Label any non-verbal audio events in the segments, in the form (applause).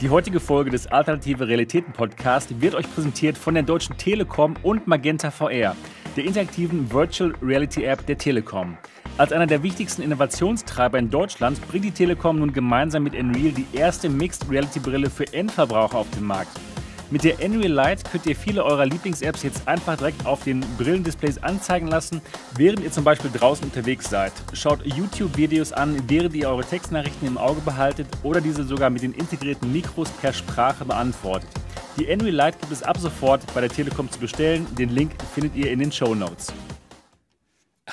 Die heutige Folge des Alternative Realitäten Podcast wird euch präsentiert von der Deutschen Telekom und Magenta VR, der interaktiven Virtual Reality App der Telekom. Als einer der wichtigsten Innovationstreiber in Deutschland bringt die Telekom nun gemeinsam mit Unreal die erste Mixed Reality Brille für Endverbraucher auf den Markt. Mit der Unreal Light könnt ihr viele eurer Lieblings-Apps jetzt einfach direkt auf den Brillendisplays anzeigen lassen, während ihr zum Beispiel draußen unterwegs seid. Schaut YouTube-Videos an, während ihr eure Textnachrichten im Auge behaltet oder diese sogar mit den integrierten Mikros per Sprache beantwortet. Die Unreal Light gibt es ab sofort bei der Telekom zu bestellen. Den Link findet ihr in den Show Notes.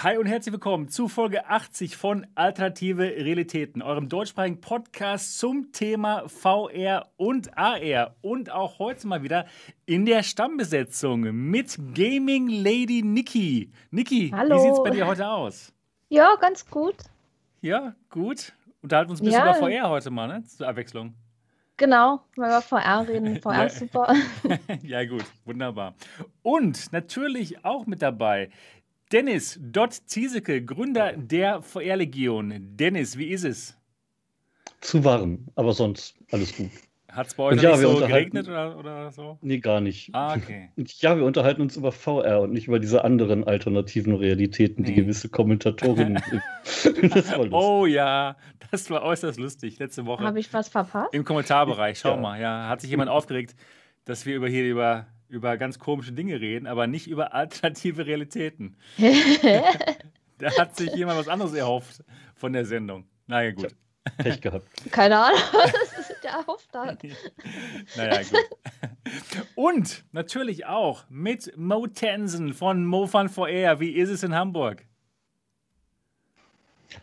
Hi und herzlich willkommen zu Folge 80 von Alternative Realitäten, eurem deutschsprachigen Podcast zum Thema VR und AR. Und auch heute mal wieder in der Stammbesetzung mit Gaming Lady Niki. Niki, wie sieht es bei dir heute aus? Ja, ganz gut. Ja, gut. Unterhalten uns ein bisschen ja. über VR heute mal, ne? Zur Abwechslung. Genau, weil wir VR reden. VR ist super. (laughs) ja, gut, wunderbar. Und natürlich auch mit dabei Dennis Dott Ziesecke, Gründer der VR-Legion. Dennis, wie ist es? Zu warm, aber sonst alles gut. Hat es bei euch ja, so geregnet oder, oder, so? Nee, gar nicht. Ah, okay. Und ja, wir unterhalten uns über VR und nicht über diese anderen alternativen Realitäten, nee. die gewisse Kommentatorinnen. (laughs) das war oh ja, das war äußerst lustig letzte Woche. Habe ich was verpasst? Im Kommentarbereich, schau ja. mal. Ja, hat sich jemand aufgeregt, dass wir über hier über über ganz komische Dinge reden, aber nicht über (laughs) alternative Realitäten. (laughs) da hat sich jemand was anderes erhofft von der Sendung. Naja, gut. Pech gehabt. (laughs) Keine Ahnung, was der erhofft hat. naja, gut. Und natürlich auch mit Mo Tensen von MoFun for Air. Wie ist es in Hamburg?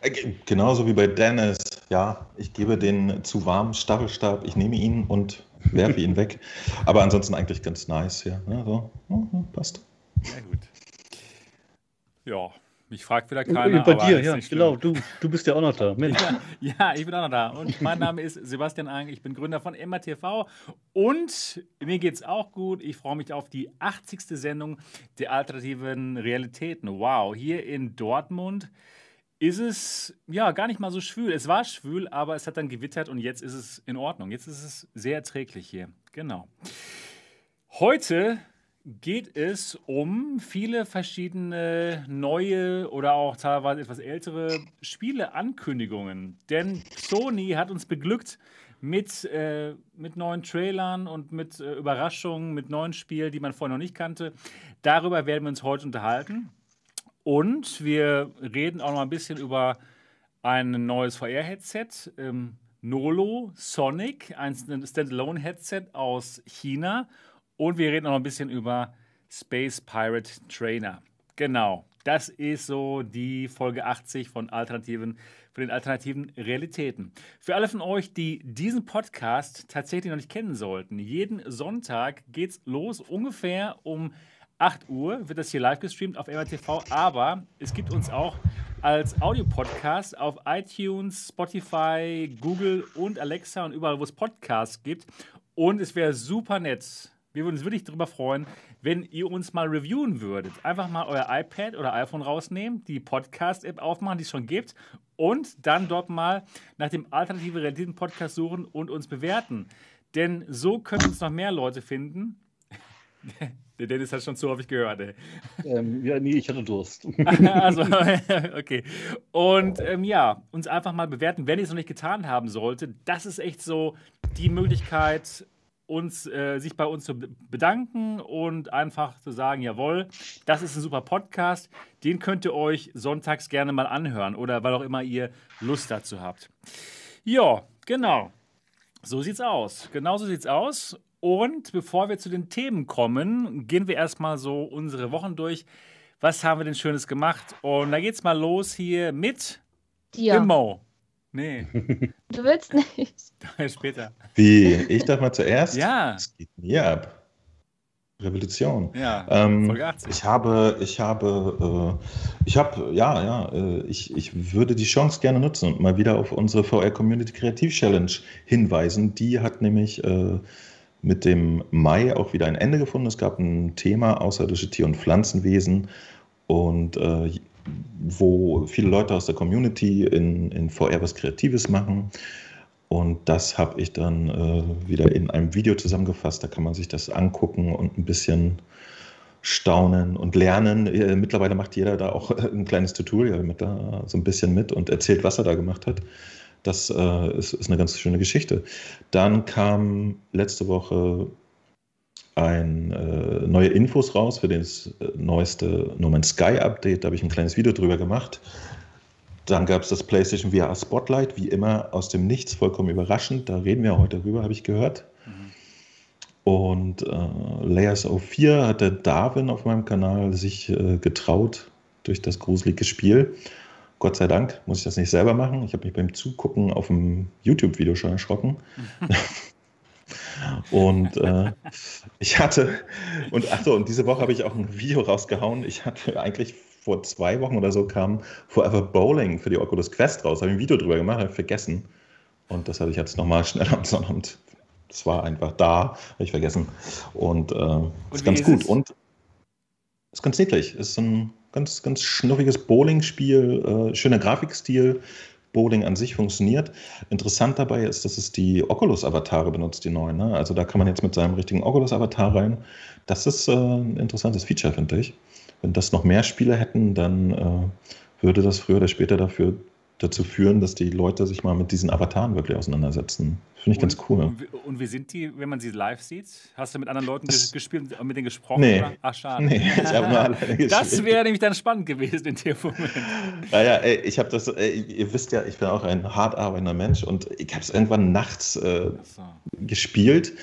Äh, genauso wie bei Dennis. Ja, ich gebe den zu warmen Staffelstab, ich nehme ihn und werfe ihn weg. Aber ansonsten eigentlich ganz nice, ja. ja so. oh, passt. Ja, gut. Ja, mich fragt wieder keiner. Bei dir, ja, genau. Du, du bist ja auch noch da. (laughs) Mensch. Ja, ja, ich bin auch noch da. Und mein Name ist Sebastian Ang. Ich bin Gründer von MRTV. Und mir geht es auch gut. Ich freue mich auf die 80. Sendung der alternativen Realitäten. Wow, hier in Dortmund ist es ja gar nicht mal so schwül. Es war schwül, aber es hat dann gewittert und jetzt ist es in Ordnung. Jetzt ist es sehr erträglich hier. Genau. Heute geht es um viele verschiedene neue oder auch teilweise etwas ältere Spieleankündigungen. Denn Sony hat uns beglückt mit, äh, mit neuen Trailern und mit äh, Überraschungen, mit neuen Spielen, die man vorher noch nicht kannte. Darüber werden wir uns heute unterhalten. Und wir reden auch noch ein bisschen über ein neues VR-Headset. Ähm, Nolo Sonic, ein Standalone-Headset aus China. Und wir reden auch noch ein bisschen über Space Pirate Trainer. Genau, das ist so die Folge 80 von Alternativen, von den alternativen Realitäten. Für alle von euch, die diesen Podcast tatsächlich noch nicht kennen sollten, jeden Sonntag geht's los, ungefähr um 8 Uhr wird das hier live gestreamt auf MRTV, aber es gibt uns auch als Audiopodcast auf iTunes, Spotify, Google und Alexa und überall, wo es Podcasts gibt. Und es wäre super nett. Wir würden uns wirklich darüber freuen, wenn ihr uns mal reviewen würdet. Einfach mal euer iPad oder iPhone rausnehmen, die Podcast-App aufmachen, die es schon gibt, und dann dort mal nach dem Alternative Realitäten Podcast suchen und uns bewerten. Denn so können uns noch mehr Leute finden. (laughs) Der Dennis hat schon zu häufig gehört, ey. Ähm, ja, nee, ich hatte Durst. (laughs) (laughs) also, okay. Und ähm, ja, uns einfach mal bewerten, wenn ihr es noch nicht getan haben sollte. Das ist echt so die Möglichkeit, uns, äh, sich bei uns zu bedanken und einfach zu sagen, jawohl, das ist ein super Podcast, den könnt ihr euch sonntags gerne mal anhören oder weil auch immer ihr Lust dazu habt. Ja, genau. So sieht's aus. Genau so sieht's aus. Und bevor wir zu den Themen kommen, gehen wir erstmal so unsere Wochen durch. Was haben wir denn Schönes gemacht? Und da geht's mal los hier mit dir. Mo. Nee. (laughs) Du willst nicht. (laughs) Später. Wie? Ich darf mal zuerst? Ja. Es geht mir ab. Revolution. Ja, ähm, Folge 80. Ich habe, ich habe, äh, ich habe, ja, ja, äh, ich, ich würde die Chance gerne nutzen und mal wieder auf unsere VR Community Kreativ Challenge hinweisen. Die hat nämlich äh, mit dem Mai auch wieder ein Ende gefunden. Es gab ein Thema außerirdische Tier- und Pflanzenwesen und äh, wo viele Leute aus der Community in, in VR was Kreatives machen. Und das habe ich dann äh, wieder in einem Video zusammengefasst. Da kann man sich das angucken und ein bisschen staunen und lernen. Äh, mittlerweile macht jeder da auch (laughs) ein kleines Tutorial mit da so ein bisschen mit und erzählt, was er da gemacht hat. Das äh, ist, ist, eine ganz schöne Geschichte. Dann kam letzte Woche ein äh, neue Infos raus für das äh, neueste No Man's Sky Update. Da habe ich ein kleines Video drüber gemacht. Dann gab es das PlayStation VR Spotlight, wie immer aus dem Nichts, vollkommen überraschend. Da reden wir heute drüber, habe ich gehört. Und äh, Layers of 4 hat der Darwin auf meinem Kanal sich äh, getraut durch das gruselige Spiel. Gott sei Dank muss ich das nicht selber machen. Ich habe mich beim Zugucken auf dem YouTube-Video schon erschrocken. (laughs) und äh, ich hatte, und achso, und diese Woche habe ich auch ein Video rausgehauen. Ich hatte eigentlich vor zwei Wochen oder so kam Forever Bowling für die Oculus Quest raus. Habe ich ein Video drüber gemacht, habe ich vergessen. Und das hatte ich jetzt nochmal schnell am Sonnabend. Das war einfach da, habe ich vergessen. Und, äh, und ist ganz ist gut. Es? Und ist ganz niedlich. Ist ein ganz, ganz schnuffiges Bowling-Spiel, äh, schöner Grafikstil. Bowling an sich funktioniert. Interessant dabei ist, dass es die Oculus-Avatare benutzt, die neuen. Ne? Also da kann man jetzt mit seinem richtigen Oculus-Avatar rein. Das ist äh, ein interessantes Feature, finde ich wenn das noch mehr Spiele hätten, dann äh, würde das früher oder später dafür, dazu führen, dass die Leute sich mal mit diesen Avataren wirklich auseinandersetzen. Finde ich und, ganz cool. Und, und, wie sind die, wenn man sie live sieht? Hast du mit anderen Leuten das, gespielt und mit denen gesprochen? Nee. Oder? Ach, schade. Nee, ich habe nur alleine (laughs) gespielt. Das wäre nämlich dann spannend gewesen in dem Moment. Naja, ey, ich habe das, ey, ihr wisst ja, ich bin auch ein hart arbeitender Mensch und ich habe es irgendwann nachts äh, so. gespielt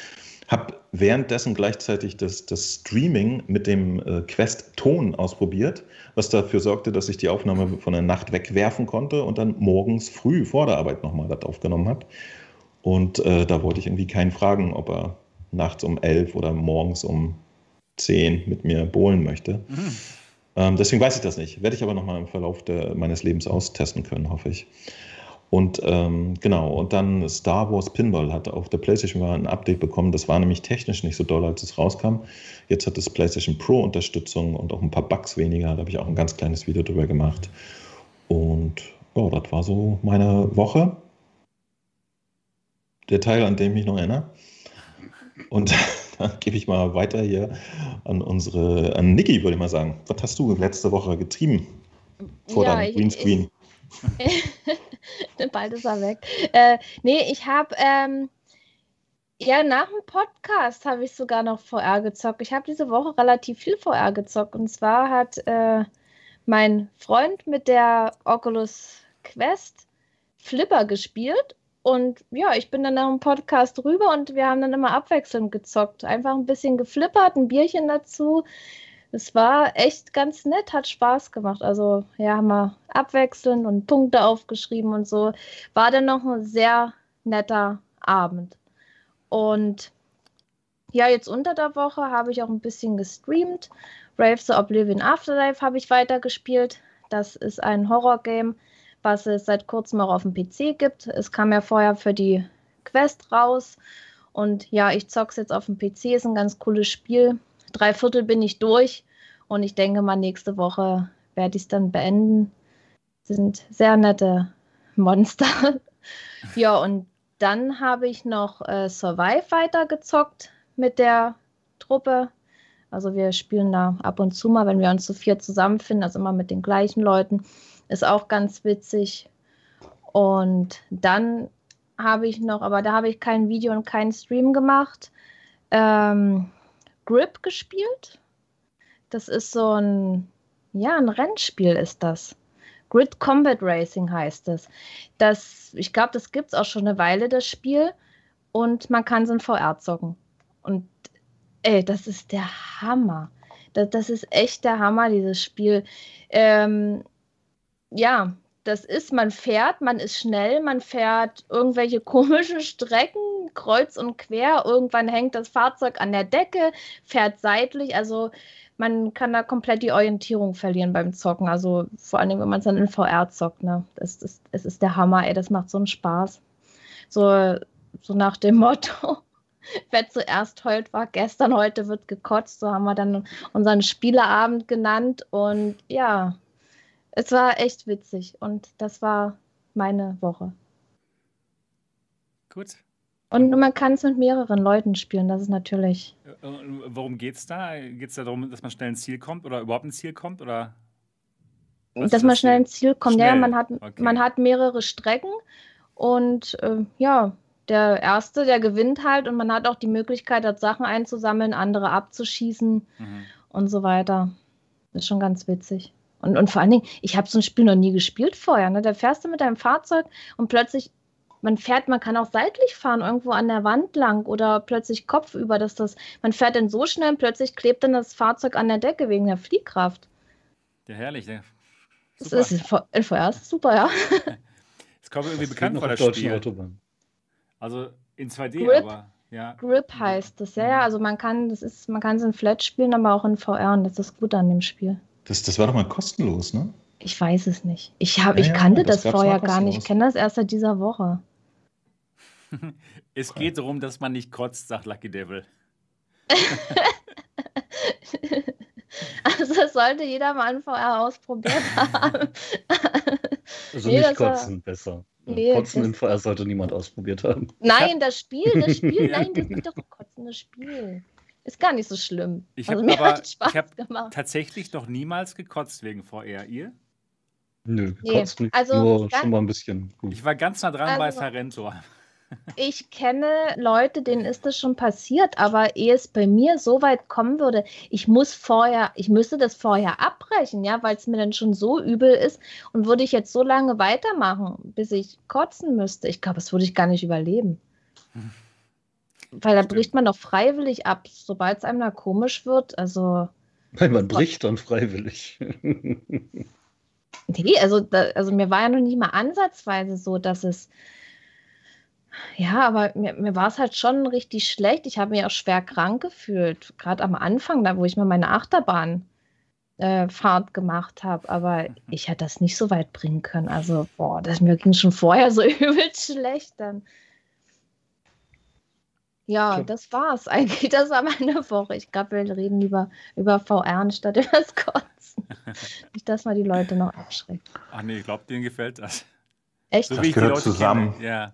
habe währenddessen gleichzeitig das, das Streaming mit dem äh, Quest-Ton ausprobiert, was dafür sorgte, dass ich die Aufnahme von der Nacht wegwerfen konnte und dann morgens früh vor der Arbeit nochmal das aufgenommen habe. Und äh, da wollte ich irgendwie keinen fragen, ob er nachts um elf oder morgens um zehn mit mir bohlen möchte. Mhm. Ähm, deswegen weiß ich das nicht. Werde ich aber nochmal im Verlauf der, meines Lebens austesten können, hoffe ich. Und ähm, genau, und dann Star Wars Pinball hat auf der PlayStation ein Update bekommen. Das war nämlich technisch nicht so doll, als es rauskam. Jetzt hat es PlayStation Pro Unterstützung und auch ein paar Bugs weniger. Da habe ich auch ein ganz kleines Video drüber gemacht. Und ja, das war so meine Woche. Der Teil, an den ich mich noch erinnere. Und (laughs) dann gebe ich mal weiter hier an unsere, an Niki, würde ich mal sagen. Was hast du letzte Woche getrieben vor ja, deinem Greenscreen? (laughs) Bald ist er weg. Äh, nee, ich habe, ähm, ja, nach dem Podcast habe ich sogar noch VR gezockt. Ich habe diese Woche relativ viel VR gezockt. Und zwar hat äh, mein Freund mit der Oculus Quest Flipper gespielt. Und ja, ich bin dann nach dem Podcast rüber und wir haben dann immer abwechselnd gezockt. Einfach ein bisschen geflippert, ein Bierchen dazu es war echt ganz nett, hat Spaß gemacht. Also ja, haben wir abwechselnd und Punkte aufgeschrieben und so. War dann noch ein sehr netter Abend. Und ja, jetzt unter der Woche habe ich auch ein bisschen gestreamt. Brave the Oblivion Afterlife habe ich weitergespielt. Das ist ein Horror-Game, was es seit kurzem auch auf dem PC gibt. Es kam ja vorher für die Quest raus. Und ja, ich zock's jetzt auf dem PC, ist ein ganz cooles Spiel drei Viertel bin ich durch und ich denke mal, nächste Woche werde ich es dann beenden. Sind sehr nette Monster. (laughs) ja, und dann habe ich noch äh, Survive weitergezockt mit der Truppe. Also wir spielen da ab und zu mal, wenn wir uns zu vier zusammenfinden, also immer mit den gleichen Leuten. Ist auch ganz witzig. Und dann habe ich noch, aber da habe ich kein Video und keinen Stream gemacht. Ähm, Grip gespielt. Das ist so ein, ja, ein Rennspiel ist das. Grid Combat Racing heißt es. Das, ich glaube, das gibt es auch schon eine Weile, das Spiel. Und man kann es in VR zocken. Und ey, das ist der Hammer. Das, das ist echt der Hammer, dieses Spiel. Ähm, ja, das ist, man fährt, man ist schnell, man fährt irgendwelche (laughs) komischen Strecken, kreuz und quer. Irgendwann hängt das Fahrzeug an der Decke, fährt seitlich. Also man kann da komplett die Orientierung verlieren beim Zocken. Also vor allem, wenn man es dann in VR zockt. Ne? Das, das, das ist der Hammer, ey. Das macht so einen Spaß. So, so nach dem Motto. (laughs) Wer zuerst heult, war gestern, heute wird gekotzt. So haben wir dann unseren Spieleabend genannt. Und ja, es war echt witzig und das war meine Woche. Gut. Und man kann es mit mehreren Leuten spielen, das ist natürlich. Äh, äh, Worum geht's da? Geht es da darum, dass man schnell ins Ziel kommt oder überhaupt ins Ziel kommt? Oder dass ist man das schnell ins Ziel kommt. Ja, ja, Schnell, man hat, okay. man hat mehrere Strecken und äh, ja, der Erste, der gewinnt halt und man hat auch die Möglichkeit, dort Sachen einzusammeln, andere abzuschießen Mhm. und so weiter. Das ist schon ganz witzig. Und, und vor allen Dingen, ich habe so ein Spiel noch nie gespielt vorher. Ne? Da fährst du mit deinem Fahrzeug und plötzlich, man fährt, man kann auch seitlich fahren, irgendwo an der Wand lang oder plötzlich kopfüber, dass das, man fährt dann so schnell und plötzlich klebt dann das Fahrzeug an der Decke wegen der Fliehkraft. Ja, herrlich. Ja. Das ist in VR ist super, ja. (laughs) Es kommt mir irgendwie Das bekannt vor noch das Spiel. Autobahnen. Also in 2D, Grip. aber ja. Grip heißt das, ja, ja. Also man kann, das ist, man kann es in Flat spielen, aber auch in VR und das ist gut an dem Spiel. Das, das war doch mal kostenlos, ne? Ich weiß es nicht. Ich, hab, Ja, ich ja, kannte das das, gab's vorher gar nicht. Ich kenne das erst seit dieser Woche. (laughs) Es geht darum, dass man nicht kotzt, sagt Lucky Devil. (laughs) Also das sollte jeder mal in VR ausprobiert (laughs) haben. Also Nee, nicht das war- kotzen, besser. Nee, kotzen das- in VR sollte niemand ausprobiert haben. nein, das Spiel, das Spiel, nein, das ist doch ein kotzendes Spiel. Ist gar nicht so schlimm. Ich also hab mir aber- ich hab gemacht. Tatsächlich noch niemals gekotzt wegen VR. Ihr? Nö, Nee, kotzt nicht. also nur ganz- schon mal ein bisschen. Gut. Ich war ganz nah dran bei Also- Sarento. (laughs) Ich kenne Leute, denen ist das schon passiert, aber ehe es bei mir so weit kommen würde, ich muss vorher, ich müsste das vorher abbrechen, ja, weil es mir dann schon so übel ist und würde ich jetzt so lange weitermachen, bis ich kotzen müsste. Ich glaube, das würde ich gar nicht überleben. (laughs) Weil da bricht man doch freiwillig ab, sobald es einem da komisch wird. Also, Nein, man bricht dann freiwillig. nee, also, da, also mir war ja noch nicht mal ansatzweise so, dass es. Ja, aber mir, mir war es halt schon richtig schlecht. Ich habe mich auch schwer krank gefühlt. Gerade am Anfang, da wo ich mal meine Achterbahnfahrt äh, gemacht habe. Aber ich hätte das nicht so weit bringen können. Also, boah, das, mir ging schon vorher so (laughs) übel schlecht dann. Ja, Tja. das war's (laughs) eigentlich. Das war meine Woche. Ich glaube, wir reden lieber über VR anstatt über das Kotzen. (laughs) Nicht, dass man die Leute noch abschreckt. Ach nee, ich glaube, denen gefällt das. Echt? So Das wie ich die gehört Leute zusammen. Kenne. Ja,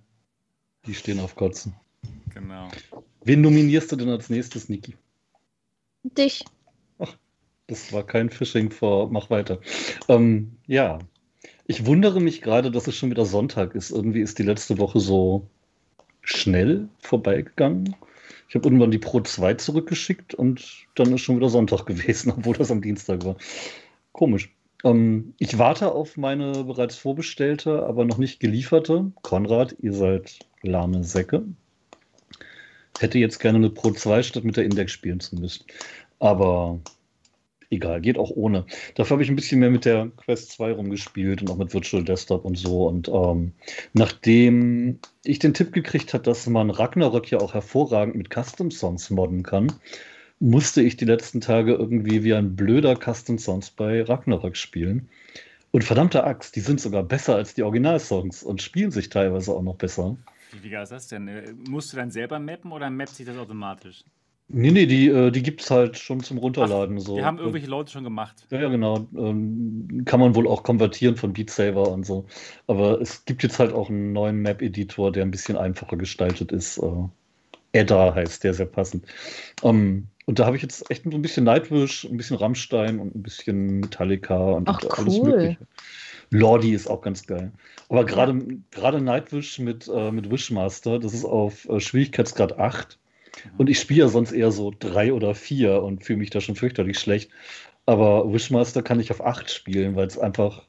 Die stehen auf Kotzen. genau. Wen nominierst du denn als nächstes, Niki? Dich. Das war kein Phishing vor, mach weiter. Ähm, ja, ich wundere mich gerade, dass es schon wieder Sonntag ist. Irgendwie ist die letzte Woche so schnell vorbeigegangen. Ich habe irgendwann die Pro 2 zurückgeschickt und dann ist schon wieder Sonntag (laughs) gewesen, obwohl das am Dienstag war. Komisch. Ähm, ich warte auf meine bereits vorbestellte, aber noch nicht gelieferte. Konrad, ihr seid lahme Säcke. Hätte jetzt gerne eine Pro 2, statt mit der Index spielen zu müssen. Aber egal, geht auch ohne. Dafür habe ich ein bisschen mehr mit der Quest 2 rumgespielt und auch mit Virtual Desktop und so. Und ähm, nachdem ich den Tipp gekriegt habe, dass man Ragnarök ja auch hervorragend mit Custom Songs modden kann, musste ich die letzten Tage irgendwie wie ein blöder Custom Songs bei Ragnarök spielen. Und verdammte Axt, die sind sogar besser als die Originalsongs und spielen sich teilweise auch noch besser. Wie, geil ist das denn? Äh, Musst du dann selber mappen oder mappt sich das automatisch? Nee, nee, die, äh, die gibt es halt schon zum Runterladen. so. Die haben irgendwelche Leute schon gemacht. Ja, ja, genau. Ähm, kann man wohl auch konvertieren von Beat Saber und so. Aber es gibt jetzt halt auch einen neuen Map-Editor, der ein bisschen einfacher gestaltet ist. Äh, Edda heißt der, sehr passend. Ähm, und da habe ich jetzt echt so ein bisschen Nightwish, ein bisschen Rammstein und ein bisschen Metallica und Ach, alles cool. Mögliche. Lordi ist auch ganz geil. Aber gerade gerade Nightwish mit, äh, mit Wishmaster, das ist auf äh, Schwierigkeitsgrad 8. Und ich spiele ja sonst eher so 3 oder 4 und fühle mich da schon fürchterlich schlecht. Aber Wishmaster kann ich auf 8 spielen, weil es einfach,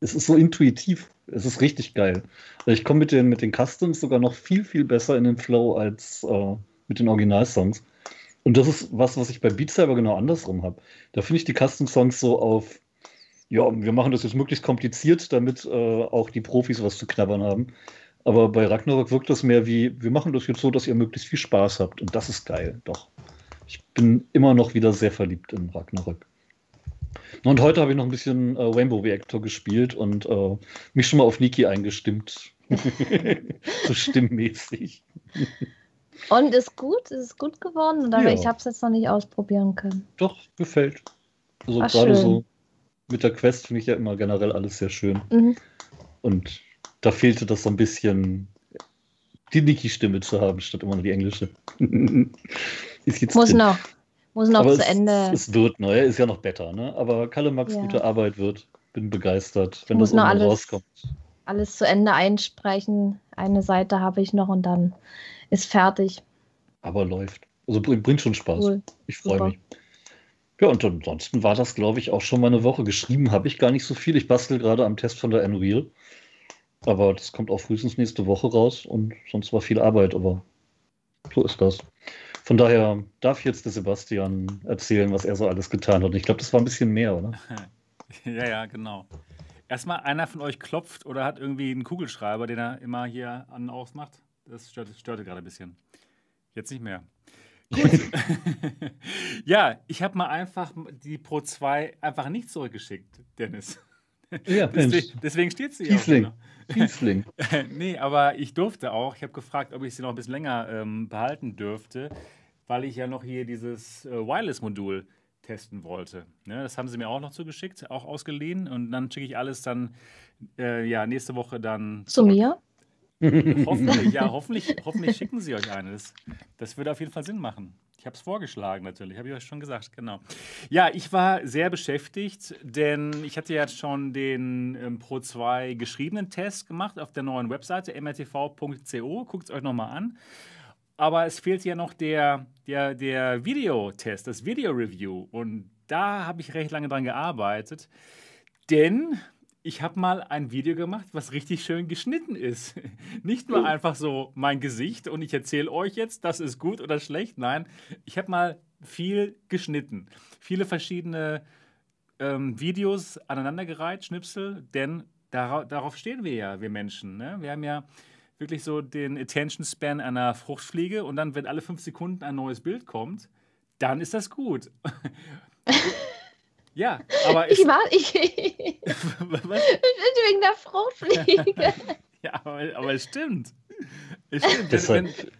es ist so intuitiv. Es ist richtig geil. Ich komme mit den, mit den Customs sogar noch viel, viel besser in den Flow als äh, mit den Originalsongs. Und das ist was, was ich bei Beat Saber genau andersrum habe. Da finde ich die Custom-Songs so auf, ja, wir machen das jetzt möglichst kompliziert, damit äh, auch die Profis was zu knabbern haben. Aber bei Ragnarok wirkt das mehr wie, wir machen das jetzt so, dass ihr möglichst viel Spaß habt. Und das ist geil, doch. Ich bin immer noch wieder sehr verliebt in Ragnarok. Und heute habe ich noch ein bisschen äh, Rainbow Reactor gespielt und äh, mich schon mal auf Niki eingestimmt. (laughs) so stimmmäßig. Und ist gut? Ist es gut geworden? Oder Ja. ich habe es jetzt noch nicht ausprobieren können. Doch, gefällt. Also Ach, gerade schön. so mit der Quest finde ich ja immer generell alles sehr schön. Mhm. Und da fehlte das so ein bisschen die Niki-Stimme zu haben, statt immer nur die englische. (laughs) muss drin. noch, muss noch Aber zu es, Ende. Es wird, ne? Ist ja noch besser, ne? Aber Kalle Max ja. gute Arbeit wird. Bin begeistert, wenn das noch alles, rauskommt. Alles zu Ende einsprechen. Eine Seite habe ich noch und dann ist fertig. Aber läuft. Also bringt schon Spaß. Cool. Ich freue mich. Ja, und ansonsten war das, glaube ich, auch schon mal eine Woche. Geschrieben habe ich gar nicht so viel. Ich bastel gerade am Test von der Unreal. Aber das kommt auch frühestens nächste Woche raus und sonst war viel Arbeit, aber so ist das. Von daher darf jetzt der Sebastian erzählen, was er so alles getan hat. Ich glaube, das war ein bisschen mehr, oder? (laughs) ja, ja, genau. Erstmal einer von euch klopft oder hat irgendwie einen Kugelschreiber, den er immer hier an und ausmacht. Das störte, störte gerade ein bisschen. Jetzt nicht mehr. Gut. (laughs) ja, ich habe mal einfach die Pro 2 einfach nicht zurückgeschickt, Dennis. Ja, (laughs) deswegen, deswegen steht sie Kiesling. auch. Kiesling. (laughs) nee, aber ich durfte auch. Ich habe gefragt, ob ich sie noch ein bisschen länger ähm, behalten dürfte, weil ich ja noch hier dieses äh, Wireless-Modul testen wollte. Ne, das haben sie mir auch noch zugeschickt, auch ausgeliehen. Und dann schicke ich alles dann äh, ja, nächste Woche dann. Zu mir? hoffentlich, ja, hoffentlich, hoffentlich schicken sie euch eine. Das, das würde auf jeden Fall Sinn machen. Ich habe es vorgeschlagen natürlich, habe ich euch schon gesagt, genau. Ja, ich war sehr beschäftigt, denn ich hatte jetzt schon den ähm, Pro 2 geschriebenen Test gemacht auf der neuen Webseite mrtv.co. Guckt es euch nochmal an. Aber es fehlt ja noch der, der, der Videotest, das Video-Review. Und da habe ich recht lange dran gearbeitet. Denn ich habe mal ein Video gemacht, was richtig schön geschnitten ist. (laughs) Nicht nur einfach so mein Gesicht und ich erzähle euch jetzt, das ist gut oder schlecht. Nein, ich habe mal viel geschnitten. Viele verschiedene ähm, Videos aneinandergereiht, Schnipsel, denn darauf, darauf stehen wir ja, wir Menschen. Ne? Wir haben ja wirklich so den Attention Span einer Fruchtfliege und dann, wenn alle fünf Sekunden ein neues Bild kommt, dann ist das gut. (laughs) (laughs) Ja, aber ich war ich, (laughs) Was? wegen der Fruchtfliege. (laughs) ja, aber, aber es stimmt. Es stimmt. Deshalb,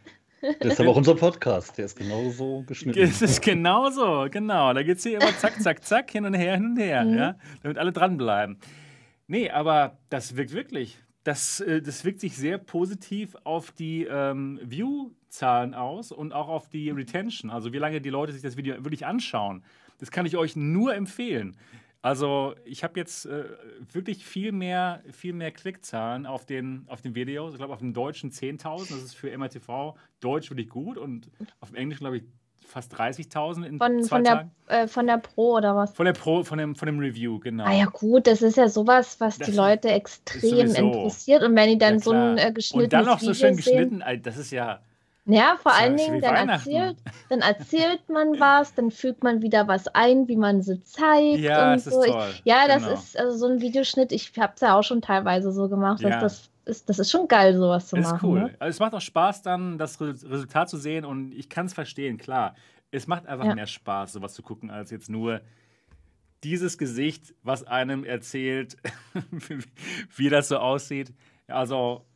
deshalb auch unser Podcast, der ist genauso geschnitten. Es ist genauso, genau. Da geht es hier immer zack, zack, zack, hin und her, hin und her, mhm. ja, damit alle dranbleiben. Nee, aber das wirkt wirklich. Das, äh, das wirkt sich sehr positiv auf die ähm, View-Zahlen aus und auch auf die Retention, also wie lange die Leute sich das Video wirklich anschauen. Das kann ich euch nur empfehlen. Also ich habe jetzt äh, wirklich viel mehr, viel mehr Klickzahlen auf den, auf den Videos. Ich glaube, auf dem Deutschen 10.000. Das ist für MRTV Deutsch wirklich gut. Und auf dem Englischen, glaube ich, fast 30.000 in von, zwei von Tagen. Der, äh, von der Pro oder was? Von der Pro, von dem, von dem Review, genau. Ah ja gut, das ist ja sowas, was das die Leute extrem interessiert. Und wenn die dann ja, so ein äh, geschnittenes Und dann noch so schön geschnitten, das ist ja ja, vor allen Dingen, dann erzählt, dann erzählt man was, dann fügt man wieder was ein, wie man sie zeigt. Ja, und das so. Ich, ja, genau. das ist also so ein Videoschnitt. Ich habe es ja auch schon teilweise so gemacht. Ja. das, ist, das ist schon geil, sowas zu ist machen. Ist cool. Ne? Es macht auch Spaß, dann das Resultat zu sehen und ich kann es verstehen, klar. Es macht einfach ja. mehr Spaß, sowas zu gucken, als jetzt nur dieses Gesicht, was einem erzählt, (laughs) wie das so aussieht. Also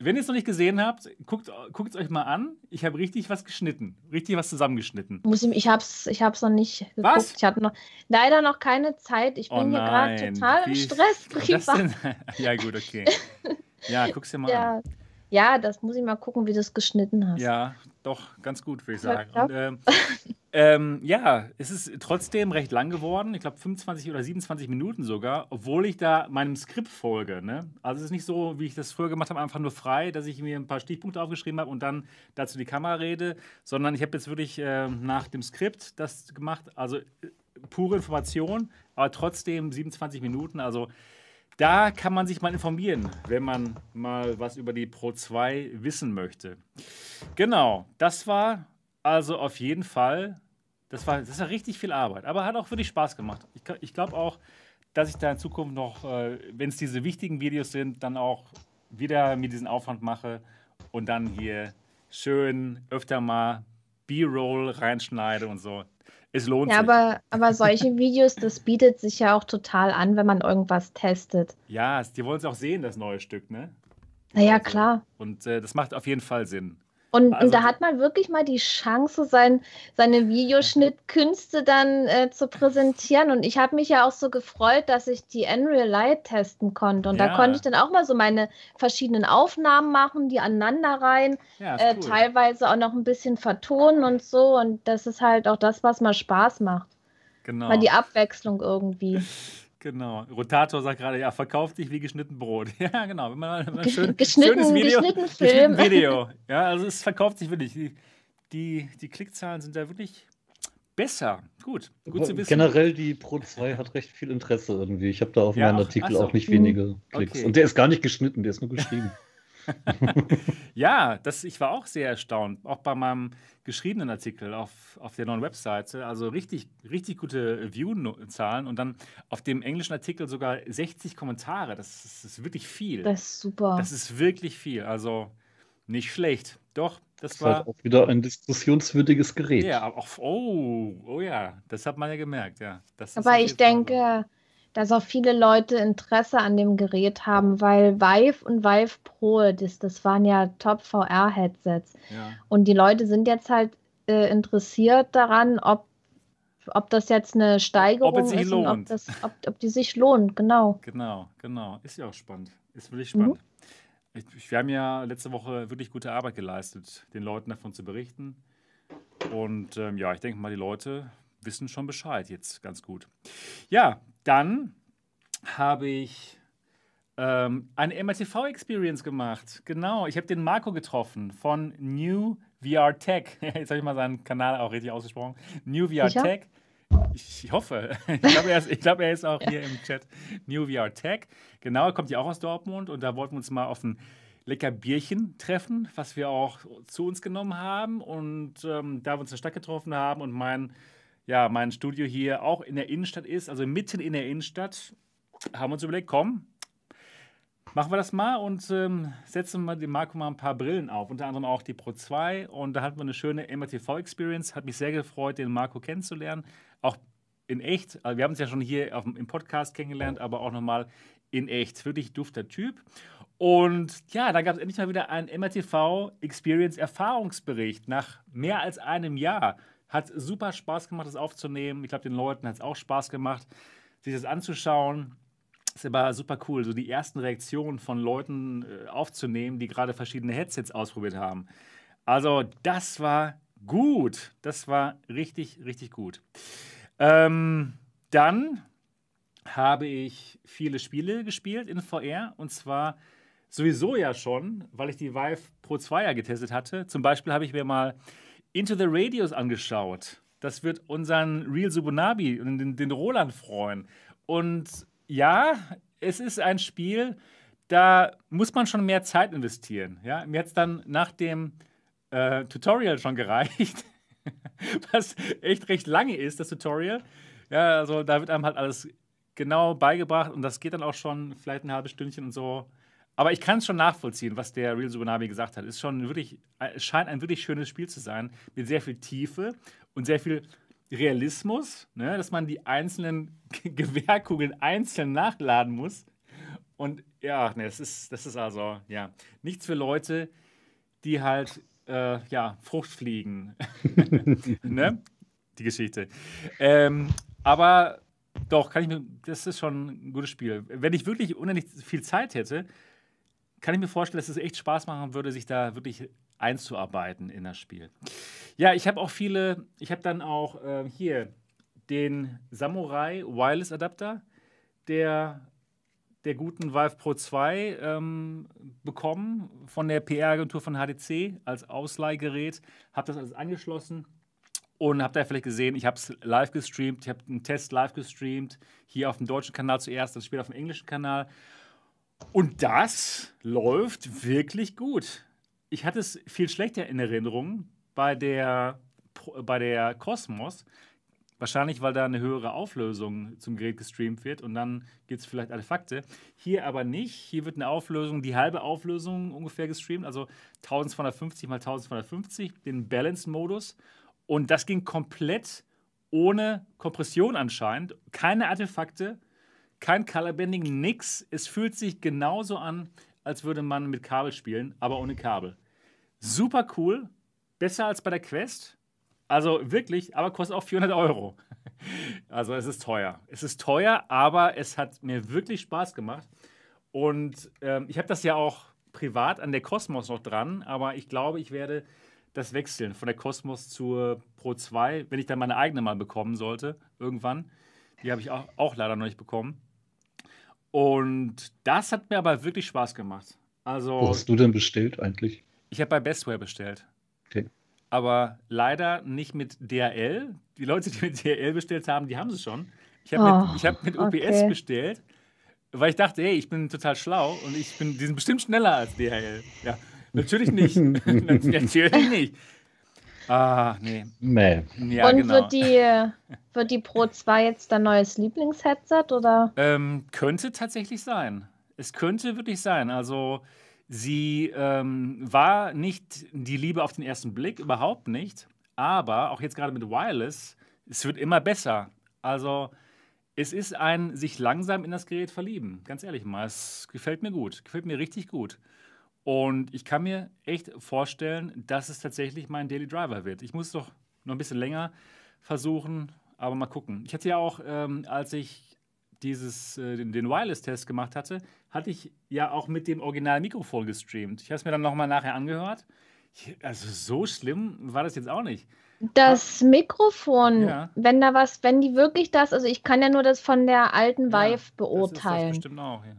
wenn ihr es noch nicht gesehen habt, guckt, es euch mal an. Ich habe richtig was geschnitten. Richtig was zusammengeschnitten. Muss ich, ich habe es ich hab's noch nicht geguckt. Was? Ich hatte noch, leider noch keine Zeit. Ich bin oh hier gerade total Wie, im Stress privat. (laughs) ja, gut, okay. (laughs) Ja, guck's dir mal ja. an. Ja, das muss ich mal gucken, wie du es geschnitten hast. Ja, doch, ganz gut, würde ich sagen. Und, ähm, (laughs) ähm, ja, es ist trotzdem recht lang geworden. Ich glaube 25 oder 27 Minuten sogar, obwohl ich da meinem Skript folge. Ne? Also es ist nicht so, wie ich das früher gemacht habe, einfach nur frei, dass ich mir ein paar Stichpunkte aufgeschrieben habe und dann dazu die Kamera rede, sondern ich habe jetzt wirklich äh, nach dem Skript das gemacht. Also äh, pure Information, aber trotzdem 27 Minuten. Also da kann man sich mal informieren, wenn man mal was über die Pro 2 wissen möchte. Genau, das war also auf jeden Fall, das war, das war richtig viel Arbeit, aber hat auch wirklich Spaß gemacht. Ich, ich glaube auch, dass ich da in Zukunft noch, äh, wenn es diese wichtigen Videos sind, dann auch wieder mir diesen Aufwand mache und dann hier schön öfter mal B-Roll reinschneide und so. Es lohnt ja, sich. Aber, aber solche Videos, das bietet sich ja auch total an, wenn man irgendwas testet. Ja, die wollen es auch sehen, das neue Stück, ne? Naja, also, klar. Und äh, das macht auf jeden Fall Sinn. Und, Also- und da hat man wirklich mal die Chance, sein, seine Videoschnittkünste dann äh, zu präsentieren. Und ich habe mich ja auch so gefreut, dass ich die Unreal Light testen konnte. Und Ja. da konnte ich dann auch mal so meine verschiedenen Aufnahmen machen, die aneinander rein, Ja, äh, cool. teilweise auch noch ein bisschen vertonen und so. Und das ist halt auch das, was mal Spaß macht. Genau. Mal die Abwechslung irgendwie. (laughs) Genau. Rotator sagt gerade, ja, verkauft sich wie geschnitten Brot. (laughs) Ja, genau. Wenn man, wenn man schön, geschnitten- schönes Video, geschnitten Film. geschnitten (laughs) Video. Ja, also es verkauft sich wirklich. Die, die, die Klickzahlen sind da wirklich besser. Gut, gut zu wissen. Generell, die Pro 2 hat recht viel Interesse irgendwie. Ich habe da auf Ja, meinen Artikel ach so. auch nicht wenige Klicks. Okay. Und der ist gar nicht geschnitten, der ist nur geschrieben. (laughs) (laughs) Ja, das, ich war auch sehr erstaunt, auch bei meinem geschriebenen Artikel auf, auf der neuen Webseite. Also richtig, richtig gute View-Zahlen und dann auf dem englischen Artikel sogar 60 Kommentare. Das ist, das ist wirklich viel. Das ist super. Das ist wirklich viel. Also nicht schlecht. Doch, das ist halt war. auch wieder ein diskussionswürdiges Gerät. Ja, aber auch, oh, oh ja, das hat man ja gemerkt, ja. Das ist Aber ich denke, dass auch viele Leute Interesse an dem Gerät haben, weil Vive und Vive Pro, das, das waren ja Top-VR-Headsets. Ja. Und die Leute sind jetzt halt äh, interessiert daran, ob, ob das jetzt eine Steigerung sich ist und ob, lohnt. das, ob, ob die sich lohnt, genau. Genau, genau. Ist ja auch spannend. Ist wirklich Mhm. spannend. Ich, wir haben ja letzte Woche wirklich gute Arbeit geleistet, den Leuten davon zu berichten. Und ähm, ja, ich denke mal, die Leute wissen schon Bescheid jetzt ganz gut. Ja, dann habe ich ähm, eine MRTV-Experience gemacht. Genau, ich habe den Marco getroffen von New VR Tech. (laughs) Jetzt habe ich mal seinen Kanal auch richtig ausgesprochen. New VR Sicher? Tech. Ich, hoffe. (laughs) Ich glaube, er, glaub, er ist auch hier im Chat. New VR Tech. Genau, er kommt ja auch aus Dortmund und da wollten wir uns mal auf ein lecker Bierchen treffen, was wir auch zu uns genommen haben. Und ähm, da wir uns in der Stadt getroffen haben und mein, ja, mein Studio hier auch in der Innenstadt ist, also mitten in der Innenstadt, haben wir uns überlegt, komm, machen wir das mal und ähm, setzen wir dem Marco mal ein paar Brillen auf, unter anderem auch die Pro 2. Und da hatten wir eine schöne MRTV-Experience. Hat mich sehr gefreut, den Marco kennenzulernen. Auch in echt. Also wir haben uns ja schon hier auf, im Podcast kennengelernt, aber auch nochmal in echt. Wirklich dufter Typ. Und ja, da gab es endlich mal wieder einen MRTV Experience Erfahrungsbericht nach mehr als einem Jahr. Hat super Spaß gemacht, das aufzunehmen. Ich glaube, den Leuten hat es auch Spaß gemacht, sich das anzuschauen. Ist aber super cool, so die ersten Reaktionen von Leuten äh, aufzunehmen, die gerade verschiedene Headsets ausprobiert haben. Also, das war gut. Das war richtig, richtig gut. Ähm, dann habe ich viele Spiele gespielt in VR und zwar sowieso ja schon, weil ich die Vive Pro 2 ja getestet hatte. Zum Beispiel habe ich mir mal Into the Radios angeschaut. Das wird unseren Real Subunabi und den, den Roland freuen. Und ja, es ist ein Spiel, da muss man schon mehr Zeit investieren. Ja? Mir hat es dann nach dem äh, Tutorial schon gereicht, (laughs) was echt recht lange ist, das Tutorial. Ja, also da wird einem halt alles genau beigebracht und das geht dann auch schon vielleicht ein halbes Stündchen und so. Aber ich kann es schon nachvollziehen, was der Real Subunabi gesagt hat. Ist schon wirklich, es scheint ein wirklich schönes Spiel zu sein, mit sehr viel Tiefe und sehr viel Realismus, ne? dass man die einzelnen (laughs) Gewehrkugeln einzeln nachladen muss. Und ja, ne, das ist, das ist also, ja, nichts für Leute, die halt, äh, ja, Frucht fliegen. (laughs) ne? Die Geschichte. Ähm, aber doch, kann ich mir, das ist schon ein gutes Spiel. Wenn ich wirklich unendlich viel Zeit hätte, kann ich mir vorstellen, dass es echt Spaß machen würde, sich da wirklich einzuarbeiten in das Spiel. Ja, ich habe auch viele, ich habe dann auch äh, hier den Samurai Wireless Adapter der, der guten Vive Pro 2 ähm, bekommen von der PR-Agentur von HDC als Ausleihgerät. Habe das alles angeschlossen und habt ihr vielleicht gesehen, ich habe es live gestreamt, ich habe einen Test live gestreamt, hier auf dem deutschen Kanal zuerst, dann später auf dem englischen Kanal. Und das läuft wirklich gut. Ich hatte es viel schlechter in Erinnerung bei der, bei der Cosmos. Wahrscheinlich, weil da eine höhere Auflösung zum Gerät gestreamt wird und dann gibt es vielleicht Artefakte. Hier aber nicht. Hier wird eine Auflösung, die halbe Auflösung ungefähr gestreamt, also 1250 mal 1250, den Balance-Modus. Und das ging komplett ohne Kompression anscheinend. Keine Artefakte, kein Colorbanding, nix. Es fühlt sich genauso an, als würde man mit Kabel spielen, aber ohne Kabel. super cool, besser als bei der Quest. Also wirklich, aber kostet auch 400 Euro. (laughs) Also es ist teuer. Es ist teuer, aber es hat mir wirklich Spaß gemacht. Und ähm, ich habe das ja auch privat an der Cosmos noch dran, aber ich glaube, ich werde das wechseln von der Cosmos zur Pro 2, wenn ich dann meine eigene mal bekommen sollte, irgendwann. Die habe ich auch, auch leider noch nicht bekommen. Und das hat mir aber wirklich Spaß gemacht. Also, Wo hast du denn bestellt eigentlich? Ich habe bei Bestware bestellt. Okay. Aber leider nicht mit DHL. Die Leute, die mit DHL bestellt haben, die haben sie schon. Ich habe Oh, mit, hab mit UPS okay. bestellt, weil ich dachte, hey, ich bin total schlau und ich bin, die sind bestimmt schneller als DHL. Ja, natürlich nicht. (laughs) (laughs) natürlich nicht. Ah, nee. Mäh. Ja, Und genau. wird, die, (laughs) wird die Pro 2 jetzt dein neues Lieblingsheadset oder? Ähm, könnte tatsächlich sein. Es könnte wirklich sein. Also sie ähm, war nicht die Liebe auf den ersten Blick, überhaupt nicht. Aber auch jetzt gerade mit Wireless, es wird immer besser. Also es ist ein sich langsam in das Gerät verlieben. Ganz ehrlich mal, es gefällt mir gut. Gefällt mir richtig gut. Und ich kann mir echt vorstellen, dass es tatsächlich mein Daily Driver wird. Ich muss es doch noch ein bisschen länger versuchen, aber mal gucken. Ich hatte ja auch, ähm, als ich dieses, äh, den, den Wireless-Test gemacht hatte, hatte ich ja auch mit dem Original-Mikrofon gestreamt. Ich habe es mir dann nochmal nachher angehört. Ich- Also so schlimm war das jetzt auch nicht. Das Mikrofon, Ja. wenn da was, wenn die wirklich das, also ich kann ja nur das von der alten Ja, Vive Das ist das beurteilen. bestimmt auch, ja.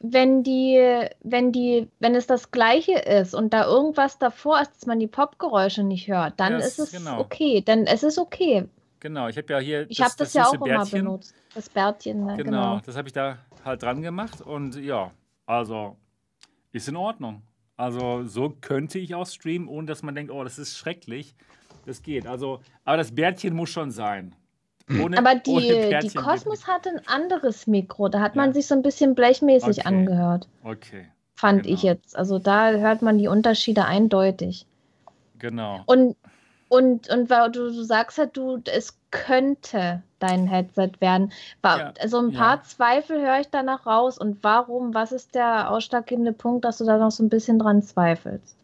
Wenn die, wenn die, wenn es das Gleiche ist und da irgendwas davor ist, dass man die Popgeräusche nicht hört, dann Ja, ist es- genau. okay. Dann es ist okay. Genau, ich habe ja hier Ich habe das, ja süße auch immer Bärtchen. benutzt. Das Bärtchen, ne? Genau, genau. das habe ich da halt dran gemacht und ja, also ist in Ordnung. Also so könnte ich auch streamen, ohne dass man denkt, oh, das ist schrecklich. Das geht. Also, aber das Bärtchen muss schon sein. Ohne, Aber die, die Cosmos hatte ein anderes Mikro. Da hat Ja. man sich so ein bisschen blechmäßig Okay. angehört. Okay, fand Genau. ich jetzt. Also da hört man die Unterschiede eindeutig. genau. Und, und, und weil du, du sagst halt, du, es könnte dein Headset werden. War, Ja, also ein ja. paar Zweifel höre ich danach raus. Und warum? Was ist der ausschlaggebende Punkt, dass du da noch so ein bisschen dran zweifelst?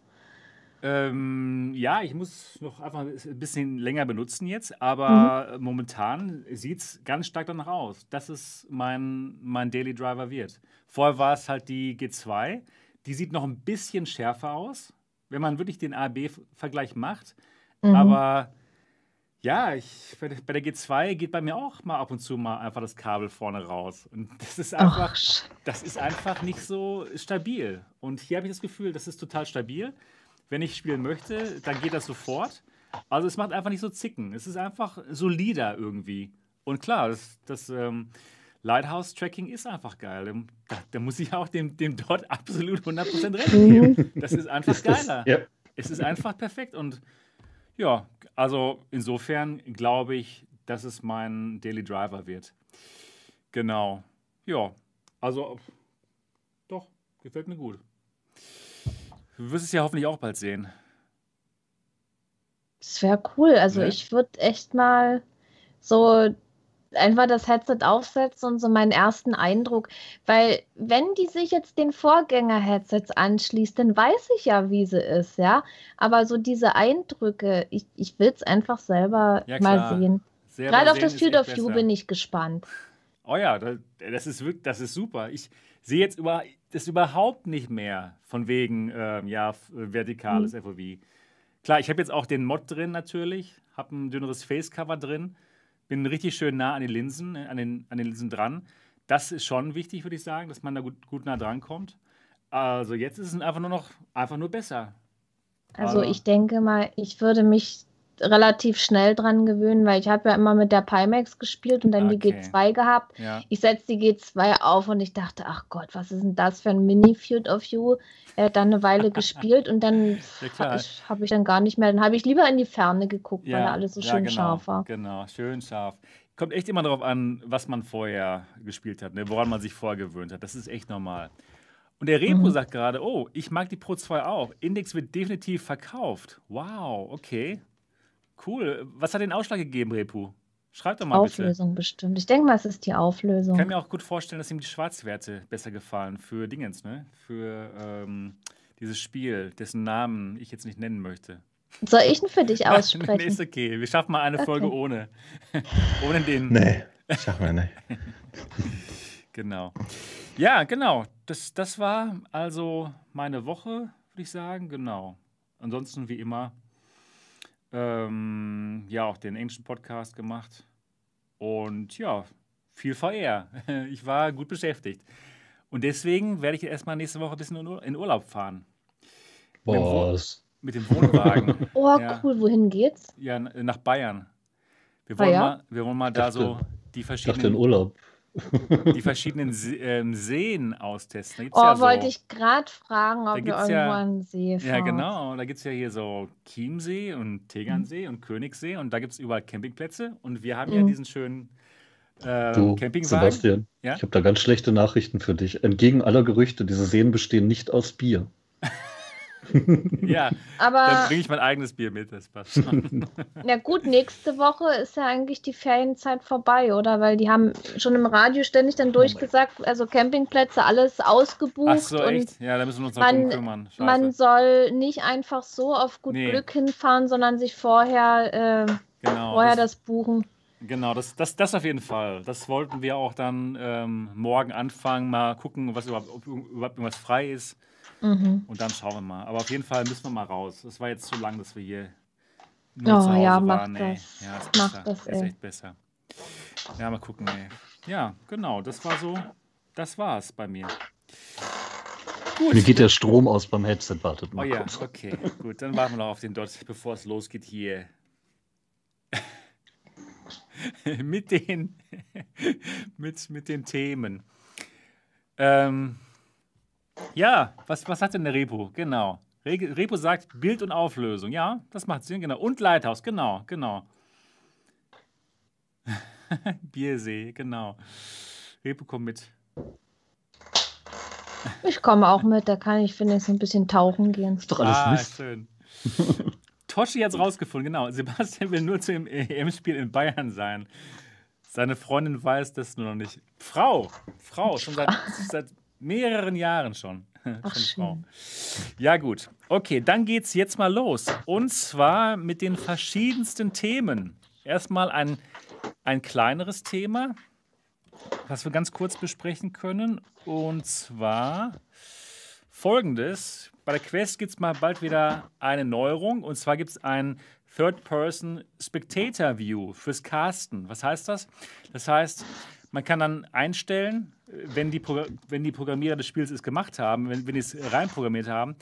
Ähm, ja, ich muss noch einfach ein bisschen länger benutzen jetzt, aber Mhm. momentan sieht es ganz stark danach aus, dass es mein, mein Daily Driver wird. Vorher war es halt die G2, die sieht noch ein bisschen schärfer aus, wenn man wirklich den A-B-Vergleich macht. Mhm. Aber ja, ich, bei der bei der G2 geht bei mir auch mal ab und zu mal einfach das Kabel vorne raus. Und das ist einfach, Ach, sch- das ist einfach nicht so stabil. Und hier habe ich das Gefühl, das ist total stabil. Wenn ich spielen möchte, dann geht das sofort. Also es macht einfach nicht so zicken. Es ist einfach solider irgendwie. Und klar, das, das ähm, Lighthouse-Tracking ist einfach geil. Da, da muss ich auch dem, dem dort absolut 100% recht geben. Das ist einfach Ist das, geiler. ja, Es ist einfach perfekt. Und ja, also insofern glaube ich, dass es mein Daily Driver wird. Genau. Ja, also doch, gefällt mir gut. Du wirst es ja hoffentlich auch bald sehen. Das wäre cool. Also Ne? ich würde echt mal so einfach das Headset aufsetzen und so meinen ersten Eindruck. Weil wenn die sich jetzt den Vorgänger-Headsets anschließt, dann weiß ich ja, wie sie ist, ja. Aber so diese Eindrücke, ich, ich will es einfach selber Ja, mal sehen. Selber Gerade auf das Field of View bin ich gespannt. Oh ja, das, das ist wirklich, das ist super. Ich sehe jetzt über, das überhaupt nicht mehr von wegen ähm, ja f- vertikales Mhm. FOV. Klar, ich habe jetzt auch den Mod drin natürlich, habe ein dünneres Facecover drin, bin richtig schön nah an den Linsen, äh, an den, an den Linsen dran. Das ist schon wichtig, würde ich sagen, dass man da gut, gut nah dran kommt. Also jetzt ist es einfach nur noch einfach nur besser. Also Aber- ich denke mal, ich würde mich relativ schnell dran gewöhnen, weil ich habe ja immer mit der Pimax gespielt und dann die Okay. G2 gehabt. Ja, Ich setze die G2 auf und ich dachte, ach Gott, was ist denn das für ein Mini-Field of View? Er hat dann eine Weile (laughs) gespielt und dann Ja, habe ich dann gar nicht mehr, dann habe ich lieber in die Ferne geguckt, weil ja, da alles so schön genau, scharf war. Genau, schön scharf. Kommt echt immer darauf an, was man vorher gespielt hat, ne? woran man sich vorher gewöhnt hat. Das ist echt normal. Und der Repo Mhm. sagt gerade, oh, ich mag die Pro 2 auch. Index wird definitiv verkauft. Wow, okay. Cool. Was hat den Ausschlag gegeben, Repo? Schreib doch mal bitte. Auflösung bestimmt. Ich denke mal, es ist die Ich Auflösung. kann mir auch gut vorstellen, dass ihm die Schwarzwerte besser gefallen für Dingens, ne? Für ähm, Dieses Spiel, dessen Namen ich jetzt nicht nennen möchte. Soll ich ihn für dich (laughs) nee, aussprechen? ist okay. Wir schaffen mal eine Okay. Folge ohne. (laughs) ohne den. Nee, sag mal, nee. Genau. Ja, genau. Das, das war also meine Woche, würde ich sagen. Genau. Ansonsten wie immer, ähm, ja, auch den Ancient Podcast gemacht. Und ja, viel VR. (laughs) Ich war gut beschäftigt. Und deswegen werde ich erstmal nächste Woche ein bisschen in Ur- in Urlaub fahren. Boah, Mit dem Wohnwagen. (laughs) Oh, Ja. cool. Wohin geht's? ja, nach Bayern. Wir wollen, ja? mal, wir wollen mal da Dachte- so die ich dachte in verschiedenen, Urlaub. Die verschiedenen Se ähm, Seen austesten. Da gibt's Oh, ja so, wollte ich gerade fragen, ob wir irgendwo ja- den See fahren. Ja, genau. Da gibt es ja hier so Chiemsee und Tegernsee und Königssee und da gibt es überall Campingplätze und wir haben ja Mhm. diesen schönen äh, Du, Campingwagen. Sebastian, Ja? ich habe da ganz schlechte Nachrichten für dich. Entgegen aller Gerüchte, diese Seen bestehen nicht aus Bier. Ja, dann Aber bringe ich mein eigenes Bier mit, das passt schon. (laughs) na gut, nächste Woche ist ja eigentlich die Ferienzeit vorbei, oder? Weil die haben schon im Radio ständig dann durchgesagt, also Campingplätze, alles ausgebucht Ach so, und echt? Ja, da müssen wir uns noch man- kümmern. Scheiße. man soll nicht einfach so auf gut Nee. Glück hinfahren, sondern sich vorher, äh, genau, vorher das, das buchen. genau das, das, das auf jeden Fall. Das wollten wir auch dann ähm, morgen anfangen, mal gucken, was überhaupt, ob überhaupt irgendwas frei ist. Mhm. Und dann schauen wir mal. Aber auf jeden Fall müssen wir mal raus. Es war jetzt zu lang, dass wir hier nur Oh, zu Hause ja, mach waren. Nee. das. Ja, ist Mach besser. das, ist ey. echt besser. Ja, mal gucken, ey. Ja, genau. Das war so. Das war's bei mir. Gut. Mir geht der Strom aus beim Headset, wartet Oh mal ja, kurz. okay. Gut, dann warten wir noch auf den Dot, bevor es losgeht hier. (laughs) mit den (laughs) mit, mit den Themen. Ähm, ja, was, was hat denn der Repo? Genau. Re Repo sagt Bild und Auflösung. Ja, das macht Sinn, genau. Und Lighthouse, genau, genau. (laughs) Biersee, genau. Repo kommt mit. Ich komme auch mit, da kann ich wenigstens ein bisschen tauchen gehen. Ist doch alles ah, Mist. schön. Toschi hat es rausgefunden, genau. Sebastian will nur zu dem EM-Spiel in Bayern sein. Seine Freundin weiß das nur noch nicht. Frau, Frau, schon seit, (laughs) seit mehreren Jahren schon. (laughs) Ach, schon Frau. Ja, gut. Okay, dann geht's jetzt mal los. Und zwar mit den verschiedensten Themen. Erstmal ein, ein kleineres Thema, was wir ganz kurz besprechen können. Und zwar folgendes. Bei der Quest gibt es mal bald wieder eine Neuerung. Und zwar gibt es ein Third-Person Spectator View fürs Casten. Was heißt das? Das heißt, man kann dann einstellen, wenn die, Progr wenn die Programmierer des Spiels es gemacht haben, wenn, wenn die es reinprogrammiert haben,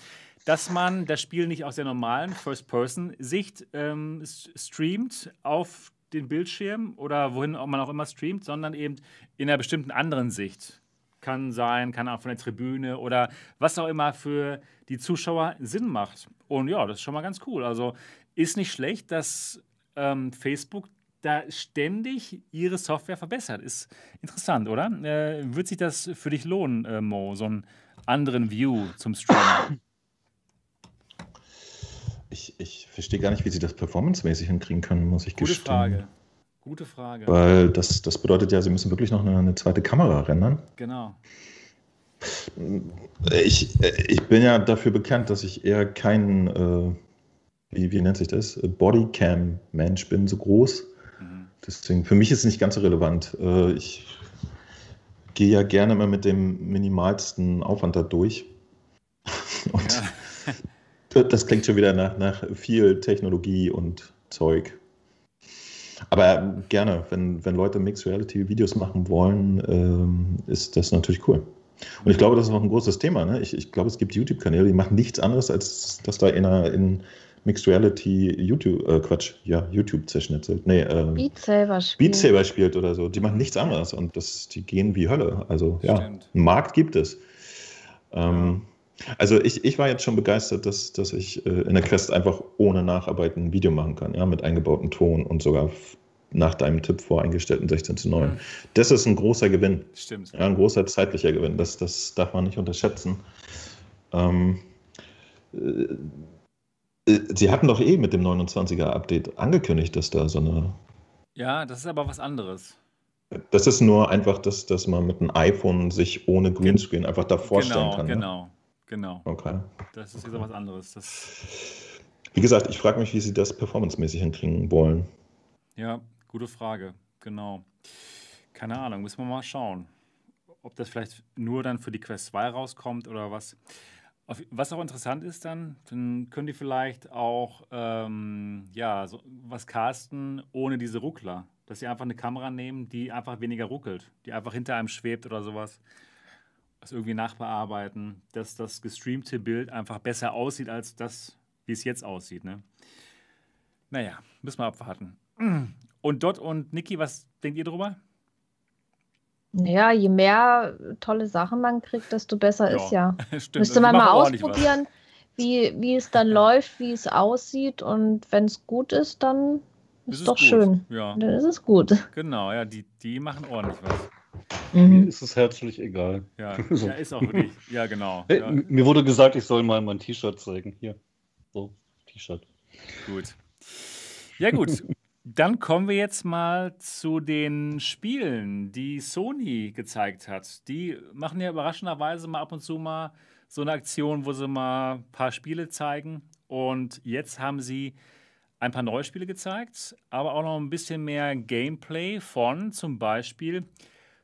dass man das Spiel nicht aus der normalen First-Person-Sicht ähm, streamt auf den Bildschirm oder wohin man auch immer streamt, sondern eben in einer bestimmten anderen Sicht. Kann sein, kann auch von der Tribüne oder was auch immer für die Zuschauer Sinn macht. Und ja, das ist schon mal ganz cool. Also ist nicht schlecht, dass ähm, Facebook da ständig ihre Software verbessert. Ist interessant, oder? Äh, wird sich das für dich lohnen, äh, Mo, so einen anderen View zum Streamen? Ich, ich verstehe gar nicht, wie sie das performancemäßig hinkriegen können, muss ich Gute gestehen. Frage. Gute Frage. Weil das, das bedeutet ja, sie müssen wirklich noch eine, eine zweite Kamera rendern. Genau. Ich, ich bin ja dafür bekannt, dass ich eher kein, äh, wie, wie nennt sich das, Bodycam-Mensch bin, so groß. Deswegen, für mich ist es nicht ganz so relevant. Äh, ich gehe ja gerne mal mit dem minimalsten Aufwand da durch. (laughs) Und Ja. das klingt schon wieder nach, nach viel Technologie und Zeug. Aber gerne, wenn, wenn Leute Mixed Reality Videos machen wollen, ähm, ist das natürlich cool. Und ich glaube, das ist auch ein großes Thema. Ne? Ich, ich glaube, es gibt YouTube-Kanäle, die machen nichts anderes, als dass da in, einer, in Mixed Reality YouTube, äh, Quatsch, ja, YouTube zerschnitzelt. Nee, ähm, Beat Saber spielen. Beat Saber spielt oder so. Die machen nichts anderes und das, die gehen wie Hölle. Also ja, Stimmt. einen Markt gibt es. Ähm, Also ich, ich war jetzt schon begeistert, dass, dass ich äh, in der Quest einfach ohne Nacharbeiten ein Video machen kann, ja, mit eingebautem Ton und sogar nach deinem Tipp voreingestellten 16 zu 9. Mhm. Das ist ein großer Gewinn. Stimmt. Ja, ein großer zeitlicher Gewinn. Das, das darf man nicht unterschätzen. Ähm, äh, äh, Sie hatten doch eh mit dem 29er Update angekündigt, dass da so eine Ja, das ist aber was anderes. Das ist nur einfach, dass, dass man mit einem iPhone sich ohne Greenscreen einfach da vorstellen genau, kann. Ne? genau, Genau. Okay. Das ist wieder was anderes. Das, Wie gesagt, ich frage mich, wie sie das performancemäßig hinkriegen wollen. ja, gute Frage. Genau. Keine Ahnung, müssen wir mal schauen. Ob das vielleicht nur dann für die Quest 2 rauskommt oder was. Was auch interessant ist dann, dann können die vielleicht auch ähm, ja, so was casten ohne diese Ruckler. Dass sie einfach eine Kamera nehmen, die einfach weniger ruckelt, die einfach hinter einem schwebt oder sowas. Das irgendwie nachbearbeiten, dass das gestreamte Bild einfach besser aussieht als das, wie es jetzt aussieht. Ne? Naja, müssen wir abwarten. Und Dot und Niki, was denkt ihr drüber? Naja, je mehr tolle Sachen man kriegt, desto besser ist ja. (laughs) Stimmt. Müsste die man mal ausprobieren, wie, wie es dann läuft, wie es aussieht. Und wenn es gut ist, dann ist ist doch gut. schön. Ja, Dann ist es gut. genau, ja, die, die machen ordentlich was. Mir Mhm. ist es herzlich egal. Ja, So. (laughs) ja ist auch wirklich. Ja, genau. Hey, Ja, Mir wurde gesagt, ich soll mal mein T-Shirt zeigen. Hier. So, T-Shirt. gut. Ja, gut. Dann kommen wir jetzt mal zu den Spielen, die Sony gezeigt hat. Die machen ja überraschenderweise mal ab und zu mal so eine Aktion, wo sie mal ein paar Spiele zeigen. Und jetzt haben sie ein paar neue Spiele gezeigt, aber auch noch ein bisschen mehr Gameplay von zum Beispiel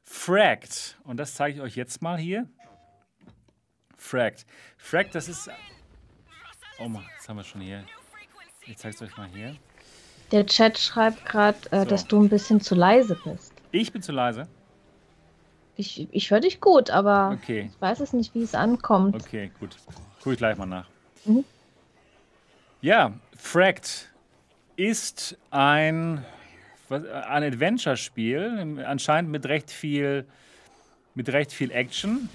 Fragged. Und das zeige ich euch jetzt mal hier. Fragged. Fragged, das ist. Oh Mann, das haben wir schon hier. Ich zeige es euch mal hier. Der Chat schreibt gerade, äh, So. dass du ein bisschen zu leise bist. Ich bin zu leise. Ich, ich höre dich gut, aber Okay. ich weiß es nicht, wie es ankommt. Okay, gut. Gucke ich gleich mal nach. Mhm. Ja, Fragged ist ein, ein Adventure-Spiel, anscheinend mit recht viel, mit recht viel Action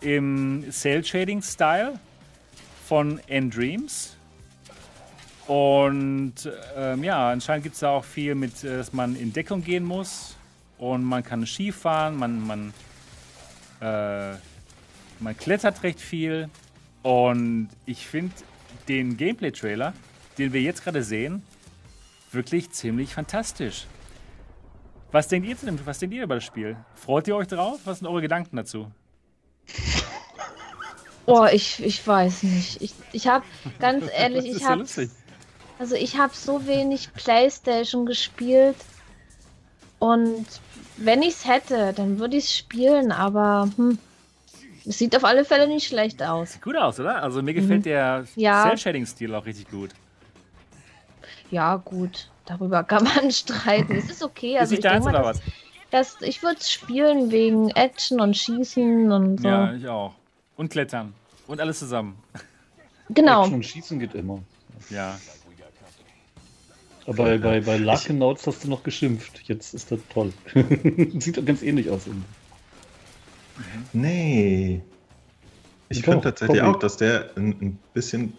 im Cell-Shading-Style von N-Dreams. Und ähm, ja, anscheinend gibt es da auch viel mit, äh, dass man in Deckung gehen muss und man kann Ski fahren, man, man äh, man klettert recht viel und ich finde den Gameplay-Trailer, den wir jetzt gerade sehen, wirklich ziemlich fantastisch. Was denkt ihr zu dem, was denkt ihr über das Spiel? Freut ihr euch drauf? Was sind eure Gedanken dazu? Oh, ich, ich weiß nicht. Ich, ich habe, ganz (laughs) ehrlich, Das ist ich habe lustig. Also ich habe so wenig Playstation gespielt und wenn ich es hätte, dann würde ich es spielen, aber hm, es sieht auf alle Fälle nicht schlecht aus. Sieht gut aus, oder? Also mir gefällt der Mhm. Ja. Cell-Shading-Stil auch richtig gut. Ja, gut, darüber kann man (laughs) streiten. Es ist okay. ist Also nicht ich, deins mal, oder was? dass ich würde es spielen wegen Action und Schießen und so. Ja, ich auch. Und klettern. Und alles zusammen. genau. Action und Schießen geht immer. Ja. Aber bei, bei, bei Larkenauts hast du noch geschimpft. Jetzt ist das toll. (laughs) Sieht doch ganz ähnlich aus. irgendwie. Nee. Ich finde tatsächlich auch, dass der ein, ein bisschen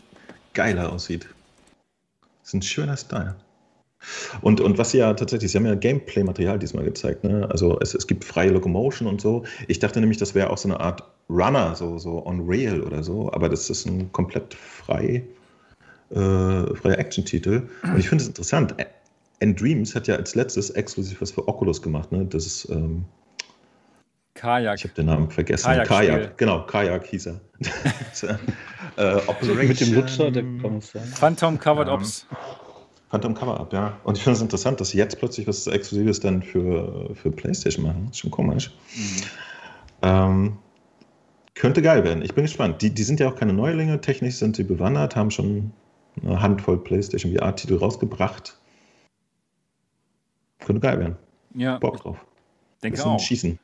geiler aussieht. ist ein schöner Style. Und, und was sie ja tatsächlich, sie haben ja Gameplay-Material diesmal gezeigt, ne? Also es, es gibt freie Locomotion und so. Ich dachte nämlich, das wäre auch so eine Art Runner, so, so on Rail oder so, aber das ist ein komplett frei, äh, freier Action-Titel. Und ich finde es interessant. End Dreams hat ja als letztes exklusiv was für Oculus gemacht, ne? Das ist, ähm, Kajak. ich habe den Namen vergessen. Kajakspiel. Kajak, genau, Kajak hieß er. (laughs) äh, Operation Mit dem Lutscher, der sein. Phantom Covered Ähm, Ops. Phantom Cover Up, ja. Und ich finde es interessant, dass sie jetzt plötzlich was Exklusives dann für, für PlayStation machen. Ist schon komisch. Mhm. Ähm, könnte geil werden. Ich bin gespannt. Die, die sind ja auch keine Neulinge. Technisch sind sie bewandert, haben schon eine Handvoll PlayStation VR-Titel rausgebracht. Könnte geil werden. Ja, Bock drauf. denke Bisschen auch. schießen.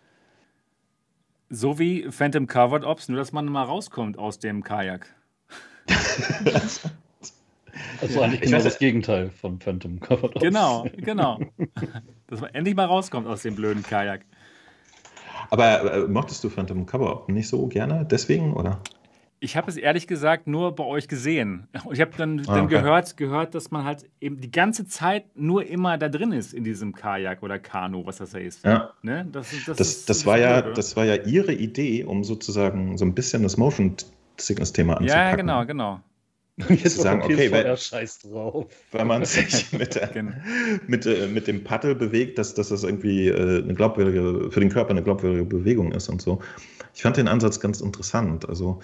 So wie Phantom Covered Ops, nur dass man mal rauskommt aus dem Kajak. (laughs) Also eigentlich ich genau weiß- das Gegenteil von Phantom Covered Ops. Genau, (laughs) genau. dass man endlich mal rauskommt aus dem blöden Kajak. Aber äh, mochtest du Phantom Cover Up nicht so gerne? Deswegen, oder? Ich habe es ehrlich gesagt nur bei euch gesehen. Und ich habe dann, Ah, dann okay. gehört, gehört, dass man halt eben die ganze Zeit nur immer da drin ist in diesem Kajak oder Kanu, was das da ist. Ja. Ne? Das, das, Das, ist das, war ja, blöd, das war ja ihre Idee, um sozusagen so ein bisschen das Motion Sickness-Thema anzupacken. Ja, genau, genau. (laughs) Und jetzt Zu sagen, okay, wenn- scheiß drauf. Wenn man (laughs) sich mit, der, Genau. mit, äh, mit dem Paddel bewegt, dass, dass das irgendwie äh, eine glaubwürdige, für den Körper eine glaubwürdige Bewegung ist und so. Ich fand den Ansatz ganz interessant. Also,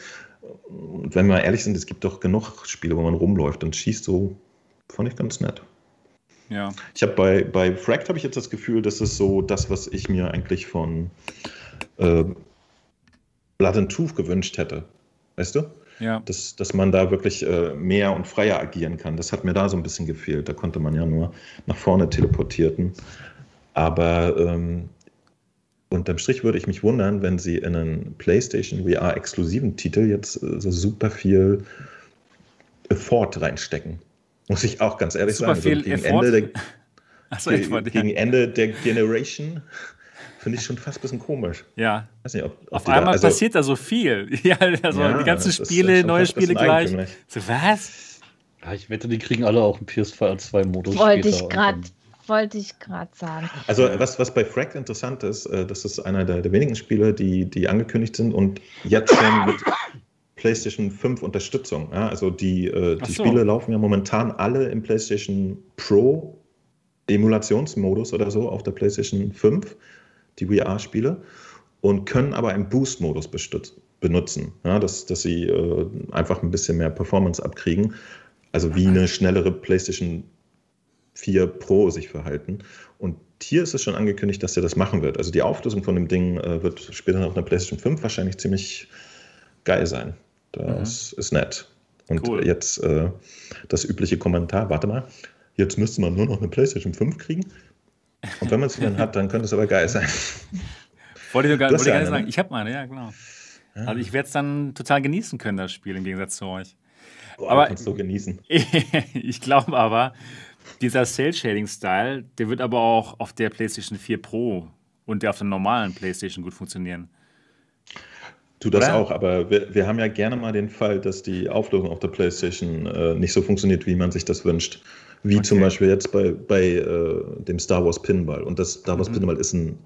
und wenn wir ehrlich sind, es gibt doch genug Spiele, wo man rumläuft und schießt so, fand ich ganz nett. Ja. Ich habe bei, bei Fract habe ich jetzt das Gefühl, das ist so das, was ich mir eigentlich von äh, Blood and Truth gewünscht hätte. Weißt du? Ja. Dass, dass man da wirklich äh, mehr und freier agieren kann. Das hat mir da so ein bisschen gefehlt. Da konnte man ja nur nach vorne teleportierten. Aber ähm, unterm Strich würde ich mich wundern, wenn sie in einen PlayStation VR-exklusiven Titel jetzt äh, so super viel Effort reinstecken. Muss ich auch ganz ehrlich Super sagen. viel also gegen, Effort? Ende der, (laughs) Achso, ich wollte. gegen Ende der Generation finde ich schon fast ein bisschen komisch. Ja. Weiß nicht, ob, ob Auf die da- einmal also- passiert da so viel. (laughs) Ja, also Ja, die ganzen Spiele, neue Spiele gleich. So, was? Ja, ich wette, die kriegen alle auch einen PS4 2-Modus. Wollte ich gerade wollte ich gerade sagen. Also was, was bei Fract interessant ist, äh, das ist einer der, der wenigen Spiele, die, die angekündigt sind und jetzt schon mit PlayStation 5 Unterstützung. Ja? Also die, äh, die so. Spiele laufen ja momentan alle im PlayStation Pro Emulationsmodus oder so auf der PlayStation 5, die VR-Spiele, und können aber einen Boost-Modus benutzen, ja? dass, dass sie äh, einfach ein bisschen mehr Performance abkriegen. Also wie eine schnellere PlayStation 4 Pro sich verhalten. Und hier ist es schon angekündigt, dass er das machen wird. Also die Auflösung von dem Ding äh, wird später auf einer PlayStation 5 wahrscheinlich ziemlich geil sein. Das ist nett. Und Cool. jetzt äh, das übliche Kommentar, warte mal, jetzt müsste man nur noch eine PlayStation 5 kriegen. Und wenn man sie dann hat, dann könnte es aber geil sein. (laughs) Wollte ich, gar, Du hast wollte ja sagen. ne? Ich habe meine, ja, genau. Also ich werde es dann total genießen können, das Spiel, im Gegensatz zu euch. Boah, Aber- du kannst so genießen. (laughs) ich glaube aber, dieser Cell-Shading-Style, der wird aber auch auf der PlayStation 4 Pro und der auf der normalen PlayStation gut funktionieren. Tu das Oder? auch, aber wir, wir haben ja gerne mal den Fall, dass die Auflösung auf der PlayStation äh, nicht so funktioniert, wie man sich das wünscht. Wie zum Okay. Beispiel jetzt bei, bei äh, dem Star Wars Pinball. Und das Star Wars Mhm. Pinball ist ein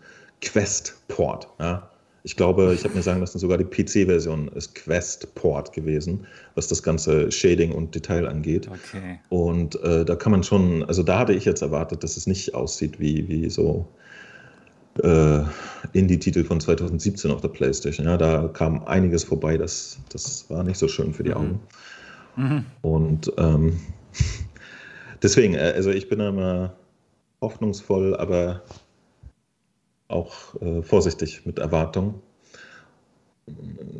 Quest-Port. Ja? Ich glaube, ich habe mir sagen lassen, sogar die PC-Version ist Quest-Port gewesen, was das ganze Shading und Detail angeht. Okay. Und äh, da kann man schon, also da hatte ich jetzt erwartet, dass es nicht aussieht wie, wie so äh, Indie-Titel von 2017 auf der Playstation. Ja, da kam einiges vorbei, das, das war nicht so schön für die Augen. Mhm. Und ähm, (laughs) deswegen, äh, also ich bin da immer hoffnungsvoll, aber auch äh, vorsichtig mit Erwartungen.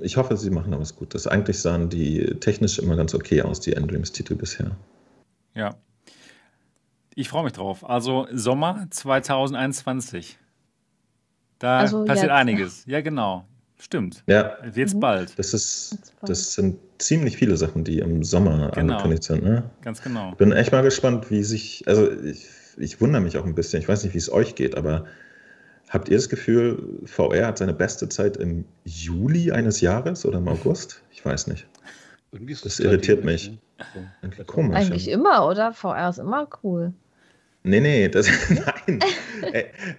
Ich hoffe, sie machen da was Gutes. Eigentlich sahen die technisch immer ganz okay aus, die Endreams-Titel bisher. Ja. Ich freue mich drauf. Also Sommer 2021. Da Also passiert jetzt. einiges. Ja, genau. Stimmt. Ja, Jetzt Mhm. bald. das ist, Jetzt bald. das sind ziemlich viele Sachen, die im Sommer Genau. angekündigt sind. Ne? Ganz genau. Bin echt mal gespannt, wie sich, also ich, ich wundere mich auch ein bisschen, ich weiß nicht, wie es euch geht, aber habt ihr das Gefühl, VR hat seine beste Zeit im Juli eines Jahres oder im August? Ich weiß nicht. Irgendwie ist Das es irritiert mich. ne? So. Irgendwie komisch. Eigentlich immer, oder? VR ist immer cool. Nee, nee, das, (laughs) nein.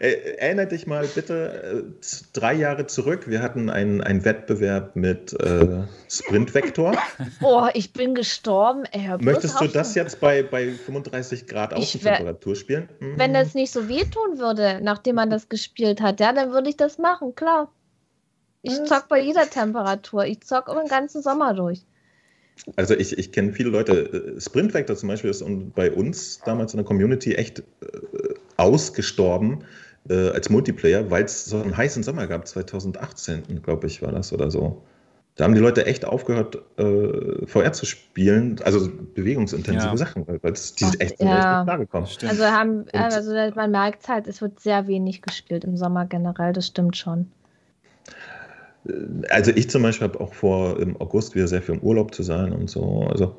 Erinnert dich mal bitte äh, drei Jahre zurück. Wir hatten einen, einen Wettbewerb mit äh, Sprint Vector. Oh, ich bin gestorben. Bloß Möchtest du das jetzt bei, bei 35 Grad Außentemperatur spielen? Mhm. Wenn das nicht so wehtun würde, nachdem man das gespielt hat, ja, dann würde ich das machen, klar. Ich Was? zock bei jeder Temperatur. Ich zock den ganzen Sommer durch. Also ich, ich kenne viele Leute, äh, Sprint Vector zum Beispiel ist bei uns damals in der Community echt äh, ausgestorben äh, als Multiplayer, weil es so einen heißen Sommer gab, 2018, glaube ich, war das oder so. Da haben die Leute echt aufgehört, äh, VR zu spielen, also bewegungsintensive Ja. Sachen, weil es- die Ach, sind echt, ja. nicht klargekommen. Also haben, also man merkt halt, es wird sehr wenig gespielt im Sommer generell, das stimmt schon. Also ich zum Beispiel habe auch vor, im August wieder sehr viel im Urlaub zu sein und so. Also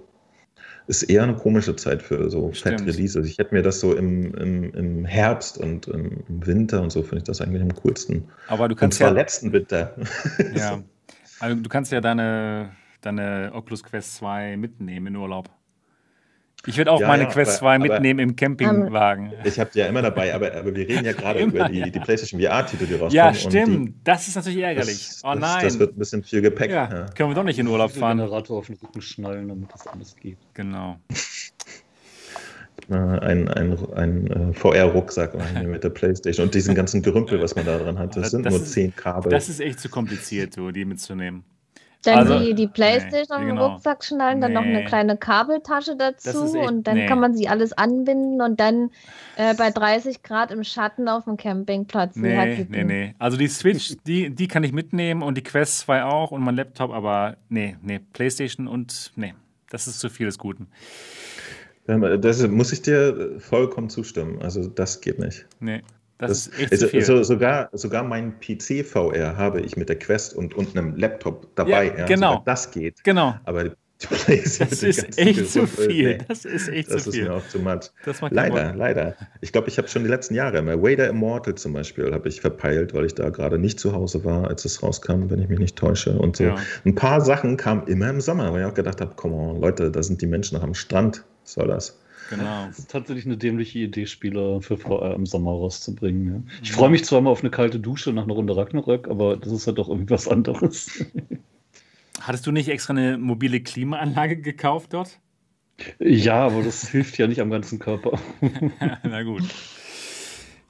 ist eher eine komische Zeit für so Stimmt. Fett-Releases. Ich hätte mir das so im, im, im Herbst und im, Winter und so finde ich das eigentlich am coolsten. Aber du Und kannst zwar ja, letzten Winter. ja, (laughs) also du kannst ja deine, deine Oculus Quest 2 mitnehmen in Urlaub. Ich würde auch Ja, meine ja, Quest aber- 2 aber- mitnehmen im Campingwagen. Ich habe die ja immer dabei, aber, aber wir reden ja gerade (laughs) über die, die PlayStation VR-Titel, die rauskommen. ja, und stimmt. das ist natürlich Die, ärgerlich. das, oh das, nein. Das wird ein bisschen viel Gepäck. ja, Ja. können wir doch nicht in Urlaub fahren. Generator auf den Rücken schnallen, damit das alles geht. Genau. Äh, Ein, ein, ein äh, VR-Rucksack (laughs) mit der PlayStation und diesen ganzen Gerümpel, was man da dran hat. Das, Das- sind das nur ist- zehn Kabel. Das ist echt zu kompliziert, so, die mitzunehmen. Dann Also- die, die Playstation Nee, auf den genau. Rucksack schnallen, dann noch Nee. eine kleine Kabeltasche dazu echt- und dann nee. kann man sie alles anbinden und dann äh, bei 30 Grad im Schatten auf dem Campingplatz. Nee, nee, nee. Also die Switch, die, die kann ich mitnehmen und die Quest 2 auch und mein Laptop, aber nee, nee. Playstation und nee. Das ist zu viel des Guten. Ähm, Das muss ich dir vollkommen zustimmen. Also das geht nicht. Nee, das, Das, ist echt also, so, sogar, sogar mein PC VR habe ich mit der Quest und, und einem Laptop dabei. Ja, Ja, genau. Sogar das geht. genau. Aber die PlayStation Das mit dem ist echt zu viel. nee, Das ist echt das zu ist viel. mir auch zu. Das keinen Leider, Bock. leider. Ich glaube, ich habe schon die letzten Jahre immer Wader Immortal zum Beispiel habe ich verpeilt, weil ich da gerade nicht zu Hause war, als es rauskam, wenn ich mich nicht täusche. Und so Ja. ein paar Sachen kamen immer im Sommer, weil ich auch gedacht habe, komm on, Leute, da sind die Menschen noch am Strand. Was soll das? Genau. Es ist tatsächlich eine dämliche Idee, Spieler für VR im Sommer rauszubringen. Ja. Ich Mhm. freue mich zwar mal auf eine kalte Dusche nach einer Runde Ragnarök, aber das ist halt doch irgendwas anderes. (laughs) Hattest du nicht extra eine mobile Klimaanlage gekauft dort? ja, aber das hilft ja nicht am ganzen Körper. (laughs) Na gut.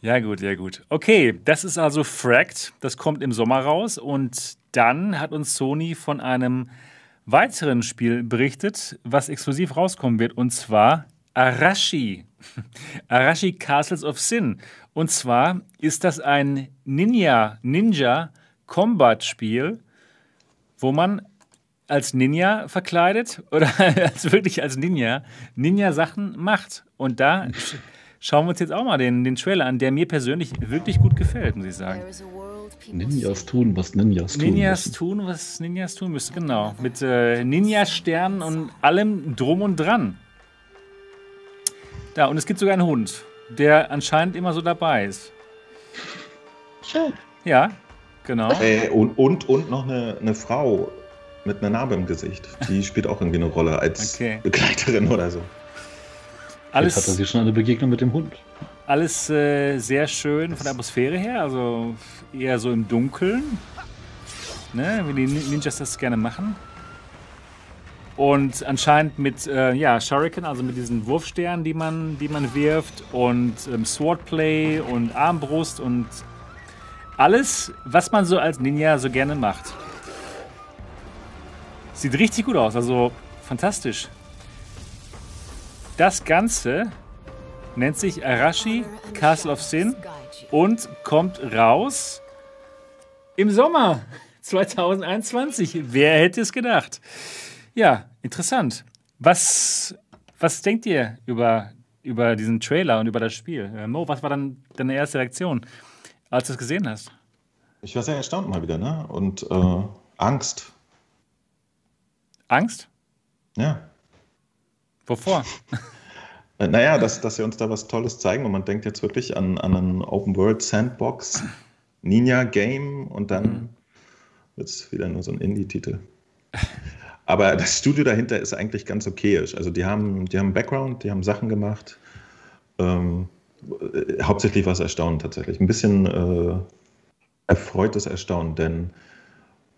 Ja, gut, ja, gut. Okay, das ist also Fracked. Das kommt im Sommer raus. Und dann hat uns Sony von einem weiteren Spiel berichtet, was exklusiv rauskommen wird. Und zwar Arashi. (laughs) Arashi Castles of Sin. Und zwar ist das ein Ninja, Ninja Combat Spiel, wo man als Ninja verkleidet oder (laughs) als wirklich als Ninja Ninja-Sachen macht. Und da sch schauen wir uns jetzt auch mal den, den Trailer an, der mir persönlich wirklich gut gefällt, muss ich sagen. Ninjas tun, was Ninjas tun. Ninjas müssen. tun, was Ninjas tun müssen, genau. Mit äh, Ninja-Sternen und allem drum und dran. Da, und es gibt sogar einen Hund, der anscheinend immer so dabei ist. Schön. Ja, genau. Äh, und, und, und noch eine, eine Frau mit einer Narbe im Gesicht. Die (laughs) spielt auch irgendwie eine Rolle als Okay. Begleiterin oder so. Jetzt hat er Alles, sich schon eine Begegnung mit dem Hund. alles äh, sehr schön von der Atmosphäre her, also eher so im Dunkeln, ne, wie die Nin- Ninjas das gerne machen. Und anscheinend mit äh, ja, Shuriken, also mit diesen Wurfsternen, die man, die man wirft, und ähm, Swordplay und Armbrust und alles, was man so als Ninja so gerne macht. Sieht richtig gut aus, also fantastisch. Das Ganze nennt sich Arashi Castle of Sin und kommt raus im Sommer (laughs) 2021. Wer hätte es gedacht? Ja, interessant. Was, was denkt ihr über, über diesen Trailer und über das Spiel? Äh, Mo, was war dann deine erste Reaktion, als du es gesehen hast? Ich war sehr erstaunt mal wieder, ne? Und äh, Angst. Angst? Ja. Wovor? (laughs) Äh, Naja, dass, dass sie uns da was Tolles zeigen und man denkt jetzt wirklich an, an einen Open World Sandbox Ninja Game und dann wird es wieder nur so ein Indie-Titel. (laughs) Aber das Studio dahinter ist eigentlich ganz okayisch. Also die haben, die haben Background, die haben Sachen gemacht. Ähm, äh, hauptsächlich war es erstaunend tatsächlich. Ein bisschen äh, erfreutes Erstaunen, denn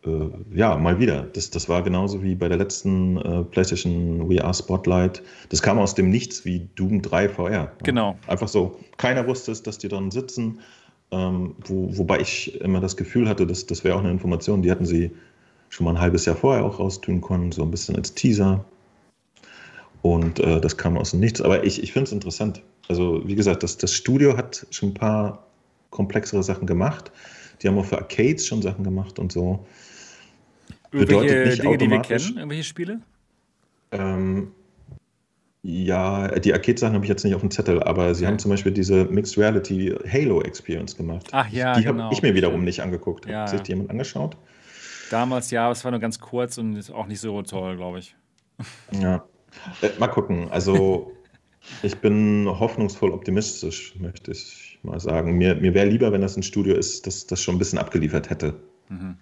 äh, ja, mal wieder. Das, das war genauso wie bei der letzten äh, PlayStation VR Spotlight. Das kam aus dem Nichts wie Doom 3 VR. Ja. Genau. Einfach so. Keiner wusste es, dass die dran sitzen. Ähm, wo, wobei ich immer das Gefühl hatte, dass, das wäre auch eine Information, die hatten sie schon mal ein halbes Jahr vorher auch raustun können, so ein bisschen als Teaser. Und äh, das kam aus dem Nichts. Aber ich, ich finde es interessant. Also, wie gesagt, das, das Studio hat schon ein paar komplexere Sachen gemacht. Die haben auch für Arcades schon Sachen gemacht und so. Bedeutet Irgendwelche nicht Dinge, die wir kennen? Irgendwelche Spiele? Ähm, ja, die Arcade-Sachen habe ich jetzt nicht auf dem Zettel, aber sie Okay. haben zum Beispiel diese Mixed Reality Halo Experience gemacht. Ach ja, die genau. habe ich mir wiederum nicht angeguckt. Ja, Hat sich ja. jemand angeschaut? Damals ja, aber es war nur ganz kurz und ist auch nicht so toll, glaube ich. Ja. Äh, mal gucken. Also, (laughs) ich bin hoffnungsvoll optimistisch, möchte ich mal sagen. Mir, mir wäre lieber, wenn das ein Studio ist, das das schon ein bisschen abgeliefert hätte. Mhm.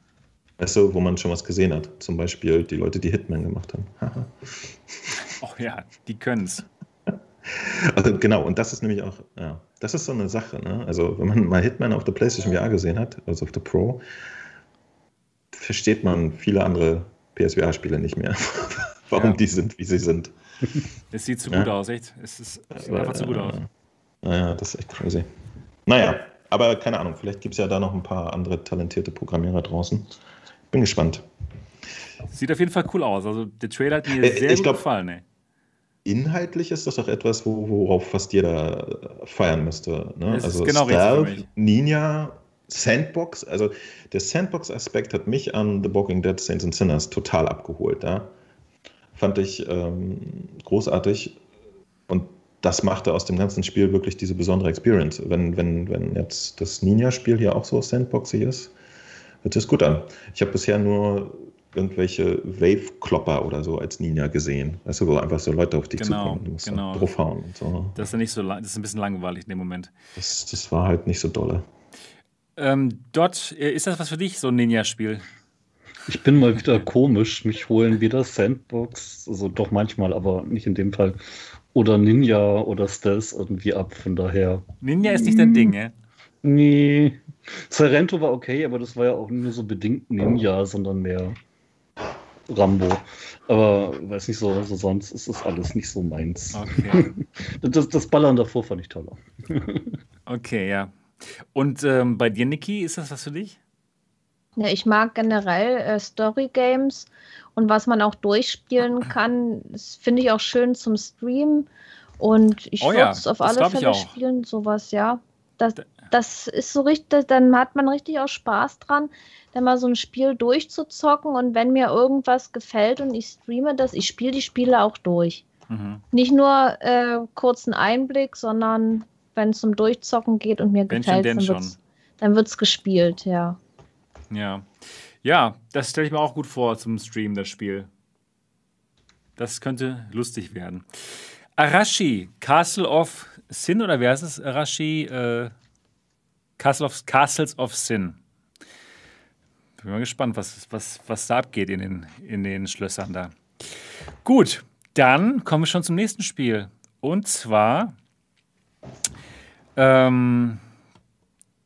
Weißt du, wo man schon was gesehen hat. Zum Beispiel die Leute, die Hitman gemacht haben. (laughs) Oh ja, die können's. (laughs) Also, genau, und das ist nämlich auch, ja, das ist so eine Sache. Ne? Also, wenn man mal Hitman auf der PlayStation VR gesehen hat, also auf der Pro, versteht man viele andere PSVR-Spiele nicht mehr, (laughs) warum ja. die sind, wie sie sind. (laughs) Es sieht zu gut ja. aus, echt. Es, ist, es sieht einfach zu gut aus. Naja, das ist echt crazy. Naja, aber keine Ahnung, vielleicht gibt es ja da noch ein paar andere talentierte Programmierer draußen. Bin gespannt. Sieht auf jeden Fall cool aus. Also der Trailer hat mir äh, sehr gut glaub, gefallen. Ey. Inhaltlich ist das doch etwas, worauf fast jeder feiern müsste. Ne? also genau Stealth, Ninja, Sandbox. Also der Sandbox-Aspekt hat mich an The Walking Dead Saints and Sinners total abgeholt. Ja? Fand ich ähm, großartig. Und das machte aus dem ganzen Spiel wirklich diese besondere Experience. Wenn, wenn, wenn jetzt das Ninja-Spiel hier auch so sandboxig ist, hört sich gut an. Ich habe bisher nur irgendwelche Wave-Klopper oder so als Ninja gesehen. Weißt du, wo einfach so Leute auf dich genau, zukommen. Du musst genau. draufhauen und so. Das ist nicht so das ist ein bisschen langweilig in dem Moment. Das, das war halt nicht so dolle. Ähm, dort, äh, ist das was für dich, so ein Ninja-Spiel? Ich bin mal wieder komisch. Mich holen wieder Sandbox, also doch manchmal, aber nicht in dem Fall. Oder Ninja oder Stealth irgendwie ab, von daher. Ninja ist nicht dein Ding, ja? Nee. Sorrento war okay, aber das war ja auch nur so bedingt Ninja, sondern mehr Rambo. Aber weiß nicht so, also sonst ist das alles nicht so meins. Okay. (laughs) Das, das Ballern davor fand ich toller. (laughs) Okay, ja. Und ähm, bei dir, Niki, ist das was für dich? Ja, ich mag generell äh, Story Games und was man auch durchspielen (clears throat) kann, finde ich auch schön zum Streamen. Und ich oh, würde es auf alle Fälle spielen, sowas, ja. Das, das ist so richtig, dann hat man richtig auch Spaß dran, dann mal so ein Spiel durchzuzocken und wenn mir irgendwas gefällt und ich streame das, ich spiele die Spiele auch durch. Mhm. Nicht nur äh, kurzen Einblick, sondern wenn es zum Durchzocken geht und mir gefällt, dann wird es gespielt, ja. Ja. Ja, das stelle ich mir auch gut vor zum Stream, das Spiel. Das könnte lustig werden. Arashi, Castle of Sin, oder wer ist es? Arashi, äh, Castle of, Castles of Sin. Bin mal gespannt, was, was, was da abgeht in den, in den Schlössern da. Gut, dann kommen wir schon zum nächsten Spiel. Und zwar, ähm,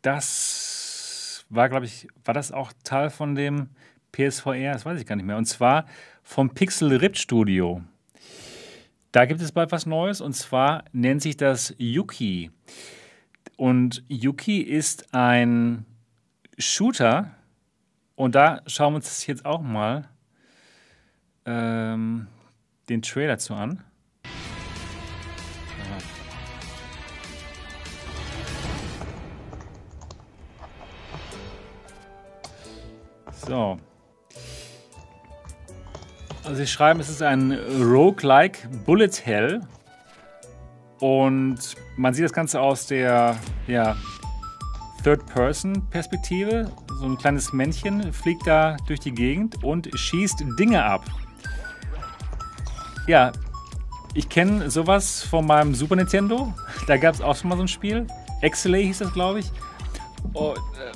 das war, glaube ich, war das auch Teil von dem PSVR? Das weiß ich gar nicht mehr. Und zwar vom Pixel Rip Studio. Da gibt es bald was Neues und zwar nennt sich das Yuki. Und Yuki ist ein Shooter. Und da schauen wir uns jetzt auch mal ähm, den Trailer zu an. So. Also sie schreiben, es ist ein Roguelike Bullet Hell. Und man sieht das Ganze aus der ja, Third-Person-Perspektive. So ein kleines Männchen fliegt da durch die Gegend und schießt Dinge ab. Ja, ich kenne sowas von meinem Super Nintendo. Da gab es auch schon mal so ein Spiel. Exelay hieß das, glaube ich.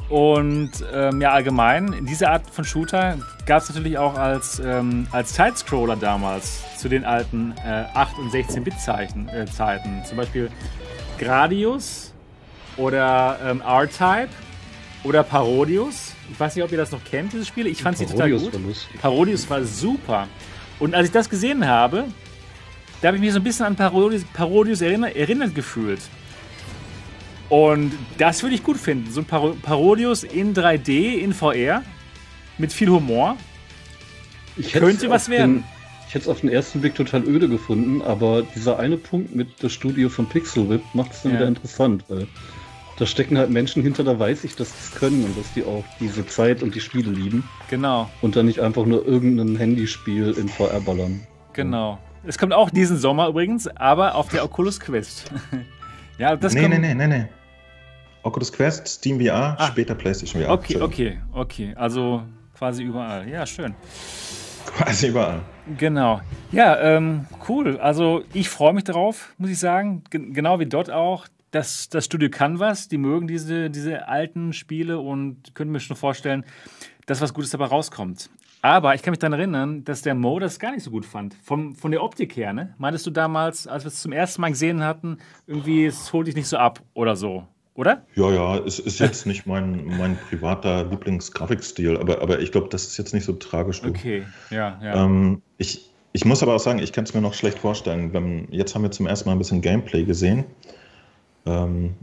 Und ähm, ja, allgemein, diese Art von Shooter gab es natürlich auch als, ähm, als Sidescroller damals zu den alten äh, 8- und 16-Bit-Zeiten. Äh, Zeiten. Zum Beispiel Gradius oder ähm, R-Type oder Parodius. Ich weiß nicht, ob ihr das noch kennt, diese Spiele. Ich fand sie total gut. War Parodius war super. Und als ich das gesehen habe, da habe ich mich so ein bisschen an Parodius, Parodius erinnert, erinnert gefühlt. Und das würde ich gut finden. So ein Par Parodius in 3D, in VR, mit viel Humor. Könnte was werden. Den, ich hätte es auf den ersten Blick total öde gefunden, aber dieser eine Punkt mit das Studio von Pixel Whip macht es dann ja. wieder interessant, weil da stecken halt Menschen hinter, da weiß ich, dass sie es können und dass die auch diese Zeit und die Spiele lieben. Genau. Und dann nicht einfach nur irgendein Handyspiel in VR ballern. Genau. Es kommt auch diesen Sommer übrigens, aber auf der Oculus Quest. (laughs) ja, das nee, kommt... nee, nee, nee, nee. Oculus Quest, Steam VR, ah. später PlayStation VR. Okay, okay, okay. Also quasi überall. Ja, schön. Quasi überall. Genau. Ja, ähm, cool. Also ich freue mich darauf, muss ich sagen. G genau wie dort auch. Das, das Studio Canvas, die mögen diese, diese alten Spiele und können mir schon vorstellen, dass was Gutes dabei rauskommt. Aber ich kann mich daran erinnern, dass der Mo das gar nicht so gut fand. Vom, von der Optik her, ne? Meintest du damals, als wir es zum ersten Mal gesehen hatten, irgendwie, es holt dich nicht so ab oder so, oder? Ja, ja, es ist jetzt nicht mein, mein privater Lieblingsgrafikstil, aber, aber ich glaube, das ist jetzt nicht so tragisch. Du. Okay, ja, ja. Ähm, ich, ich muss aber auch sagen, ich kann es mir noch schlecht vorstellen. Wenn, jetzt haben wir zum ersten Mal ein bisschen Gameplay gesehen. Ähm,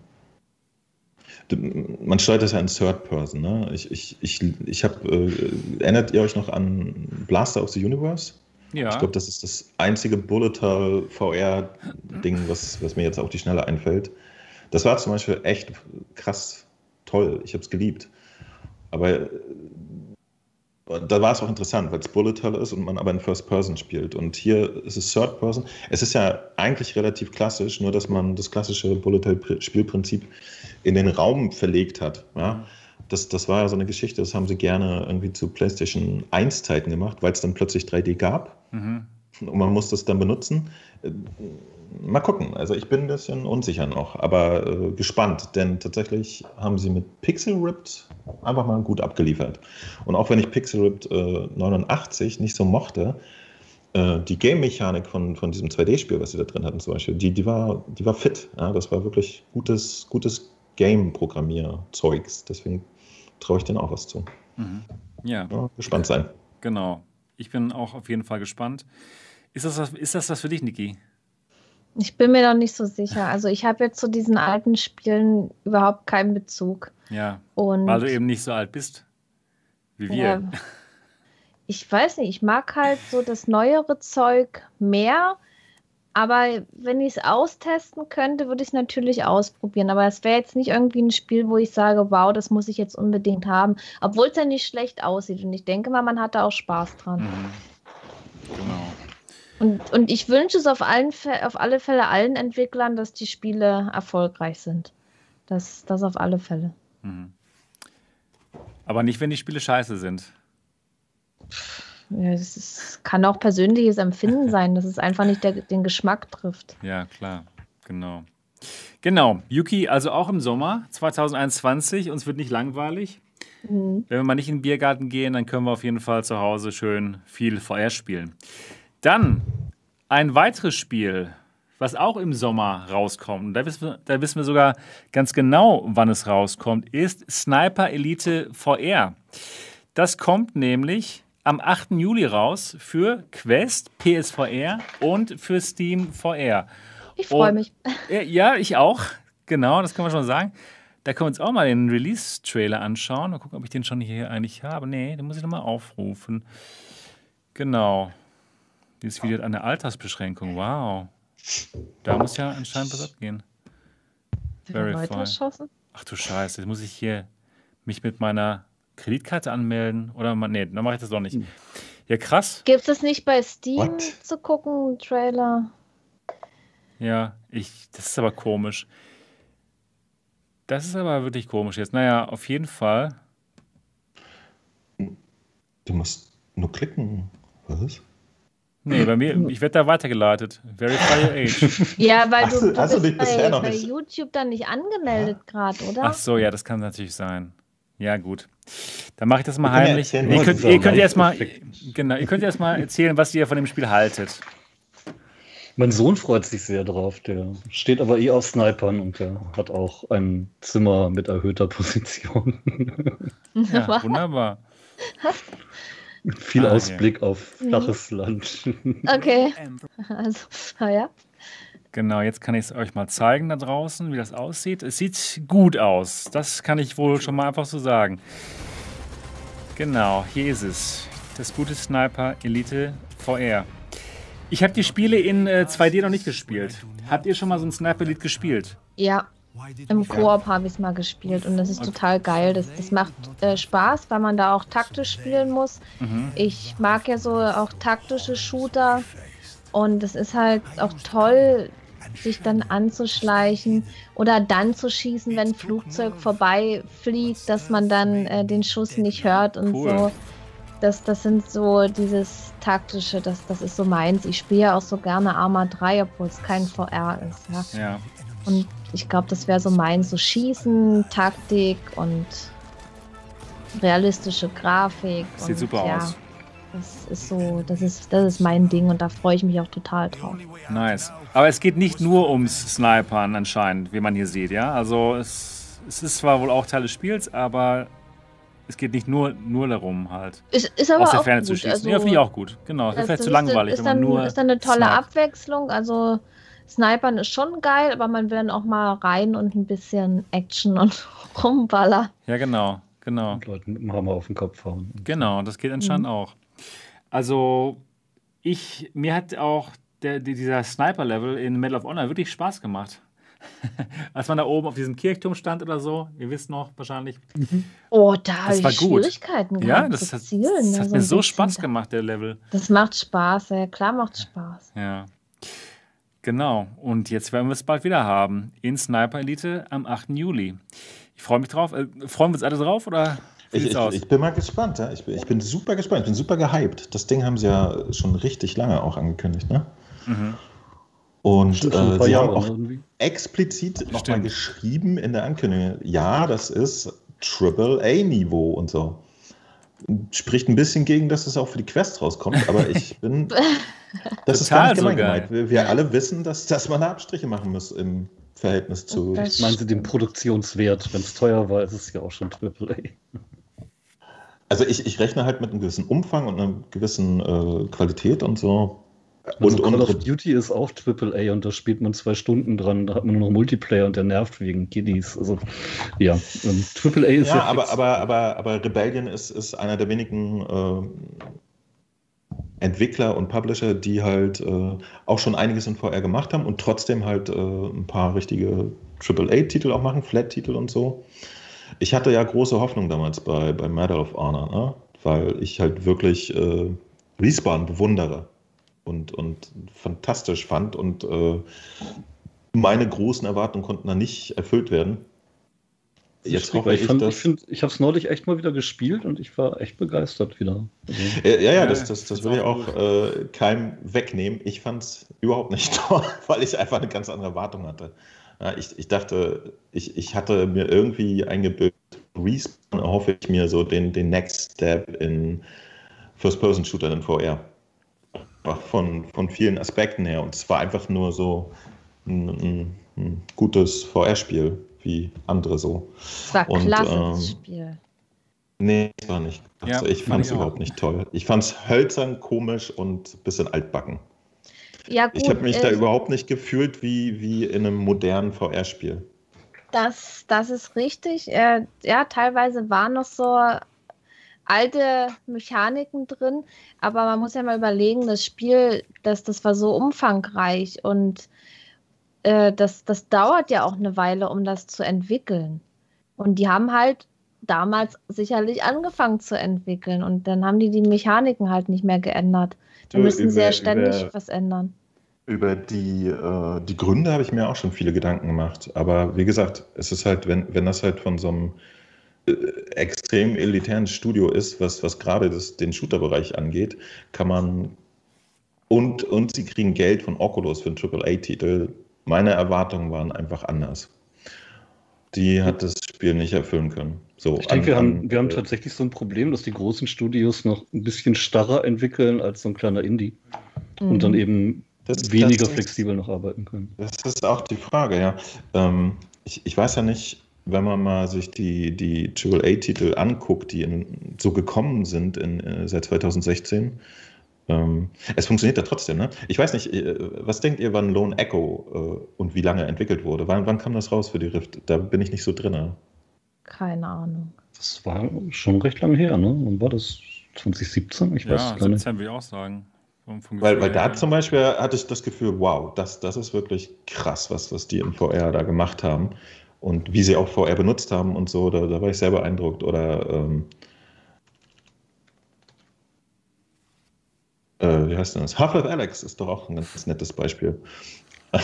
man steuert das ja in Third Person. Ne? Ich, ich, ich, ich habe, äh, erinnert ihr euch noch an Blaster of the Universe? ja. Ich glaube, das ist das einzige Bullet Hell VR-Ding, was, was mir jetzt auf die Schnelle einfällt. Das war zum Beispiel echt krass toll. Ich habe es geliebt. Aber äh, da war es auch interessant, weil es Bullet Hell ist und man aber in First Person spielt. Und hier ist es Third Person. Es ist ja eigentlich relativ klassisch, nur dass man das klassische Bullet Hell Spielprinzip in den Raum verlegt hat. Ja? Das, das war ja so eine Geschichte, das haben sie gerne irgendwie zu PlayStation 1 Zeiten gemacht, weil es dann plötzlich 3D gab. Mhm. Und man muss das dann benutzen. Mal gucken. Also ich bin ein bisschen unsicher noch, aber äh, gespannt, denn tatsächlich haben sie mit Pixel Ripped einfach mal gut abgeliefert. Und auch wenn ich Pixel Ripped äh, 89 nicht so mochte, äh, die Game-Mechanik von, von diesem 2D-Spiel, was sie da drin hatten zum Beispiel, die, die, war, die war fit. Ja? Das war wirklich gutes, gutes Game-Programmier-Zeugs. Deswegen traue ich denen auch was zu. Mhm. Ja. ja. Gespannt sein. Genau. Ich bin auch auf jeden Fall gespannt. Ist das ist das was für dich, Niki? Ich bin mir noch nicht so sicher. Also ich habe jetzt zu diesen alten Spielen überhaupt keinen Bezug. Ja. Und weil du eben nicht so alt bist wie wir. Ja, ich weiß nicht, ich mag halt so das neuere Zeug mehr. Aber wenn ich es austesten könnte, würde ich es natürlich ausprobieren. Aber es wäre jetzt nicht irgendwie ein Spiel, wo ich sage, wow, das muss ich jetzt unbedingt haben. Obwohl es ja nicht schlecht aussieht. Und ich denke mal, man hat da auch Spaß dran. Mhm. Genau. Und, und ich wünsche es auf, allen, auf alle Fälle allen Entwicklern, dass die Spiele erfolgreich sind. Das, das auf alle Fälle. Mhm. Aber nicht, wenn die Spiele scheiße sind. Ja, es ist, kann auch persönliches Empfinden (laughs) sein, dass es einfach nicht der, den Geschmack trifft. Ja, klar. Genau. Genau. Yuki, also auch im Sommer 2021. Uns wird nicht langweilig. Mhm. Wenn wir mal nicht in den Biergarten gehen, dann können wir auf jeden Fall zu Hause schön viel VR spielen. Dann ein weiteres Spiel, was auch im Sommer rauskommt, da wissen, wir, da wissen wir sogar ganz genau, wann es rauskommt, ist Sniper Elite VR. Das kommt nämlich am 8. Juli raus für Quest, PSVR und für Steam VR. Ich freue mich. Ja, ich auch. Genau, das können wir schon sagen. Da können wir uns auch mal den Release-Trailer anschauen. Mal gucken, ob ich den schon hier eigentlich habe. Nee, den muss ich nochmal aufrufen. Genau. Dieses Video hat eine Altersbeschränkung. Wow. Da muss ja anscheinend was abgehen. Verify. Ach du Scheiße, jetzt muss ich hier mich mit meiner Kreditkarte anmelden oder mal, nee, dann mache ich das doch nicht. Ja, krass. Gibt es das nicht bei Steam What? zu gucken, Trailer? Ja, ich, das ist aber komisch. Das ist aber wirklich komisch jetzt. Naja, auf jeden Fall. Du musst nur klicken. Was? Nee, bei mir, ich werde da weitergeleitet. Verify your age. (laughs) Ja, weil Hast du, du- du hast du bist dich bisher bei, noch bei nicht- YouTube dann nicht angemeldet gerade, oder? Ach so, ja, das kann natürlich sein. Ja, gut. Dann mache ich das mal Wir können ja heimlich. erzählen, ihr könnt, ihr könnt Live erst mal, Effekt- genau, ihr könnt erst mal erzählen, was ihr von dem Spiel haltet. Mein Sohn freut sich sehr drauf. Der steht aber eh auf Snipern und der hat auch ein Zimmer mit erhöhter Position. (laughs) Ja, (laughs) wunderbar. Viel Ah, Ausblick auf flaches Land. (laughs) Okay. (laughs) Also, ah ja. Genau, jetzt kann ich es euch mal zeigen da draußen, wie das aussieht. Es sieht gut aus. Das kann ich wohl schon mal einfach so sagen. Genau, hier ist es. Das gute Sniper Elite VR. Ich habe die Spiele in äh, 2D noch nicht gespielt. Habt ihr schon mal so ein Sniper Elite gespielt? Ja, im Koop habe ich es mal gespielt und das ist total geil. Das, das macht äh, Spaß, weil man da auch taktisch spielen muss. Mhm. Ich mag ja so auch taktische Shooter und es ist halt auch toll, sich dann anzuschleichen oder dann zu schießen, wenn ein Flugzeug vorbeifliegt, dass man dann äh, den Schuss nicht hört und Cool. so. Das, das sind so dieses taktische, das, das ist so meins. Ich spiele ja auch so gerne Arma 3, obwohl es kein VR ist. Ja. Ja. Und ich glaube, das wäre so meins, so Schießen, Taktik und realistische Grafik. Sieht und, super ja. aus. Das ist so, das ist, das ist mein Ding und da freue ich mich auch total drauf. Nice. Aber es geht nicht nur ums Snipern anscheinend, wie man hier sieht, ja? Also es, es ist zwar wohl auch Teil des Spiels, aber es geht nicht nur, nur darum, halt Ist, ist aus der Ferne gut. zu schießen. Also, ja, finde ich auch gut. Genau. Das ist vielleicht zu langweilig, ist dann, nur. ist dann eine tolle. Abwechslung. Also Snipern ist schon geil, aber man will dann auch mal rein und ein bisschen Action und (laughs) rumballern. Ja, genau. Genau. Und Leuten mit dem Hammer auf den Kopf hauen. Genau, das geht anscheinend auch. Also, ich, mir hat auch der, die- dieser Sniper-Level in Medal of Honor wirklich Spaß gemacht. (laughs) Als man da oben auf diesem Kirchturm stand oder so, ihr wisst noch wahrscheinlich. Oh, da habe war ich gut. Schwierigkeiten Ja, gehabt das zu hat, zielen. das da hat so mir so. Spaß gemacht, der Level. Das macht Spaß, ja klar macht Spaß. Ja. Genau. Und jetzt werden wir es bald wieder haben. In Sniper Elite am 8. Juli. Ich freue mich drauf. Äh, freuen wir uns alle drauf oder wie Ich, sieht's ich, aus? ich bin mal gespannt, ja. Ich bin, ich bin super gespannt, ich bin super gehypt. Das Ding haben sie ja schon richtig lange auch angekündigt, ne? Mhm. Und Stimmt, äh, sie Jahre haben auch irgendwie. explizit nochmal geschrieben in der Ankündigung, ja, das ist Triple-A-Niveau und so. Spricht ein bisschen gegen, dass es auch für die Quest rauskommt, aber (laughs) ich bin. (laughs) Das ist Total gar nicht sogar. gemeint. Wir, wir alle wissen, dass, dass man da Abstriche machen muss im Verhältnis zu. Das Meinen Sie den Produktionswert? Wenn es teuer war, ist es ja auch schon AAA. Also ich, ich rechne halt mit einem gewissen Umfang und einer gewissen äh, Qualität und so. Und, Und, Call of und Duty ist auch AAA und da spielt man zwei Stunden dran. Da hat man nur noch Multiplayer und der nervt wegen Kiddies. Also ja, ähm, AAA ist ja, ja, aber, aber, aber, aber Rebellion ist, ist einer der wenigen ähm, Entwickler und Publisher, die halt äh, auch schon einiges in VR gemacht haben und trotzdem halt äh, ein paar richtige AAA-Titel auch machen, Flat-Titel und so. Ich hatte ja große Hoffnung damals bei, bei Medal of Honor, ne? weil ich halt wirklich äh, Respawn bewundere und, und fantastisch fand und äh, meine großen Erwartungen konnten da nicht erfüllt werden. Jetzt hoffe ich, ich, fand, ich, find, ich habe es neulich echt mal wieder gespielt und ich war echt begeistert wieder. Also, Ja, ja, das, das, das ist will ich auch auch äh, keinem wegnehmen. Ich fand es überhaupt nicht (laughs) toll, weil ich einfach eine ganz andere Erwartung hatte. Ja, ich, ich dachte, ich, ich hatte mir irgendwie eingebildet, Respawn erhoffe ich mir so den, den Next Step in First-Person-Shooter in VR. Von, von vielen Aspekten her. Und es war einfach nur so ein, ein, ein gutes VR-Spiel, wie andere so. Es war Und, klasse, ähm, das Spiel. Nee, das war nicht. Ja, Also ich fand es überhaupt nicht toll. Ich fand es hölzern, komisch und ein bisschen altbacken. Ja, gut, Ich habe mich da äh, überhaupt nicht gefühlt wie, wie in einem modernen VR-Spiel. Das, das ist richtig. Äh, ja, teilweise waren noch so alte Mechaniken drin, aber man muss ja mal überlegen, das Spiel, das, das war so umfangreich und äh, das, das dauert ja auch eine Weile, um das zu entwickeln. Und die haben halt damals sicherlich angefangen zu entwickeln und dann haben die die Mechaniken halt nicht mehr geändert. Du, müssen über- ständig über- was ändern. Über die, äh, die Gründe habe ich mir auch schon viele Gedanken gemacht. Aber wie gesagt, es ist halt, wenn, wenn das halt von so einem extrem elitären Studio ist, was, was gerade das, den Shooter-Bereich angeht, kann man und, und sie kriegen Geld von Oculus für einen AAA-Titel. Meine Erwartungen waren einfach anders. Die hat das Spiel nicht erfüllen können. So, ich denke, wir, haben, wir haben tatsächlich so ein Problem, dass die großen Studios noch ein bisschen starrer entwickeln als so ein kleiner Indie und dann Mhm. eben Das- weniger das ist- flexibel noch arbeiten können. Das ist auch die Frage, ja. Ähm, ich, ich weiß ja nicht, wenn man mal sich die, die AAA-Titel anguckt, die in, so gekommen sind in, äh, seit 2016. Ähm, es funktioniert ja trotzdem, ne? Ich weiß nicht, äh, was denkt ihr, wann Lone Echo äh, und wie lange entwickelt wurde? Wann, wann kam das raus für die Rift? Da bin ich nicht so drin. Keine Ahnung. Das war schon recht lange her, ne? Wann war das? 2017? Ich weiß Ja, es gar nicht. 17 würde ich auch sagen. Vom, vom Weil, weil da zum Beispiel hatte ich das Gefühl, wow, das, das ist wirklich krass, was, was die in VR da gemacht haben. Und wie sie auch VR benutzt haben und so, da, da war ich sehr beeindruckt. Oder ähm, äh, wie heißt denn das? Half-Life Alex ist doch auch ein ganz nettes Beispiel. (laughs)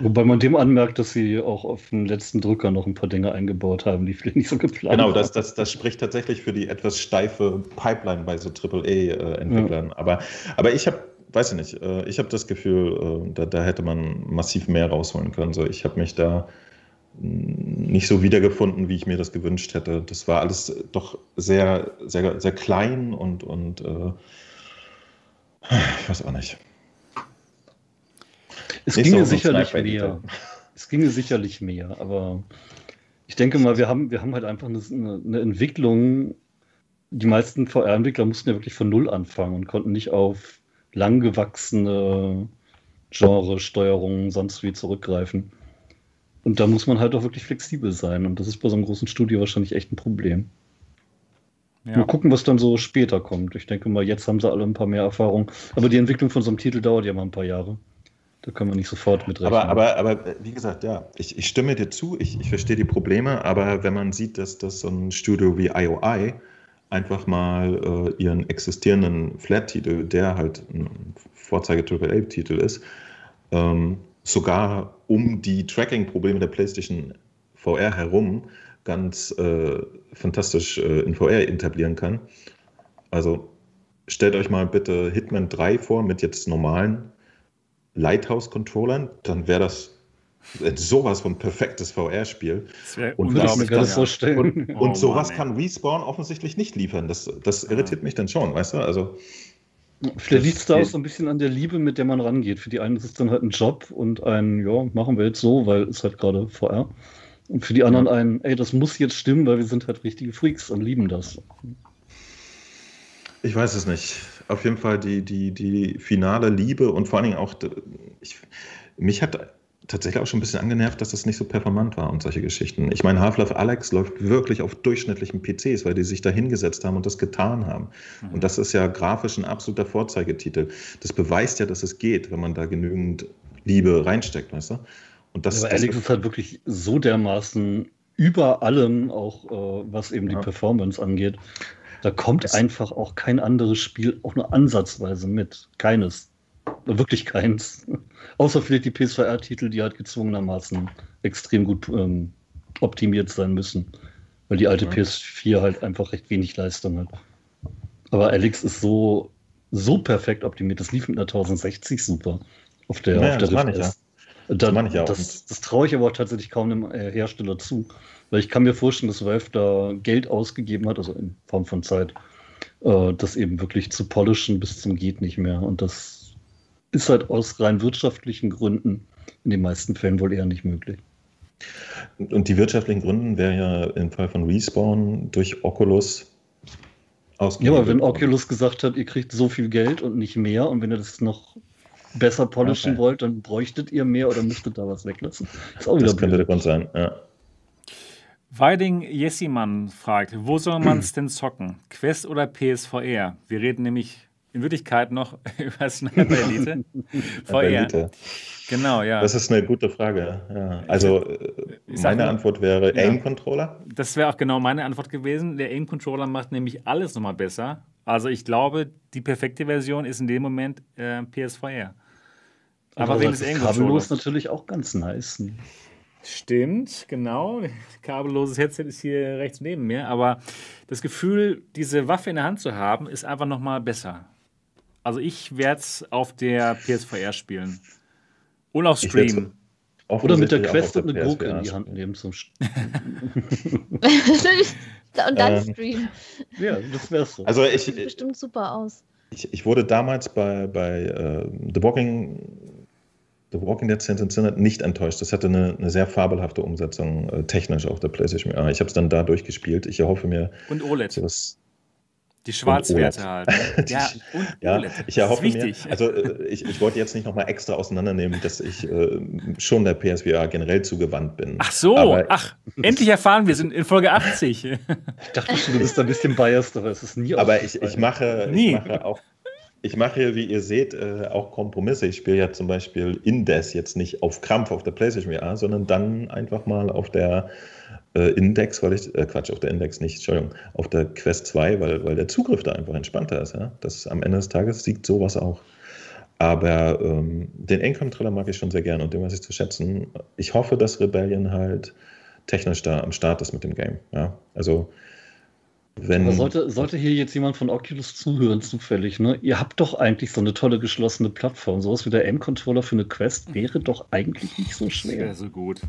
Wobei man dem anmerkt, dass sie auch auf dem letzten Drücker noch ein paar Dinge eingebaut haben, die vielleicht nicht so geplant Genau, waren. das, das, das spricht tatsächlich für die etwas steife Pipeline bei so AAA-Entwicklern. Aber, aber ich habe, weiß ich nicht, äh, ich habe das Gefühl, äh, da, da hätte man massiv mehr rausholen können. So, ich habe mich da nicht so wiedergefunden, wie ich mir das gewünscht hätte. Das war alles doch sehr, sehr, sehr klein und, und äh, Ich weiß auch nicht. Es Nicht ginge so sicherlich mehr. Es ginge sicherlich mehr, aber ich denke mal, wir haben, wir haben halt einfach eine, eine Entwicklung. Die meisten VR-Entwickler mussten ja wirklich von Null anfangen und konnten nicht auf langgewachsene Genre-Steuerungen sonst wie zurückgreifen. Und da muss man halt auch wirklich flexibel sein. Und das ist bei so einem großen Studio wahrscheinlich echt ein Problem. Ja. Mal gucken, was dann so später kommt. Ich denke mal, jetzt haben sie alle ein paar mehr Erfahrung. Aber die Entwicklung von so einem Titel dauert ja mal ein paar Jahre. Da kann man nicht sofort mit rechnen. Aber, aber, aber wie gesagt, ja, ich, ich stimme dir zu, ich, ich verstehe die Probleme, aber wenn man sieht, dass das so ein Studio wie IOI einfach mal äh, ihren existierenden Flat-Titel, der halt ein Vorzeige-AAA-Titel ist, ähm, sogar um die Tracking-Probleme der PlayStation VR herum ganz äh, fantastisch äh, in VR etablieren kann. Also stellt euch mal bitte Hitman 3 vor mit jetzt normalen Lighthouse-Controllern, dann wäre das sowas von perfektes VR-Spiel. Und, das, mir das vorstellen. und, und oh, sowas Mann, kann Respawn offensichtlich nicht liefern. Das, das irritiert mich dann schon, weißt du? Also, Vielleicht liegt es da auch so ein bisschen an der Liebe, mit der man rangeht. Für die einen ist es dann halt ein Job und ein, ja, machen wir jetzt so, weil es halt gerade VR. Und für die anderen ein, ey, das muss jetzt stimmen, weil wir sind halt richtige Freaks und lieben das. Ich weiß es nicht auf jeden Fall die, die, die finale Liebe und vor allen Dingen auch, ich, mich hat tatsächlich auch schon ein bisschen angenervt, dass das nicht so performant war und solche Geschichten. Ich meine, Half-Life Alex läuft wirklich auf durchschnittlichen PCs, weil die sich da hingesetzt haben und das getan haben. Mhm. Und das ist ja grafisch ein absoluter Vorzeigetitel. Das beweist ja, dass es geht, wenn man da genügend Liebe reinsteckt, weißt du? Und das, aber Alex ist halt wirklich so dermaßen über allem, auch äh, was eben die Performance angeht. Da kommt das einfach auch kein anderes Spiel auch nur ansatzweise mit. Keines. Wirklich keins. (laughs) Außer vielleicht die PSVR-Titel, die halt gezwungenermaßen extrem gut ähm, optimiert sein müssen. Weil die alte ja. PS4 halt einfach recht wenig Leistung hat. Aber Alex ist so, so perfekt optimiert. Das lief mit einer 1060 super auf der, ja, auf der Rift S. Das, das, das, das traue ich aber auch tatsächlich kaum dem äh, Hersteller zu. Weil ich kann mir vorstellen, dass Valve da Geld ausgegeben hat, also in Form von Zeit, äh, das eben wirklich zu polischen bis zum geht nicht mehr. Und das ist halt aus rein wirtschaftlichen Gründen in den meisten Fällen wohl eher nicht möglich. Und die wirtschaftlichen Gründe wäre ja im Fall von Respawn durch Oculus ausgegeben. Ja, aber wenn Oculus gesagt hat, ihr kriegt so viel Geld und nicht mehr und wenn ihr das noch besser polischen okay. wollt, dann bräuchtet ihr mehr oder müsstet da was weglassen. Das, das könnte der Grund sein, ja. Weiding Jessimann fragt, wo soll man es (clears throat) denn zocken? Quest oder PSVR? Wir reden nämlich in Wirklichkeit noch (laughs) über Sniper Elite. (laughs) VR. Genau, ja. Das ist eine gute Frage. Ja. Also meine mal, Antwort wäre ja. Aim-Controller. Das wäre auch genau meine Antwort gewesen. Der Aim-Controller macht nämlich alles nochmal besser. Also ich glaube, die perfekte Version ist in dem Moment äh, PSVR. Aber wegen des Aim-Controllers. Kabellos natürlich auch ganz nice. Stimmt, genau. (laughs) Kabelloses Headset ist hier rechts neben mir. Aber das Gefühl, diese Waffe in der Hand zu haben, ist einfach nochmal besser. Also ich werde es auf der PSVR spielen. Und auf Stream. Oder mit der Quest und eine Gurke in die Hand nehmen zum (laughs) (laughs) Und dann ähm, streamen. Ja, das wäre so. Also ich, sieht bestimmt super aus. Ich, ich wurde damals bei, bei uh, The Walking The Walking Dead Sense Sinner nicht enttäuscht. Das hatte eine, eine sehr fabelhafte Umsetzung, äh, technisch auf der PlayStation. Ich habe es dann da durchgespielt. Ich erhoffe mir. Und OLED. Sowas, die Schwarzwerte halt. Ne? (laughs) ja, und ja, OLED. Ich erhoffe mir, also äh, ich, ich wollte jetzt nicht nochmal extra auseinandernehmen, dass ich äh, schon der PSVR generell zugewandt bin. Ach so, aber, ach, endlich erfahren wir sind in Folge 80. (laughs) ich dachte schon, du bist ein bisschen biased, aber es ist nie Aber ich, ich, mache, nie. ich mache auch ich mache hier, wie ihr seht, äh, auch Kompromisse. Ich spiele ja zum Beispiel Indes jetzt nicht auf Krampf auf der PlayStation VR, sondern dann einfach mal auf der äh, Index, weil ich, äh, Quatsch, auf der Index nicht, Entschuldigung, auf der Quest 2, weil, weil der Zugriff da einfach entspannter ist. Ja? Das am Ende des Tages siegt sowas auch. Aber ähm, den Aim-Controller mag ich schon sehr gern und den weiß ich zu schätzen. Ich hoffe, dass Rebellion halt technisch da am Start ist mit dem Game. Ja? Also wenn sollte, sollte hier jetzt jemand von Oculus zuhören, zufällig, ne? Ihr habt doch eigentlich so eine tolle geschlossene Plattform. Sowas wie der M-Controller für eine Quest wäre doch eigentlich nicht so schwer. Es wäre so gut.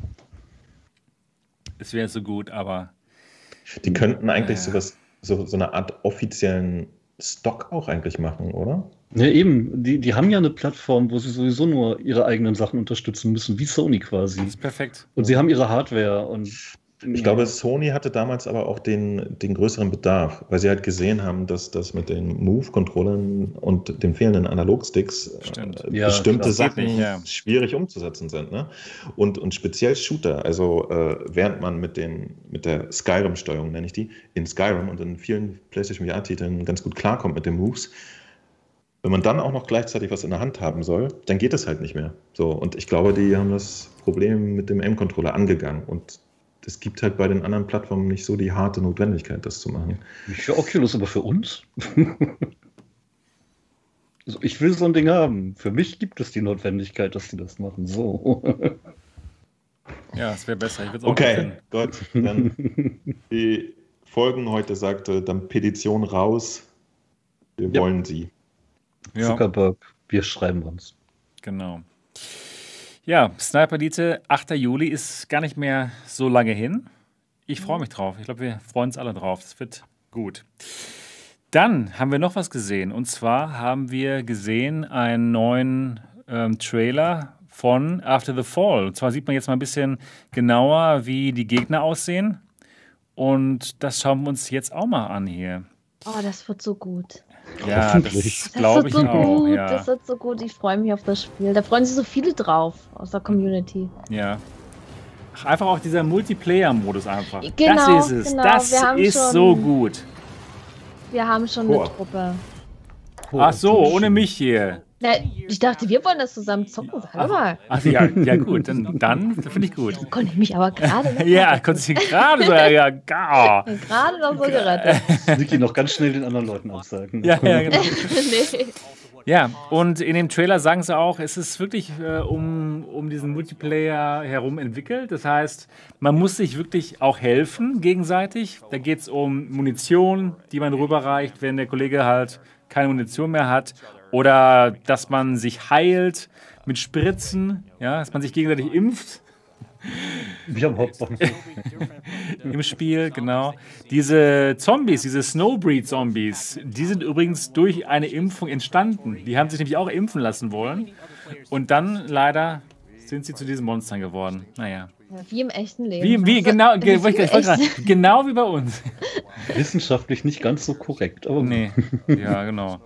Es wäre so gut, aber. Die könnten eigentlich äh, sowas, so, so eine Art offiziellen Stock auch eigentlich machen, oder? Ja, eben. Die, die haben ja eine Plattform, wo sie sowieso nur ihre eigenen Sachen unterstützen müssen, wie Sony quasi. Das ist perfekt. Und sie haben ihre Hardware und Ich glaube, Sony hatte damals aber auch den, den größeren Bedarf, weil sie halt gesehen haben, dass das mit den Move-Controllern und den fehlenden Analogsticks Stimmt. äh, Ja, bestimmte das Sachen nicht, ja. schwierig umzusetzen sind. Ne? Und, und speziell Shooter, also äh, während man mit, den, mit der Skyrim-Steuerung, nenne ich die, in Skyrim und in vielen PlayStation VR-Titeln ganz gut klarkommt mit den Moves, wenn man dann auch noch gleichzeitig was in der Hand haben soll, dann geht es halt nicht mehr. So, und ich glaube, die haben das Problem mit dem M-Controller angegangen. Und es gibt halt bei den anderen Plattformen nicht so die harte Notwendigkeit, das zu machen. nicht für Oculus, aber für uns. (laughs) also ich will so ein Ding haben. Für mich gibt es die Notwendigkeit, dass die das machen. So. (laughs) Ja, es wäre besser. Ich würd's auch Okay, gut. Dann die Folgen heute sagte, dann Petition raus. Wir Ja. wollen sie. Ja, Zuckerberg, wir schreiben uns. genau. Ja, Sniper Elite, 8. Juli ist gar nicht mehr so lange hin. Ich freue mich drauf. Ich glaube, wir freuen uns alle drauf. Das wird gut. Dann haben wir noch was gesehen. Und zwar haben wir gesehen einen neuen ähm, Trailer von After the Fall. Und zwar sieht man jetzt mal ein bisschen genauer, wie die Gegner aussehen. Und das schauen wir uns jetzt auch mal an hier. Oh, das wird so gut. Ja, das glaube ich so auch. gut. Ja. Das wird so gut. Ich freue mich auf das Spiel. Da freuen sich so viele drauf aus der Community. Ja. Ach, einfach auch dieser Multiplayer-Modus einfach. Genau, das ist es. genau. Das ist schon- so gut. Wir haben schon Boah. eine Truppe. Ach so, ohne mich hier. Na, ich dachte, wir wollen das zusammen zocken. Sag mal. Ach ja, ja gut, dann, dann finde ich gut. Konnte ich mich aber gerade Ja, konnte ich gerade so, ja, ja, (laughs) gar. gerade noch so gerettet. Niki noch ganz schnell den anderen Leuten absagen. Ja, ja, genau. (laughs) nee. Ja, und in dem Trailer sagen sie auch, es ist wirklich äh, um, um diesen Multiplayer herum entwickelt. Das heißt, man muss sich wirklich auch helfen gegenseitig. Da geht es um Munition, die man rüberreicht, wenn der Kollege halt keine Munition mehr hat. Oder dass man sich heilt mit Spritzen, ja, dass man sich gegenseitig impft Wir haben Hauptbahnhof. (laughs) im Spiel, genau. Diese Zombies, diese Snowbreed-Zombies, die sind übrigens durch eine Impfung entstanden. Die haben sich nämlich auch impfen lassen wollen. Und dann leider sind sie zu diesen Monstern geworden. Naja. Ja, Wie im echten Leben. Wie, wie Also, genau, wie ge, wollte ich, ich gerade- genau wie bei uns. Wissenschaftlich nicht ganz so korrekt, aber Nee, ja, genau.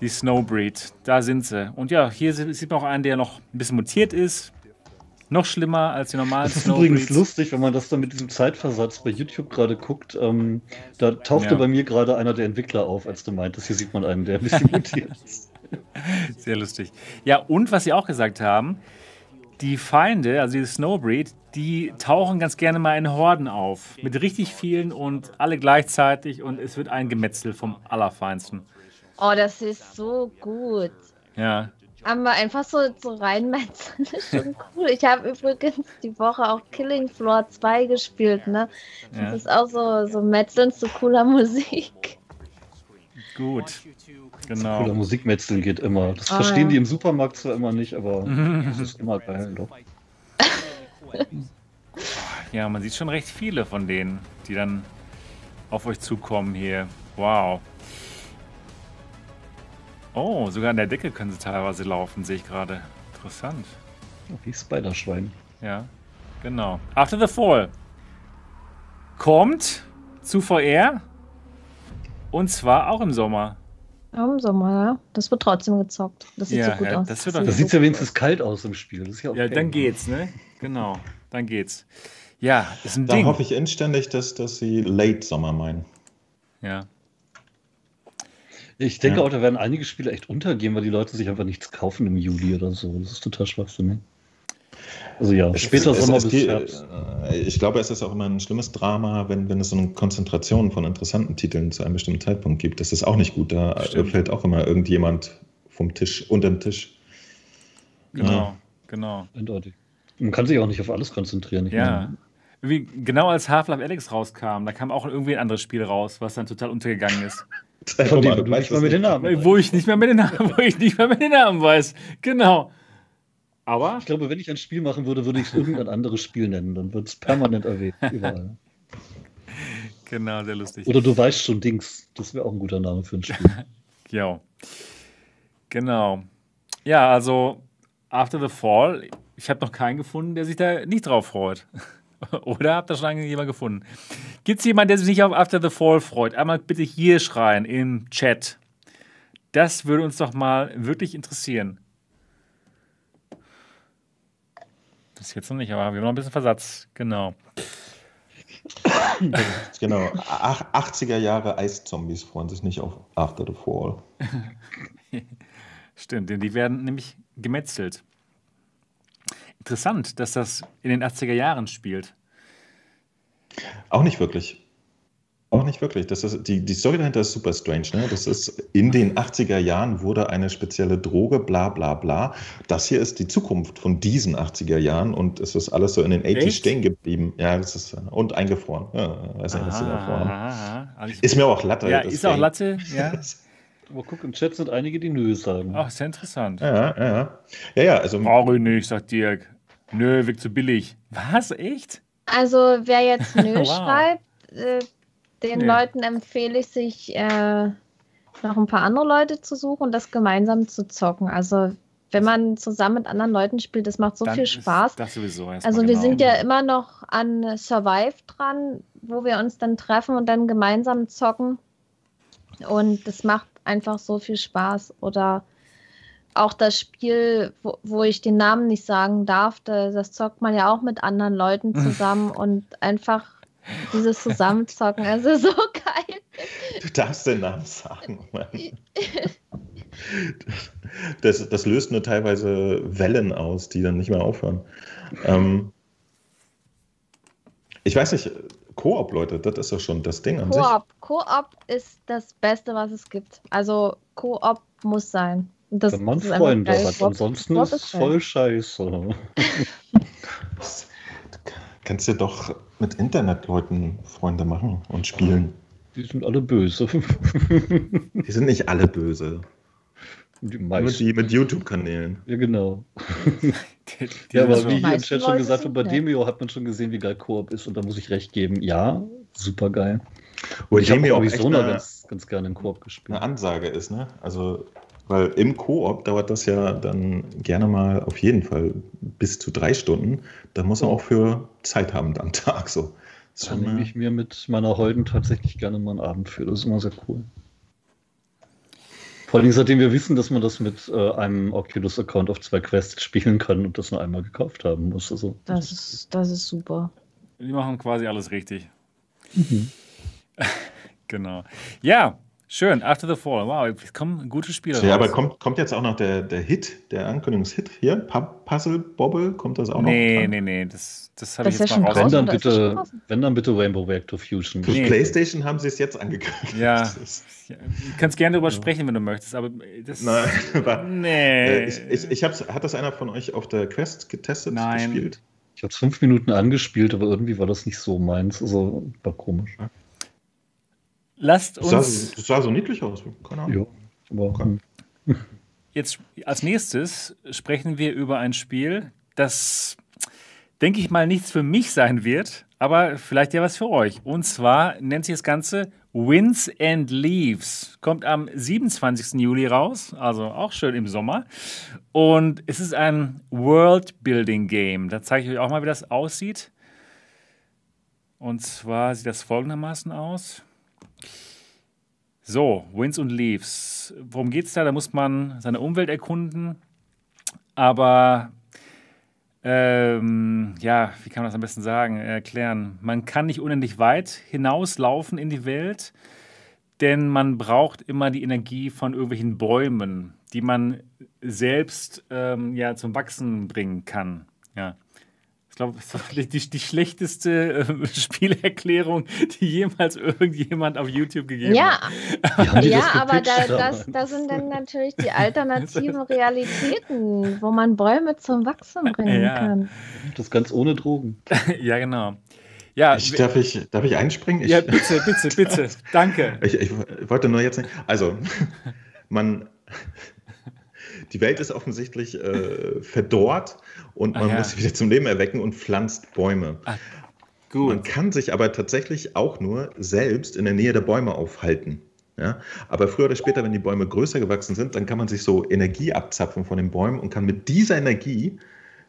Die Snowbreed, da sind sie. Und ja, hier sieht man auch einen, der noch ein bisschen mutiert ist. Noch schlimmer als die normalen Das ist übrigens Snowbreeds. lustig, wenn man das dann mit diesem Zeitversatz bei YouTube gerade guckt. Ähm, da tauchte Ja. bei mir gerade einer der Entwickler auf, als du meintest, hier sieht man einen, der ein bisschen mutiert ist. (laughs) Sehr lustig. Ja, und was sie auch gesagt haben, die Feinde, also die Snowbreed, die tauchen ganz gerne mal in Horden auf. Mit richtig vielen und alle gleichzeitig und es wird ein Gemetzel vom Allerfeinsten. Oh, das ist so gut. Ja. Aber einfach so, so reinmetzeln ist schon cool. Ich habe übrigens die Woche auch Killing Floor 2 gespielt, ne? Das Ja. ist auch so, so metzeln zu cooler Musik. Gut. Oder Genau. Musikmetzeln geht immer. Das Ah, verstehen ja. die im Supermarkt zwar immer nicht, aber (laughs) das ist immer geil. Doch. Ja, man sieht schon recht viele von denen, die dann auf euch zukommen hier. Wow. Oh, sogar an der Decke können sie teilweise laufen, sehe ich gerade. Interessant. Wie Spiderschwein. Ja, genau. After the Fall kommt zu VR und zwar auch im Sommer. Ja, Im Sommer, ja. Das wird trotzdem gezockt. Das sieht Ja, so gut ja, aus. das wird sieht auch- Da so sieht ja wenigstens kalt aus im Spiel. Das ist ja, okay. Ja, dann geht's, ne? Genau, dann geht's. Ja, ist ein Da Ding. hoffe ich inständig, dass, dass sie Late Sommer meinen. Ja, Ich denke Ja. auch, da werden einige Spiele echt untergehen, weil die Leute sich einfach nichts kaufen im Juli oder so. Das ist total schwachsinnig. Also ja, später Es- es- Sommer es bis geht- Herbst. äh, Ich glaube, es ist auch immer ein schlimmes Drama, wenn, wenn es so eine Konzentration von interessanten Titeln zu einem bestimmten Zeitpunkt gibt. Das ist auch nicht gut. Da Stimmt. fällt auch immer irgendjemand vom Tisch, unter den Tisch. genau, Ja. genau. Eindeutig. Man kann sich auch nicht auf alles konzentrieren. Ich Ja. meine, Irgendwie, genau als Half-Life Alex rauskam, da kam auch irgendwie ein anderes Spiel raus, was dann total untergegangen ist. Guck du weißt nicht mal es mit den Namen. Wo ich nicht mehr mit den Namen, (laughs) wo ich nicht mehr mit den Namen weiß. Genau. Aber Ich glaube, wenn ich ein Spiel machen würde, würde ich es irgendein anderes Spiel nennen. Dann wird es permanent erwähnt. (laughs) Überall. genau, sehr lustig. Oder du weißt schon Dings. Das wäre auch ein guter Name für ein Spiel. (laughs) Ja. Genau. Ja, also After the Fall, ich habe noch keinen gefunden, der sich da nicht drauf freut. (laughs) Oder habt ihr schon lange jemand gefunden? Gibt es jemanden, der sich nicht auf After the Fall freut? Einmal bitte hier schreien im Chat. Das würde uns doch mal wirklich interessieren. Das ist jetzt noch nicht, aber wir haben noch ein bisschen Versatz. Genau. (laughs) genau. 80er Jahre Eiszombies freuen sich nicht auf After the Fall. (laughs) Stimmt, denn die werden nämlich gemetzelt. Interessant, dass das in den 80er Jahren spielt. Auch nicht wirklich. Auch nicht wirklich. Das ist, die, die Story dahinter ist super strange. Ne? Das ist in den 80er Jahren wurde eine spezielle Droge, bla bla bla. Das hier ist die Zukunft von diesen 80er Jahren und es ist alles so in den 80s stehen geblieben. Ja, das ist und eingefroren. Ja, weiß nicht, was sie da vorhaben. Ist mir auch Latte. Ja, ist auch Latte, ja. (laughs) Aber guck, im Chat sind einige, die Nö sagen. Ach, ist ja interessant. Ja, ja. Ja, ja, also. Brauche ich nicht, sagt Dirk. Nö, wirkt zu billig. Was? Echt? Also, wer jetzt (laughs) Nö wow. schreibt, äh, den nee. Leuten empfehle ich, sich äh, noch ein paar andere Leute zu suchen und das gemeinsam zu zocken. Also, wenn man zusammen mit anderen Leuten spielt, das macht so Dann viel Spaß. Das sowieso also, wir genau. sind ja immer noch an Survive dran, wo wir uns dann treffen und dann gemeinsam zocken. Und das macht einfach so viel Spaß. Oder auch das Spiel, wo, wo ich den Namen nicht sagen darf, das zockt man ja auch mit anderen Leuten (laughs) zusammen und einfach dieses Zusammenzocken, also so (laughs) geil. Du darfst den Namen sagen, Mann. (laughs) Das, das löst nur teilweise Wellen aus, die dann nicht mehr aufhören. Ähm, ich weiß nicht, Koop, Leute, das ist doch schon das Ding an Koop. sich. Koop ist das Beste, was es gibt. Also Koop muss sein. Das, Wenn man Freunde hat, ansonsten ist es voll scheiße. (laughs) du kannst dir doch mit Internetleuten Freunde machen und spielen. Die sind alle böse. (laughs) die sind nicht alle böse. Die Nur die mit YouTube-Kanälen. Ja, genau. (laughs) die, die ja, aber wie hier im Chat schon gesagt, bei Demio hat man schon gesehen, wie geil Koop ist und da muss ich recht geben. Ja, super geil. Und ich habe auch so ganz, ganz gerne in Koop gespielt. Eine Ansage ist, ne? Also, weil im Koop dauert das ja dann gerne mal auf jeden Fall bis zu drei Stunden. Da muss man auch für Zeit haben am Tag so. Da nehme ich mir mit meiner Holden tatsächlich gerne mal einen Abend für. Das ist immer sehr cool. Vor allem seitdem wir wissen, dass man das mit äh, einem Oculus-Account auf zwei Quests spielen kann und das nur einmal gekauft haben muss. Also, das, ist, das ist super. Die machen quasi alles richtig. Mhm. (laughs) genau. Ja, Schön, After the Fall. Wow, es kommen gute Spiele Ja, raus. aber kommt, kommt jetzt auch noch der, der Hit, der Ankündigungshit hier? Puzzle Bobble, kommt das auch nee, noch? Nee, nee, nee, das, das habe ich jetzt ja mal raus. Wenn dann, bitte, wenn dann bitte Rainbow Reactor Fusion. Für nee. PlayStation haben sie es jetzt angekündigt. Ja, du kannst gerne darüber ja. sprechen, wenn du möchtest, aber das... Nein, (laughs) aber, nee. Äh, ich, ich, ich hab's, hat das einer von euch auf der Quest getestet, Nein. gespielt? Ich habe es fünf Minuten angespielt, aber irgendwie war das nicht so meins. Also war komisch. Ja. Lasst uns. Das sah, das sah so niedlich aus. Keine Ahnung. Ja, okay. Jetzt als nächstes sprechen wir über ein Spiel, das, denke ich mal, nichts für mich sein wird, aber vielleicht ja was für euch. Und zwar nennt sich das Ganze Winds and Leaves. Kommt am 27. Juli raus, also auch schön im Sommer. Und es ist ein World-Building-Game. Da zeige ich euch auch mal, wie das aussieht. Und zwar sieht das folgendermaßen aus. So, Winds und Leaves. Worum geht es da? Da muss man seine Umwelt erkunden. Aber, ähm, ja, wie kann man das am besten sagen, erklären? Man kann nicht unendlich weit hinauslaufen in die Welt, denn man braucht immer die Energie von irgendwelchen Bäumen, die man selbst ähm, ja, zum Wachsen bringen kann. Ja. Ich glaube, das ist die, die schlechteste äh, (laughs) Spielerklärung, die jemals irgendjemand auf YouTube gegeben ja. hat. Ja, aber da, das, das sind dann natürlich die alternativen (laughs) Realitäten, wo man Bäume zum Wachsen bringen ja. kann. Das ganz ohne Drogen. (laughs) ja, genau. Ja, ich, darf, ich, darf ich einspringen? Ich, ja, bitte, bitte, bitte. Danke. Ich, ich wollte nur jetzt nicht. Also, man. Die Welt ist offensichtlich äh, verdorrt und man ah, ja. muss sie wieder zum Leben erwecken und pflanzt Bäume. Ah, gut. Man kann sich aber tatsächlich auch nur selbst in der Nähe der Bäume aufhalten. Ja? Aber früher oder später, wenn die Bäume größer gewachsen sind, dann kann man sich so Energie abzapfen von den Bäumen und kann mit dieser Energie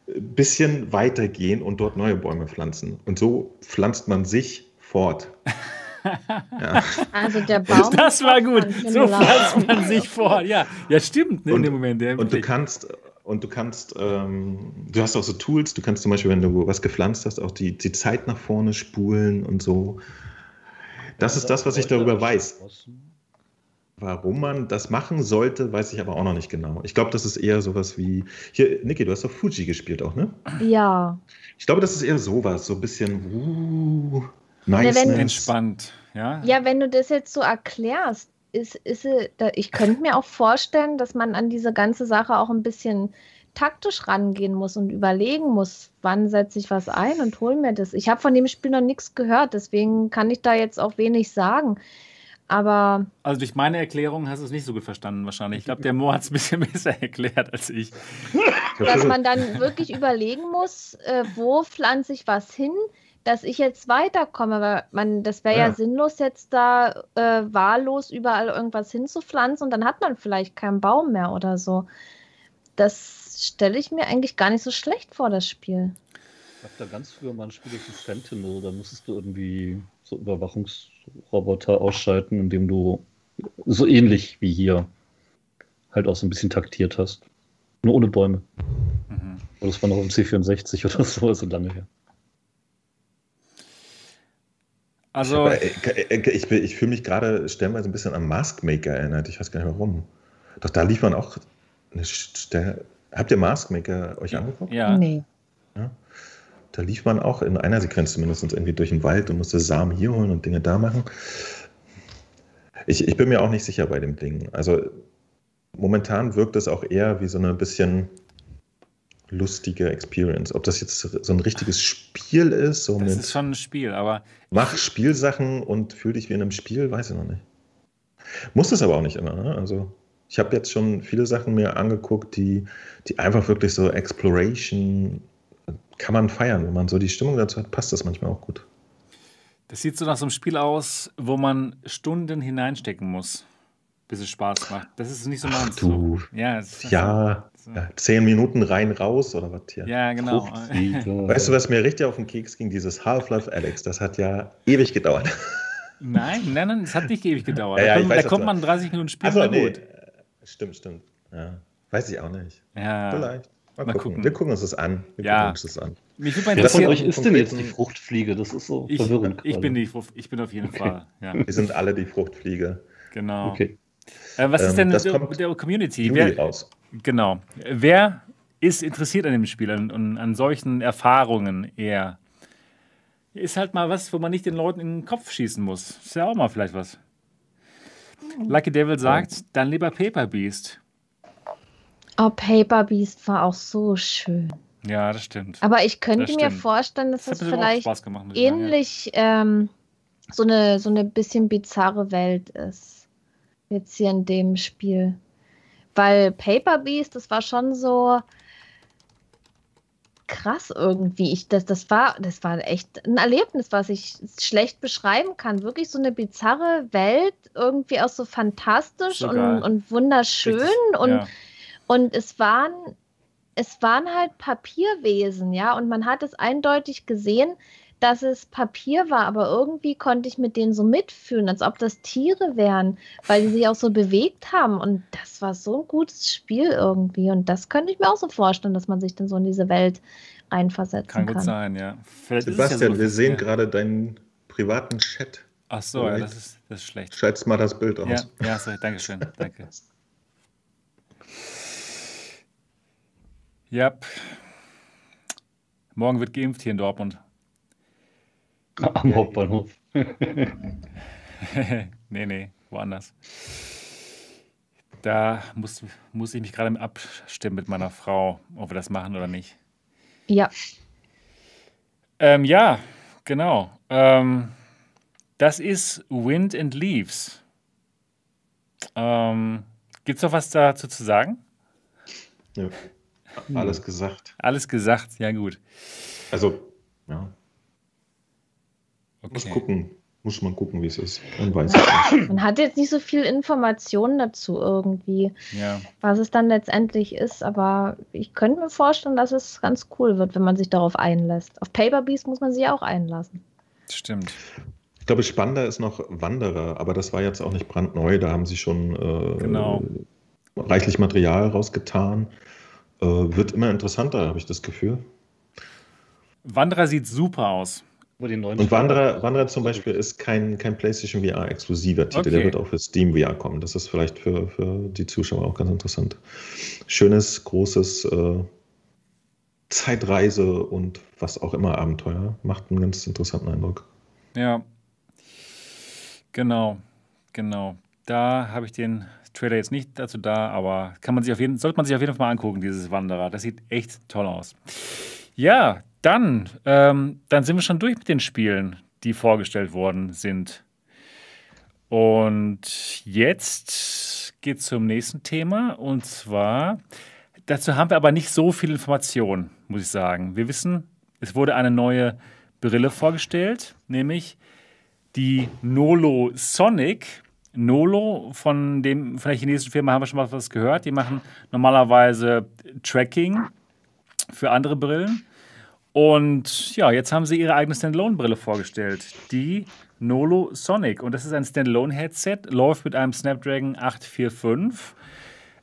ein bisschen weitergehen und dort neue Bäume pflanzen. Und so pflanzt man sich fort. (laughs) ja. Also der Baum. Das war gut. So pflanzt man sich fort. Ja, ja stimmt. Ne, und, in dem Moment. Ja, und du kannst, und du kannst, ähm, du hast auch so Tools, du kannst zum Beispiel, wenn du was gepflanzt hast, auch die, die Zeit nach vorne spulen und so. Das ist das, was ich darüber weiß. Warum man das machen sollte, weiß ich aber auch noch nicht genau. Ich glaube, das ist eher sowas wie. Hier, Niki, du hast doch Fuji gespielt auch, ne? Ja. Ich glaube, das ist eher sowas, so ein bisschen uh, nice. Ja, entspannt, ja. Ja, wenn du das jetzt so erklärst, ist, ist ich könnte mir auch vorstellen, dass man an diese ganze Sache auch ein bisschen taktisch rangehen muss und überlegen muss, wann setze ich was ein und hol mir das. Ich habe von dem Spiel noch nichts gehört, deswegen kann ich da jetzt auch wenig sagen. Aber. Also durch meine Erklärung hast du es nicht so gut verstanden, wahrscheinlich. Ich glaube, der Mo hat es ein bisschen (laughs) besser erklärt als ich. Dass man dann wirklich überlegen muss, äh, wo pflanze ich was hin, dass ich jetzt weiterkomme. Weil man, das wäre ja. ja. sinnlos, jetzt da äh, wahllos überall irgendwas hinzupflanzen und dann hat man vielleicht keinen Baum mehr oder so. Das stelle ich mir eigentlich gar nicht so schlecht vor, das Spiel. Ich habe da ganz früher mal ein Spiel, das ist Sentinel, da musstest du irgendwie so Überwachungs- Roboter ausschalten, indem du so ähnlich wie hier halt auch so ein bisschen taktiert hast. Nur ohne Bäume. Mhm. Das war noch im C64 oder (laughs) so, also lange her. Also. Ich, ich, ich fühle mich gerade stellenweise ein bisschen an Maskmaker erinnert. Ich weiß gar nicht warum. Doch da lief man auch eine Stelle. Habt ihr Maskmaker euch angeguckt? Ja. Nee. Ja? Da lief man auch in einer Sequenz zumindest irgendwie durch den Wald und musste Samen hier holen und Dinge da machen. Ich, ich bin mir auch nicht sicher bei dem Ding. Also momentan wirkt es auch eher wie so eine bisschen lustige Experience. Ob das jetzt so ein richtiges Spiel ist, so das ist schon ein Spiel, aber mach Spielsachen und fühl dich wie in einem Spiel, weiß ich noch nicht. Muss es aber auch nicht immer. Ne? Also ich habe jetzt schon viele Sachen mir angeguckt, die, die einfach wirklich so Exploration kann man feiern. Wenn man so die Stimmung dazu hat, passt das manchmal auch gut. Das sieht so nach so einem Spiel aus, wo man Stunden hineinstecken muss, bis es Spaß macht. Das ist nicht so meins. Du. Ja, ja, so. ja, zehn Minuten rein, raus oder was hier. Ja, genau. weißt du, was mir richtig auf den Keks ging? Dieses Half-Life Alex, das hat ja ewig gedauert. (laughs) Nein, nein, nein, es hat nicht ewig gedauert. Ja, ja, da, kommt, weiß, da kommt man 30 Minuten spielen. Also, nee, gut. Stimmt, stimmt. Ja. Weiß ich auch nicht. Ja. Vielleicht. Mal, Mal gucken. gucken. Wir gucken uns das an. Wir ja. uns das an. Mich Wer von euch ist denn jetzt die Fruchtfliege? Das ist so ich, verwirrend. Ich bin, die, ich bin auf jeden okay. Fall. Ja. Wir sind alle die Fruchtfliege. Genau. Okay. Äh, was ist ähm, denn mit der, der Community? Wer, raus. Genau. Wer ist interessiert an dem Spiel, an, an solchen Erfahrungen eher? Ist halt mal was, wo man nicht den Leuten in den Kopf schießen muss. Ist ja auch mal vielleicht was. Lucky Devil sagt, dann lieber Paper Beast. Oh, Paper Beast war auch so schön. Ja, das stimmt. Aber ich könnte mir vorstellen, dass das, das vielleicht gemacht, ähnlich ja. ähm, so, eine, so eine bisschen bizarre Welt ist. Jetzt hier in dem Spiel. Weil Paper Beast, das war schon so krass irgendwie. Ich, das, das, war, das war echt ein Erlebnis, was ich schlecht beschreiben kann. Wirklich so eine bizarre Welt, irgendwie auch so fantastisch so und, und, wunderschön Richtig, und ja und es waren, es waren halt Papierwesen, ja, und man hat es eindeutig gesehen, dass es Papier war, aber irgendwie konnte ich mit denen so mitfühlen, als ob das Tiere wären, weil die sich auch so bewegt haben. Und das war so ein gutes Spiel irgendwie. Und das könnte ich mir auch so vorstellen, dass man sich dann so in diese Welt reinversetzen kann. Kann gut sein, ja. Vielleicht Sebastian, ja so wir sehen ja. gerade deinen privaten Chat. Ach so, ja, das ist, das ist schlecht. Schalt's mal das Bild aus. Ja, ja sorry, danke schön. Danke. Ja. Morgen wird geimpft hier in Dortmund. Am Hauptbahnhof. (laughs) nee, nee, woanders. Da muss, muss ich mich gerade abstimmen mit meiner Frau, ob wir das machen oder nicht. Ja. Ähm, ja, genau. Ähm, das ist Wind and Leaves. Ähm, Gibt es noch was dazu zu sagen? Ja. Alles gesagt. Alles gesagt, ja gut. Also, ja. Okay. Muss gucken, Muss man gucken, wie es ist. Man weiß es nicht. Man hat jetzt nicht so viel Informationen dazu irgendwie, Ja. was es dann letztendlich ist, aber ich könnte mir vorstellen, dass es ganz cool wird, wenn man sich darauf einlässt. Auf Paper Beast muss man sich auch einlassen. Stimmt. Ich glaube, spannender ist noch Wanderer, aber das war jetzt auch nicht brandneu. Da haben sie schon äh, Genau. reichlich Material rausgetan. Äh, wird immer interessanter, habe ich das Gefühl. Wanderer sieht super aus. Wo die neuen Und Wanderer, Wanderer zum Beispiel ist kein, kein PlayStation VR-exklusiver Titel. Okay. Der wird auch für Steam VR kommen. Das ist vielleicht für, für die Zuschauer auch ganz interessant. Schönes, großes äh, Zeitreise und was auch immer Abenteuer. Macht einen ganz interessanten Eindruck. Ja. Genau. Genau. Da habe ich den Trailer jetzt nicht dazu da, aber kann man sich auf jeden, sollte man sich auf jeden Fall mal angucken, dieses Wanderer. Das sieht echt toll aus. Ja, dann, ähm, dann sind wir schon durch mit den Spielen, die vorgestellt worden sind. Und jetzt geht es zum nächsten Thema. Und zwar, dazu haben wir aber nicht so viel Information, muss ich sagen. Wir wissen, es wurde eine neue Brille vorgestellt, nämlich die Nolo Sonic. Nolo von, dem, von der chinesischen Firma haben wir schon mal was gehört. Die machen normalerweise Tracking für andere Brillen. Und ja, jetzt haben sie ihre eigene Standalone-Brille vorgestellt, die Nolo Sonic. Und das ist ein Standalone-Headset, läuft mit einem Snapdragon 845.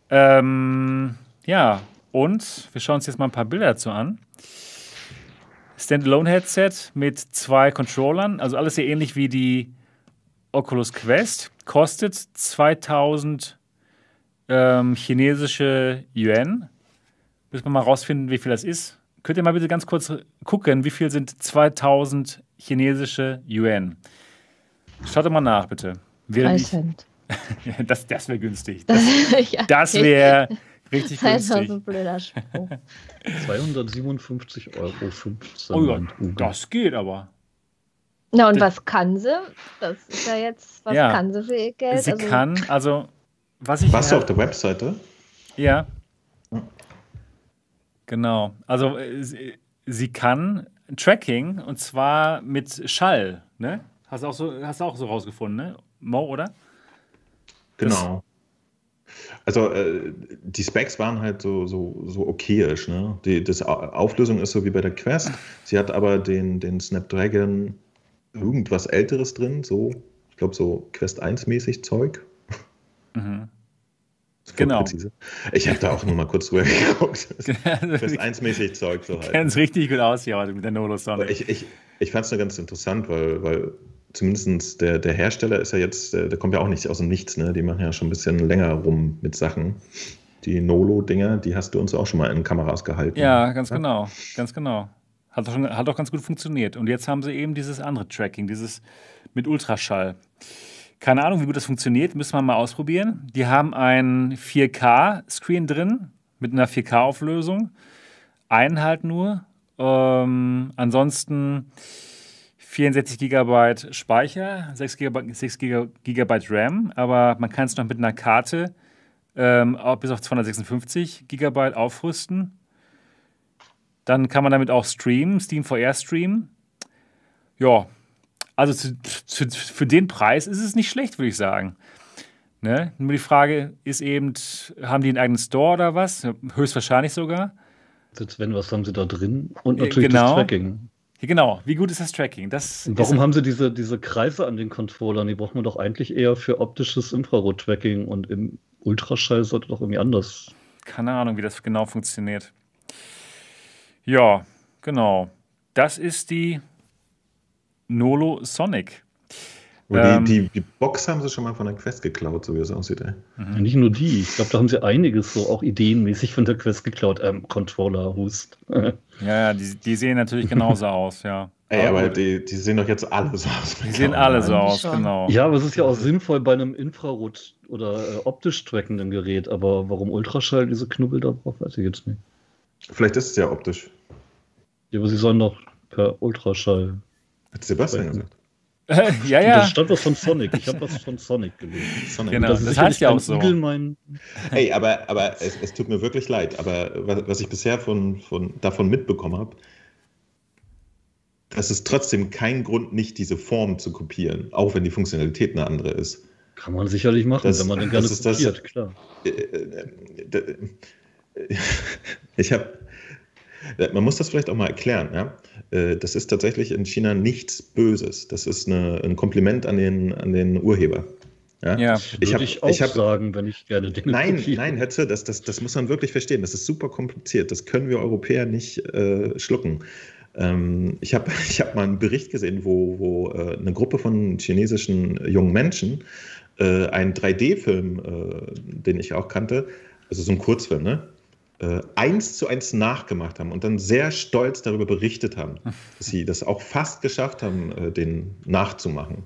Ähm, ja, und wir schauen uns jetzt mal ein paar Bilder dazu an. Standalone-Headset mit zwei Controllern, also alles sehr ähnlich wie die Oculus Quest. Kostet 2000 ähm, chinesische Yuan. Müssen wir mal rausfinden, wie viel das ist. Könnt ihr mal bitte ganz kurz gucken, wie viel sind 2000 chinesische Yuan? Schaut doch mal nach, bitte. Während 3 ich, Cent. (laughs) das das wäre günstig. Das, (laughs) Das, ja, das wäre richtig Das ist günstig. so ein blöder Spruch. (laughs) 257,15 Euro. 15, Oh ja, das geht aber. Na, und Das- was kann sie? Das ist ja jetzt, was Ja. kann sie für ihr Geld? Sie Also, kann, also, was ich. Warst du auf der Webseite? Ja. Genau. Also äh, sie, sie kann Tracking und zwar mit Schall. Ne? Hast du auch so, hast du auch so rausgefunden, ne? Mo, oder? Das- Genau. Also äh, die Specs waren halt so, so, so okayisch. Ne? Die das Au- Auflösung ist so wie bei der Quest. Sie hat aber den, den Snapdragon irgendwas Älteres drin, so, ich glaube so Quest 1 mäßig Zeug. Mhm. Genau. Präzise. Ich habe da auch nur mal kurz drüber (laughs) geguckt. Quest Quest 1 mäßig Zeug so halt. Kennt es richtig gut aus hier heute mit der Nolo Aber Sonic. ich, ich, ich fand es nur ganz interessant, weil, weil zumindest der, der Hersteller ist ja jetzt, der, der kommt ja auch nicht aus dem Nichts, ne? Die machen ja schon ein bisschen länger rum mit Sachen. Die Nolo-Dinger, die hast du uns auch schon mal in Kameras gehalten. Ja, ganz genau. Ganz genau. Hat doch, hat doch ganz gut funktioniert. Und jetzt haben sie eben dieses andere Tracking, dieses mit Ultraschall. Keine Ahnung, wie gut das funktioniert, müssen wir mal ausprobieren. Die haben ein 4K-Screen drin mit einer 4K-Auflösung. Einen halt nur. Ähm, ansonsten 64 GB Speicher, 6 GB, 6 GB RAM, aber man kann es noch mit einer Karte ähm, bis auf 256 GB aufrüsten. Dann kann man damit auch streamen, Steam VR streamen. Ja, also zu, zu, für den Preis ist es nicht schlecht, würde ich sagen. Ne? Nur die Frage ist eben, haben die einen eigenen Store oder was? Höchstwahrscheinlich sogar. Jetzt wenn, was haben sie da drin? Und Äh, natürlich genau. das Tracking. Genau, wie gut ist das Tracking? Das warum haben sie diese, diese Kreise an den Controllern? Die braucht man doch eigentlich eher für optisches Infrarot-Tracking und im Ultraschall sollte doch irgendwie anders. keine Ahnung, wie das genau funktioniert. Ja, genau. Das ist die Nolo Sonic. Ähm. die, die, die Box haben sie schon mal von der Quest geklaut, so wie es aussieht. Ey. Mhm. Ja, nicht nur die. Ich glaube, da haben sie einiges so auch ideenmäßig von der Quest geklaut. Ähm, Controller, Hust. (laughs) Ja, ja, die, die sehen natürlich genauso aus, ja. Ey, aber die, die sehen doch jetzt alle so aus. Die sehen alle so aus, schon. genau. ja, aber es ist ja auch sinnvoll bei einem Infrarot- oder äh, optisch trackenden Gerät. Aber warum Ultraschall diese Knubbel da braucht, weiß ich jetzt nicht. Vielleicht ist es ja optisch. Ja, aber sie sollen doch per Ultraschall. Hat Sebastian gesagt. (laughs) ja, Da ja. stand was von Sonic. Ich habe was von Sonic gelesen. Sonic. Genau. Das sicherlich heißt ja auch so. Mein (laughs) Ey, aber, aber es, es tut mir wirklich leid, aber was, was ich bisher von, von, davon mitbekommen habe, das ist trotzdem kein Grund, nicht diese Form zu kopieren, auch wenn die Funktionalität eine andere ist. Kann man sicherlich machen, Das- wenn man den gerne das ist das- kopiert, klar. Äh, äh, äh, (laughs) Ich habe, man muss das vielleicht auch mal erklären. Ja? Äh, Das ist tatsächlich in China nichts Böses. Das ist eine, ein Kompliment an den, an den Urheber. Ja? Ja. Ich Würde ich auch ich hab- sagen, wenn ich gerne Dinge Nein, kopiere. nein, Hetze, das, das, das muss man wirklich verstehen. Das ist super kompliziert. Das können wir Europäer nicht äh, schlucken. Ähm, ich habe (laughs) ich hab mal einen Bericht gesehen, wo, wo äh, eine Gruppe von chinesischen jungen Menschen äh, einen 3D-Film, äh, den ich auch kannte, also so ein Kurzfilm, ne? Äh, eins zu eins nachgemacht haben und dann sehr stolz darüber berichtet haben, (laughs) dass sie das auch fast geschafft haben, äh, den nachzumachen.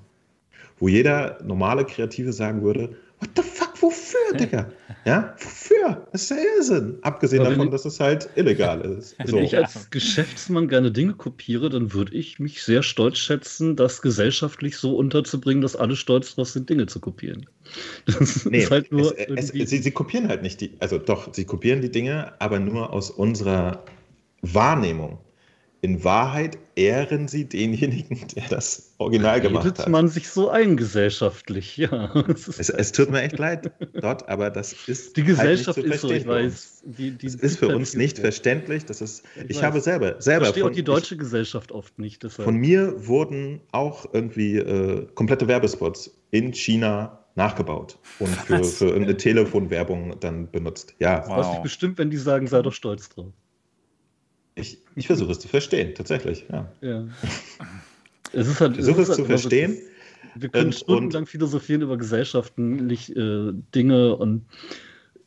Wo jeder normale Kreative sagen würde, what the fuck, wofür, Digga? Ja, wofür? Das ist ja Irrsinn. Abgesehen Aber davon, ich- dass es halt illegal (laughs) ist. Wenn So. ich als Geschäftsmann gerne Dinge kopiere, dann würde ich mich sehr stolz schätzen, das gesellschaftlich so unterzubringen, dass alle stolz drauf sind, Dinge zu kopieren. (laughs) Das Nee, ist halt nur es, es, irgendwie- sie, sie kopieren halt nicht die, also doch, sie kopieren die Dinge, aber nur aus unserer Wahrnehmung. In Wahrheit ehren sie denjenigen, der das Original gemacht redet hat. man sich so ein gesellschaftlich, ja. Es ist- Es, tut mir echt leid, dort, aber das ist die Gesellschaft halt nicht ist so, ich für uns. weiß. Die, die Es ist für uns nicht verständlich. verständlich. Das ist, Ich ich, habe selber, Ich selber verstehe auch von, die deutsche Gesellschaft oft nicht. ich, Deshalb. von mir wurden auch irgendwie äh, komplette Werbespots in China nachgebaut und für, für irgendeine Telefonwerbung dann benutzt. Ja, Wow. Was ich bestimmt, wenn die sagen, sei doch stolz drauf. Ich, ich versuche es zu verstehen, tatsächlich. Ja. Ja. Es ist halt, Ich versuche es zu halt so, verstehen. Wir können Und- stundenlang philosophieren über gesellschaftlich äh, Dinge und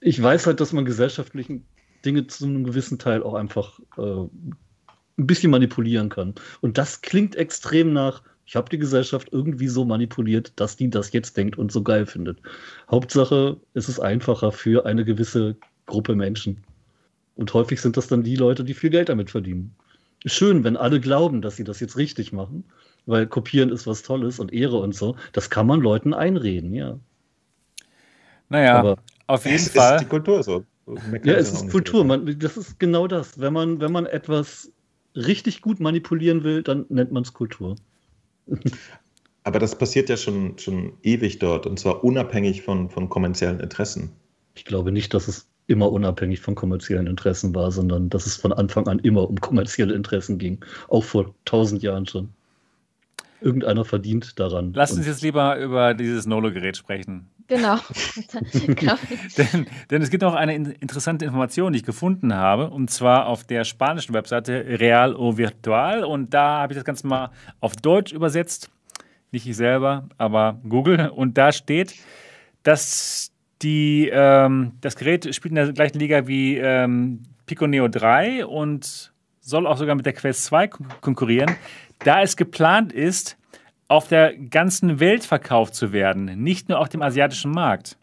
ich weiß halt, dass man gesellschaftlichen Dinge zu einem gewissen Teil auch einfach äh, ein bisschen manipulieren kann. Und das klingt extrem nach, ich habe die Gesellschaft irgendwie so manipuliert, dass die das jetzt denkt und so geil findet. Hauptsache, es ist einfacher für eine gewisse Gruppe Menschen. Und häufig sind das dann die Leute, die viel Geld damit verdienen. Schön, wenn alle glauben, dass sie das jetzt richtig machen, weil kopieren ist was Tolles und Ehre und so. Das kann man Leuten einreden, ja. Naja, Aber- auf jeden Es Fall. ist die Kultur so. Ja, es ist Kultur. Man, das ist genau das. Wenn man, wenn man etwas richtig gut manipulieren will, dann nennt man es Kultur. (laughs) Aber das passiert ja schon, schon ewig dort und zwar unabhängig von, von kommerziellen Interessen. Ich glaube nicht, dass es immer unabhängig von kommerziellen Interessen war, sondern dass es von Anfang an immer um kommerzielle Interessen ging. Auch vor tausend Jahren schon. Irgendeiner verdient daran. Lass uns jetzt lieber über dieses Nolo-Gerät sprechen. Genau. (laughs) Genau. denn, denn es gibt noch eine in interessante Information, die ich gefunden habe, und zwar auf der spanischen Webseite Real o Virtual. Und da habe ich das Ganze mal auf Deutsch übersetzt. Nicht ich selber, aber Google. Und da steht, dass die, ähm, das Gerät spielt in der gleichen Liga wie ähm, Pico Neo 3 und soll auch sogar mit der Quest 2 kon konkurrieren, da es geplant ist, auf der ganzen Welt verkauft zu werden, nicht nur auf dem asiatischen Markt.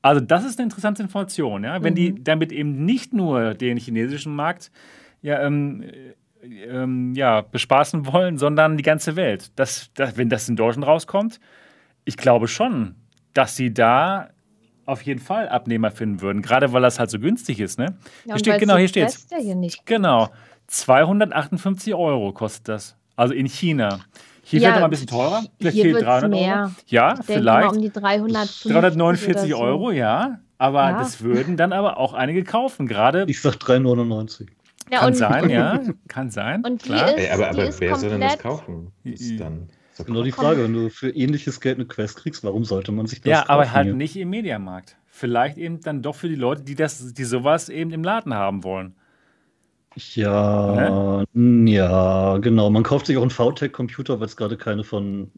Also das ist eine interessante Information, ja? wenn die damit eben nicht nur den chinesischen Markt ja, ähm, äh, ähm, ja, bespaßen wollen, sondern die ganze Welt. Das, das, wenn das in Deutschland rauskommt, ich glaube schon, dass sie da auf jeden Fall Abnehmer finden würden, gerade weil das halt so günstig ist. Ne? Ja, hier steht, genau, hier hier nicht. Genau. 258 Euro kostet das. Also in China. Hier Ja, vielleicht noch mal ein bisschen teurer. Vielleicht hier fehlt wird's 300 mehr. Euro. Ja, Ich denke vielleicht. mal um die 350 349 oder so. Euro, ja. Aber Ja. das würden dann aber auch einige kaufen. Gerade ich sag 3,99. Ja, kann und, sein, (laughs) ja. Kann sein. Und die klar. ist- Ey, aber aber wer soll denn das komplett- kaufen? Ist dann, so Genau die Frage, wenn du für ähnliches Geld eine Quest kriegst, warum sollte man sich das Ja, aber kaufen halt hier? nicht im Mediamarkt. Vielleicht eben dann doch für die Leute, die das, die sowas eben im Laden haben wollen. Ja, n- ja, genau. Man kauft sich auch einen VTech-Computer, weil es gerade keine von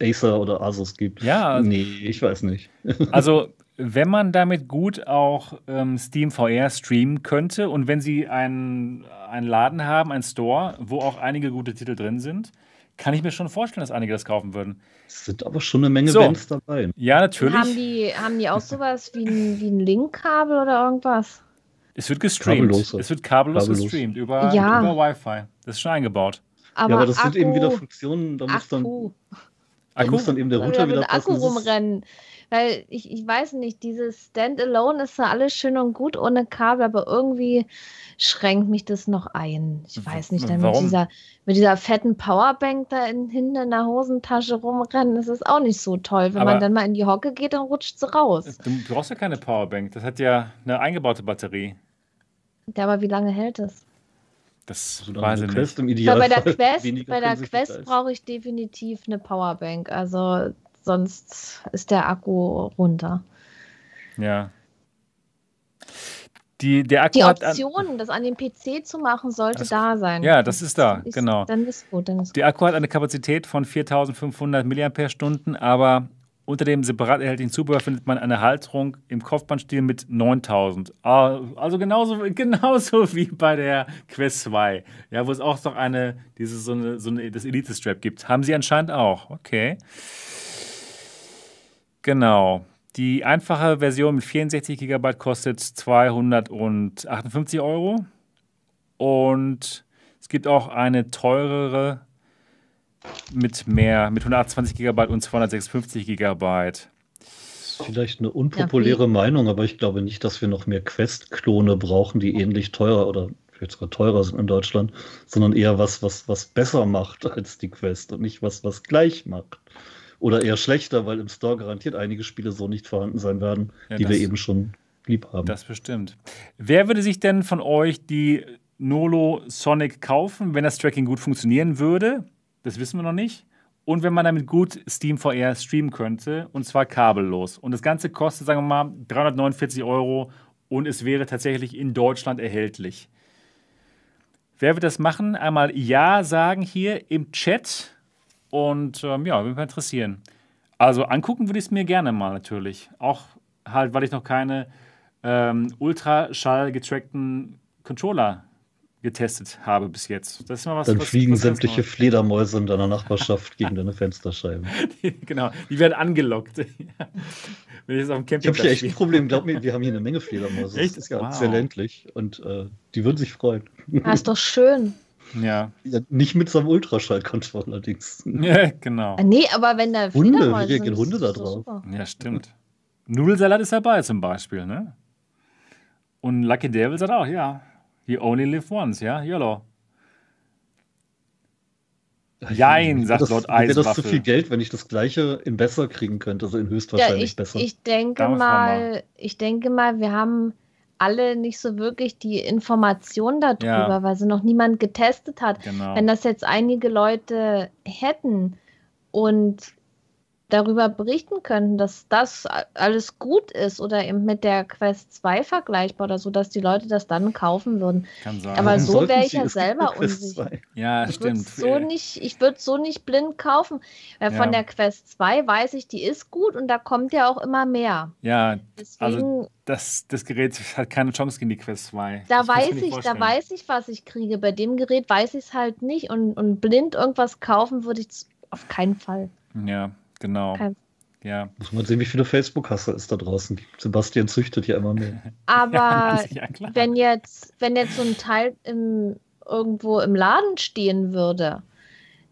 Acer oder Asus gibt. Ja. Nee, ich weiß nicht. (laughs) Also, wenn man damit gut auch ähm, Steam VR streamen könnte und wenn sie einen, einen Laden haben, einen Store, wo auch einige gute Titel drin sind, kann ich mir schon vorstellen, dass einige das kaufen würden. Es sind aber schon eine Menge So. Bands dabei. Ja, haben natürlich. die, haben die auch sowas wie ein, wie ein Linkkabel oder irgendwas? Es wird gestreamt. Kabellos. Es wird kabellos, Kabellos. gestreamt über, Ja. über Wi-Fi. Das ist schon eingebaut. Aber, ja, aber das Akku, sind eben wieder Funktionen, da muss dann. Akku. Da Akku? muss dann eben der Router wieder mit Akku passen. Ist- rumrennen. Weil ich, ich weiß nicht, dieses Standalone ist ja alles schön und gut ohne Kabel, aber irgendwie schränkt mich das noch ein. Ich weiß nicht, dann mit warum? dieser, mit dieser fetten Powerbank da in, hinten in der Hosentasche rumrennen, das ist auch nicht so toll. Wenn Aber- man dann mal in die Hocke geht, dann rutscht sie raus. Du brauchst ja keine Powerbank. Das hat ja eine eingebaute Batterie. Ja, aber wie lange hält es? Das Also weiß ich Quest nicht. im bei Idealfall. der Quest, bei der Quest leisten. brauche ich definitiv eine Powerbank. Also sonst ist der Akku runter. Ja. Die, der Akku Die hat an, Option, das an dem PC zu machen, sollte Das- da sein. ja, das ist da, Ist- genau. Dann ist gut, dann ist gut. Der Akku hat eine Kapazität von 4500 mAh, aber unter dem separat erhältlichen Zubehör findet man eine Halterung im Kopfbandstil mit 9000. Ah, Also genauso, (laughs) genauso wie bei der Quest 2, ja, wo es auch noch eine, dieses, so eine, so eine, das Elite-Strap gibt. Haben sie anscheinend auch. Okay. Genau. Die einfache Version mit 64 GB kostet 258 Euro. Und es gibt auch eine teurere mit mehr, mit 128 GB und 256 GB. Vielleicht eine unpopuläre Meinung, aber ich glaube nicht, dass wir noch mehr Quest-Klone brauchen, die ähnlich teurer oder vielleicht sogar teurer sind in Deutschland, sondern eher was, was, was besser macht als die Quest und nicht was, was gleich macht. Oder eher schlechter, weil im Store garantiert einige Spiele so nicht vorhanden sein werden, Ja, die das- wir eben schon lieb haben. Das bestimmt. Wer würde sich denn von euch die Nolo Sonic kaufen, wenn das Tracking gut funktionieren würde? Das wissen wir noch nicht. Und wenn man damit gut Steam VR streamen könnte, und zwar kabellos. Und das Ganze kostet, sagen wir mal, 349 Euro und es wäre tatsächlich in Deutschland erhältlich. Wer wird das machen? Einmal Ja sagen hier im Chat. Und ähm, ja, würde mich mal interessieren. Also angucken würde ich es mir gerne mal natürlich. Auch halt, weil ich noch keine ähm, Ultraschall getrackten Controller getestet habe bis jetzt. Das ist mal was. Dann was, fliegen was sämtliche Fledermäuse in deiner Nachbarschaft gegen deine Fensterscheiben. (laughs) Neues. genau, die werden angelockt. (laughs) Wenn ich jetzt auf dem Ich habe hier echt ein. Problem. Glaub mir, wir haben hier eine Menge Fledermäuse. Echt? Das ist ja Wow. sehr ländlich und äh, die würden sich freuen. Ah, ist doch schön. Ja. Ja, nicht mit so einem Ultraschallcontroller allerdings. ja, genau. Ah, Nee, aber wenn da Hunde, wie reagieren sind, Hunde ist da drauf? super. Ja, stimmt. Nudelsalat ist dabei zum Beispiel, ne? Und Lucky Devil sagt auch, ja. You only live once, ja? YOLO. Jein, sagt das, Lord mir wäre das zu Eiswaffel. viel Geld, wenn ich das gleiche in besser kriegen könnte, also in Ja, höchstwahrscheinlich ich, besser. ich denke mal, ich denke mal, wir haben alle nicht so wirklich die Information darüber, Ja. weil sie noch niemand getestet hat. Genau. Wenn das jetzt einige Leute hätten und darüber berichten könnten, dass das alles gut ist oder eben mit der Quest 2 vergleichbar oder so, dass die Leute das dann kaufen würden. Kann sein. aber so sollten wär ich ja selber unsicher. 2. ja, Ich würde stimmt. so nicht, ich würde so nicht blind kaufen. Weil Ja. von der Quest 2 weiß ich, die ist gut und da kommt ja auch immer mehr. Ja, Deswegen, Also, das, das Gerät hat keine Chance gegen die Quest 2. da Das weiß ich, da weiß ich, was ich kriege. Bei dem Gerät weiß ich es halt nicht und, und blind irgendwas kaufen würde ich auf keinen Fall. Ja, genau. Kein- Ja. Muss man sehen, wie viele Facebook-Hasser es da draußen gibt. Sebastian züchtet ja immer mehr. Aber (laughs) ja, klar. wenn jetzt, wenn jetzt so ein Teil im, irgendwo im Laden stehen würde,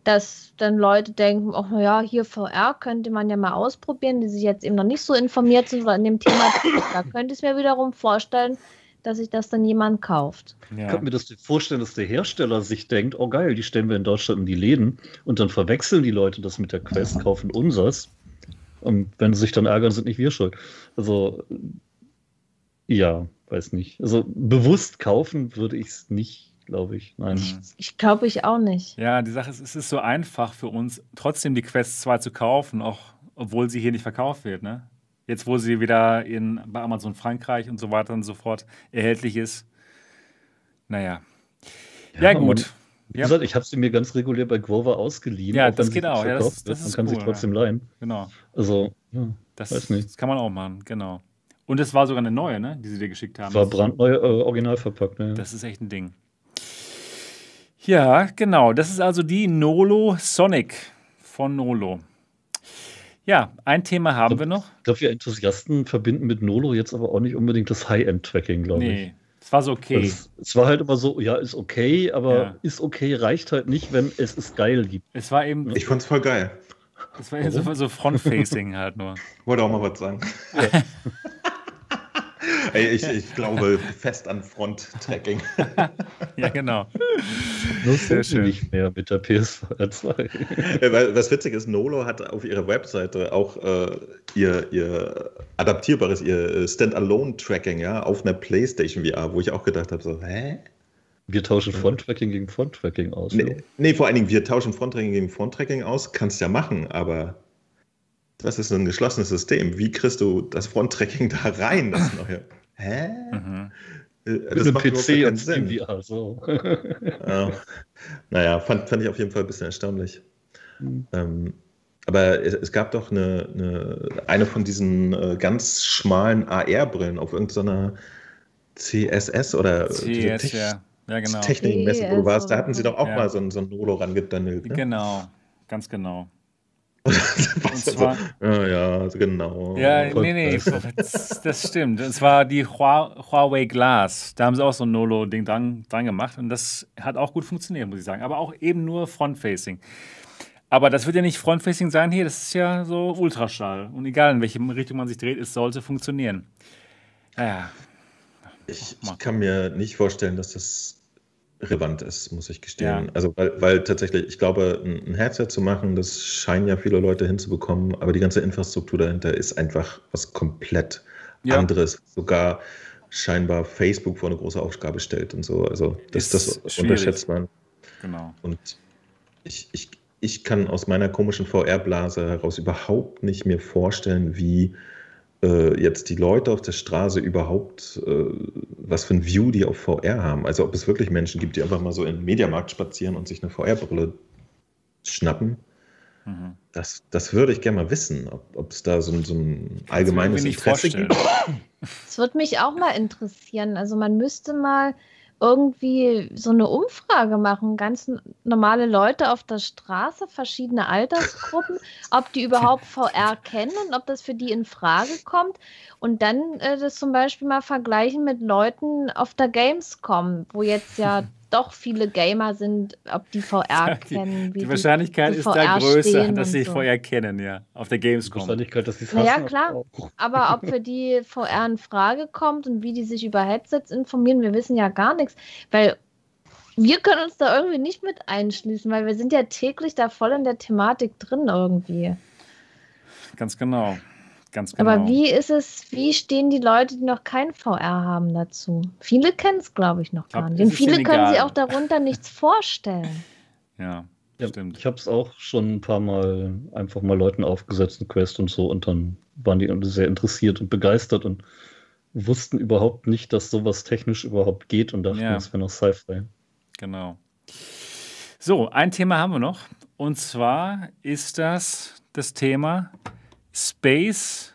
dass dann Leute denken, ach naja, hier VR könnte man ja mal ausprobieren, die sich jetzt eben noch nicht so informiert sind oder in dem Thema, da könnte ich es mir wiederum vorstellen, dass sich das dann jemand kauft. Ich ja. könnte mir das vorstellen, dass der Hersteller sich denkt, oh geil, die stellen wir in Deutschland in die Läden und dann verwechseln die Leute das mit der Quest, kaufen unsers. Und wenn sie sich dann ärgern, sind nicht wir schuld. Also, ja, weiß nicht. Also, bewusst kaufen würde ich es nicht, glaube ich. Nein. Mhm. Ich glaube ich auch nicht. Ja, die Sache ist, es ist so einfach für uns, trotzdem die Quest 2 zu kaufen, auch obwohl sie hier nicht verkauft wird. Ne? Jetzt, wo sie wieder in, bei Amazon Frankreich und so weiter und so fort erhältlich ist. Naja. Ja, Ja, gut. Wie Ja. gesagt, ich habe sie mir ganz regulär bei Grover ausgeliehen. Ja, das sie geht auch. Ja, das- das Man kann cool, sich trotzdem leihen. Genau. Also, ja, Das, Weiß nicht. das kann man auch machen, genau. Und es war sogar eine neue, ne, die sie dir geschickt haben. war brandneu, äh, original verpackt. Ne? Das ist echt ein Ding. Ja, genau. Das ist also die Nolo Sonic von Nolo. Ja, ein Thema haben wir noch. Ich glaube, wir Enthusiasten verbinden mit Nolo jetzt aber auch nicht unbedingt das High-End-Tracking, glaube ich. Nee, es war so okay. Es, es war halt immer so, ja, ist okay, aber Ja. ist okay reicht halt nicht, wenn es es geil gibt. Es war eben, Ich fand's voll geil. Das war ja so, so Front-Facing halt nur. (laughs) Wollte auch mal was sagen. Ey, (laughs) ich, ich glaube fest an Front-Tracking. (laughs) Ja, genau. Nur Sehr sehr schön. nicht mehr mit der PS2. 2. Ja, weil- Was witzig ist, Nolo hat auf ihrer Webseite auch äh, ihr, ihr adaptierbares, ihr äh, Standalone-Tracking ja, auf einer PlayStation VR, wo ich auch gedacht habe, so, hä? Wir tauschen Front-Tracking gegen Front-Tracking aus. Nee, nee, vor allen Dingen, wir tauschen Fronttracking gegen Fronttracking aus, kannst ja machen, aber das ist ein geschlossenes System. Wie kriegst du das Fronttracking da rein, das (laughs) neue? Hä? Mhm. Äh, Mit Das überhaupt PC und Sinn. VR. So. (laughs) Ja. Naja, fand, fand ich auf jeden Fall ein bisschen erstaunlich. Mhm. Ähm, aber es, es gab doch eine, eine, eine von diesen äh, ganz schmalen AR-Brillen auf irgendeiner CSS oder CS, Tech- ja. Ja, genau. Technikmesse, wo du warst. Da hatten sie doch auch Ja. mal so ein, so ein Nolo rangedannelt. Ne? Genau, ganz genau. (laughs) Und also, zwar, ja, ja, genau. ja, voll nee, nee, das, das (laughs) stimmt. Es war die Hua- Huawei Glass. Da haben sie auch so ein Nolo-Ding dran, dran gemacht und das hat auch gut funktioniert, muss ich sagen. Aber auch eben nur Front-Facing. Aber das wird ja nicht Front-Facing sein hier, das ist ja so Ultraschall. Und egal in welche Richtung man sich dreht, es sollte funktionieren. Naja, Ich, ich kann mir nicht vorstellen, dass das relevant ist, muss ich gestehen. Ja. Also, weil, weil tatsächlich, ich glaube, ein Headset zu machen, das scheinen ja viele Leute hinzubekommen, aber die ganze Infrastruktur dahinter ist einfach was komplett Ja. anderes. Sogar scheinbar Facebook vor eine große Aufgabe stellt und so. Also, das, das unterschätzt man. genau. Und ich, ich, ich kann aus meiner komischen VR-Blase heraus überhaupt nicht mir vorstellen, wie äh, jetzt die Leute auf der Straße überhaupt, äh, was für ein View die auf VR haben. Also ob es wirklich Menschen gibt, die einfach mal so in den Mediamarkt spazieren und sich eine VR-Brille schnappen. Mhm. Das, das würde ich gerne mal wissen, ob, es da so, ein- so ein allgemeines Interesse vorstellen. gibt. Das würde mich auch mal interessieren. Also man müsste mal irgendwie so eine Umfrage machen, ganz normale Leute auf der Straße, verschiedene Altersgruppen, ob die überhaupt VR kennen und ob das für die in Frage kommt. Und dann äh, das zum Beispiel mal vergleichen mit Leuten auf der Gamescom, wo jetzt ja (laughs) doch viele Gamer sind, ob die VR (laughs) Die, kennen. wie die Wahrscheinlichkeit zu ist da VR größer, stehen dass sie so. vorher kennen, ja. Auf der Die Gamescom. Wahrscheinlichkeit, dass sie es ja, klar. auch. Aber ob für die VR in Frage kommt und wie die sich über Headsets informieren, wir wissen ja gar nichts. Weil wir können uns da irgendwie nicht mit einschließen, weil wir sind ja täglich da voll in der Thematik drin irgendwie. Ganz genau. Ganz genau. Aber wie ist es, wie stehen die Leute, die noch kein VR haben dazu? Viele kennen es, glaube ich, noch glaub, gar nicht. Und viele können sich auch darunter nichts (laughs) vorstellen. Ja, Ja, stimmt. Ich habe es auch schon ein paar Mal einfach mal Leuten aufgesetzt, eine Quest und so, und dann waren die sehr interessiert und begeistert und wussten überhaupt nicht, dass sowas technisch überhaupt geht und dachten, Ja. es wäre noch Sci-Fi. Genau. So, ein Thema haben wir noch. Und zwar ist das das Thema Space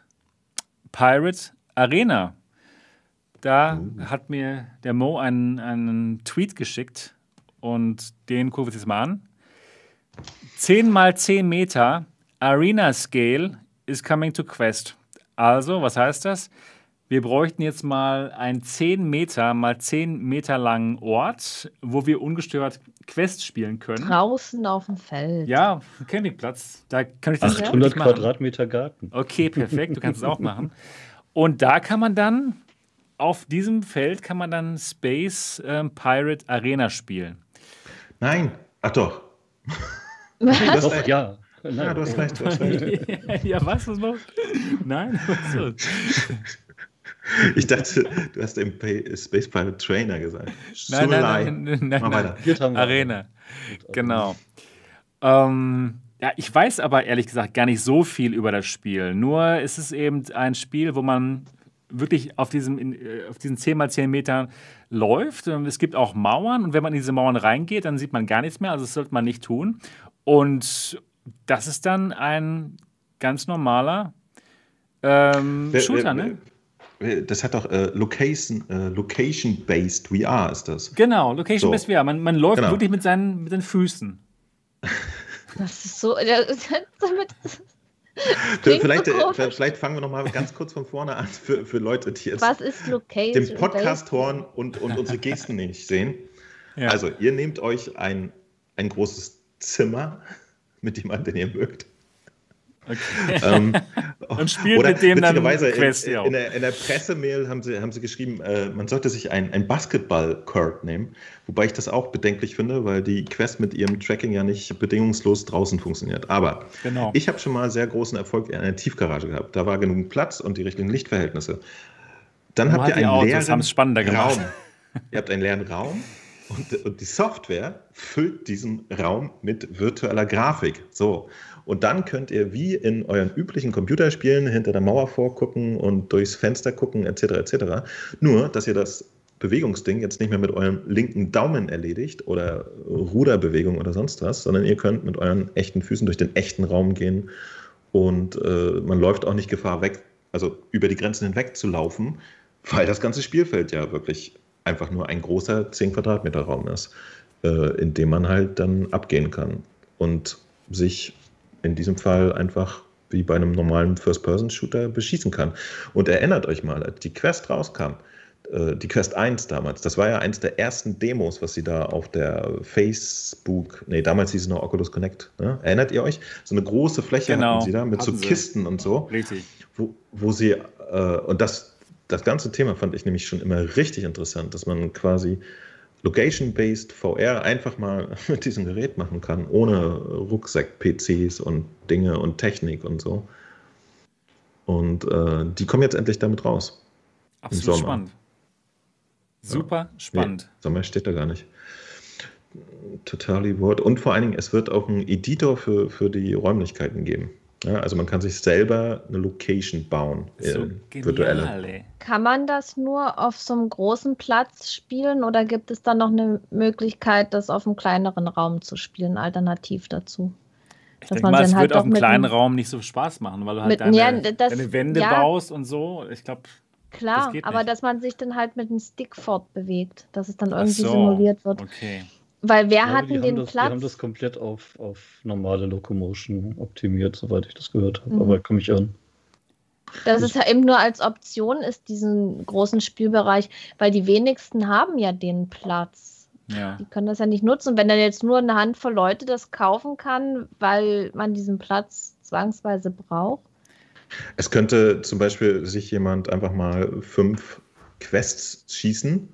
Pirate Arena. Da hat mir der Mo einen, einen Tweet geschickt und den gucken wir uns jetzt mal an. 10 mal 10 Meter Arena Scale is coming to Quest. Also, was heißt das? Wir bräuchten jetzt mal einen 10 Meter mal 10 Meter langen Ort, wo wir ungestört Quest spielen können. Draußen auf dem Feld. Ja, ein Campingplatz. Da kann ich das 800 wirklich machen. Quadratmeter Garten. Okay, perfekt. Du kannst es auch machen. Und da kann man dann, auf diesem Feld kann man dann Space ähm, Pirate Arena spielen. Nein, ach doch. Was? Das Doch, ja. Ja, du hast recht, du hast recht. ja, was? Was noch? Nein? Was so? Ich dachte, du hast den Pa- Space Pirate Trainer gesagt. Nein, nein, nein, nein, nein, Mach nein. Arena. Genau. Ähm, ja, ich weiß aber ehrlich gesagt gar nicht so viel über das Spiel. Nur ist es eben ein Spiel, wo man wirklich auf, diesem, äh, auf diesen 10 mal 10 Metern läuft. Ähm, Es gibt auch Mauern und wenn man in diese Mauern reingeht, dann sieht man gar nichts mehr. Also das sollte man nicht tun. Und das ist dann ein ganz normaler ähm, Wer- Shooter, wer- ne? Wer- Das hat doch äh, Location, äh, Location-Based VR ist das. Genau, Location So. Based VR. Man, man läuft Genau. wirklich mit seinen, mit den Füßen. Das ist so. ja, damit, (laughs) Vielleicht, Klingt so äh, vielleicht fangen wir noch mal ganz kurz von vorne an für, für Leute, die jetzt was ist Location? den Podcast hören und, und unsere Gesten nicht sehen. Ja. Also, ihr nehmt euch ein, ein großes Zimmer mit jemandem, den ihr mögt. Okay. Ähm, Und spielt mit dem dann Quest, in, in, der, in der Pressemail haben sie, haben sie geschrieben, äh, man sollte sich ein, ein Basketball-Court nehmen. Wobei ich das auch bedenklich finde, weil die Quest mit ihrem Tracking ja nicht bedingungslos draußen funktioniert. Aber Genau. ich habe schon mal sehr großen Erfolg in einer Tiefgarage gehabt. Da war genug Platz und die richtigen Lichtverhältnisse. Dann habt ihr einen Autos leeren spannender gemacht. Raum. ihr habt einen leeren Raum und, und die Software füllt diesen Raum mit virtueller Grafik. So. Und dann könnt ihr wie in euren üblichen Computerspielen hinter der Mauer vorgucken und durchs Fenster gucken, etc. etc. Nur, dass ihr das Bewegungsding jetzt nicht mehr mit eurem linken Daumen erledigt oder Ruderbewegung oder sonst was, sondern ihr könnt mit euren echten Füßen durch den echten Raum gehen und äh, man läuft auch nicht Gefahr weg, also über die Grenzen hinweg zu laufen, weil das ganze Spielfeld ja wirklich einfach nur ein großer 10 Quadratmeter Raum ist, äh, in dem man halt dann abgehen kann und sich in diesem Fall einfach wie bei einem normalen First-Person-Shooter beschießen kann. Und erinnert euch mal, als die Quest rauskam, äh, die Quest 1 damals, das war ja eins der ersten Demos, was sie da auf der Facebook, nee, damals hieß es noch Oculus Connect, ne? erinnert ihr euch? So eine große Fläche Genau, hatten sie da mit so hatten sie. Kisten und so Richtig. wo, wo sie, äh, und das, das ganze Thema fand ich nämlich schon immer richtig interessant, dass man quasi Location-based VR einfach mal (laughs) mit diesem Gerät machen kann, ohne Rucksack-PCs und Dinge und Technik und so. Und äh, die kommen jetzt endlich damit raus. Absolut spannend. Super spannend. Nee, Sommer steht da gar nicht. Totally Word. Und vor allen Dingen, es wird auch einen Editor für, für die Räumlichkeiten geben. Ja, also man kann sich selber eine Location bauen. So äh, virtuelle. Kann man das nur auf so einem großen Platz spielen oder gibt es da noch eine Möglichkeit, das auf einem kleineren Raum zu spielen, alternativ dazu? Ich Dass denke man mal, es dann halt wird auf einem kleinen Raum nicht so Spaß machen, weil du halt Mit- deine, ja, das- deine Wände ja. baust und so. Ich glaube, Klar, Das geht aber nicht. dass man sich dann halt mit einem Stick fortbewegt, dass es dann irgendwie so. simuliert wird. Okay. Weil wer Ja, hat denn den das, Die haben Platz? das komplett auf, auf normale Locomotion optimiert, soweit ich das gehört habe. Mhm. Aber komme ich an. dass es ja eben nur als Option ist, diesen großen Spielbereich, weil die wenigsten haben ja den Platz. Ja. Die können das ja nicht nutzen. Wenn dann jetzt nur eine Handvoll Leute das kaufen kann, weil man diesen Platz zwangsweise braucht. Es könnte zum Beispiel sich jemand einfach mal fünf Quests schießen,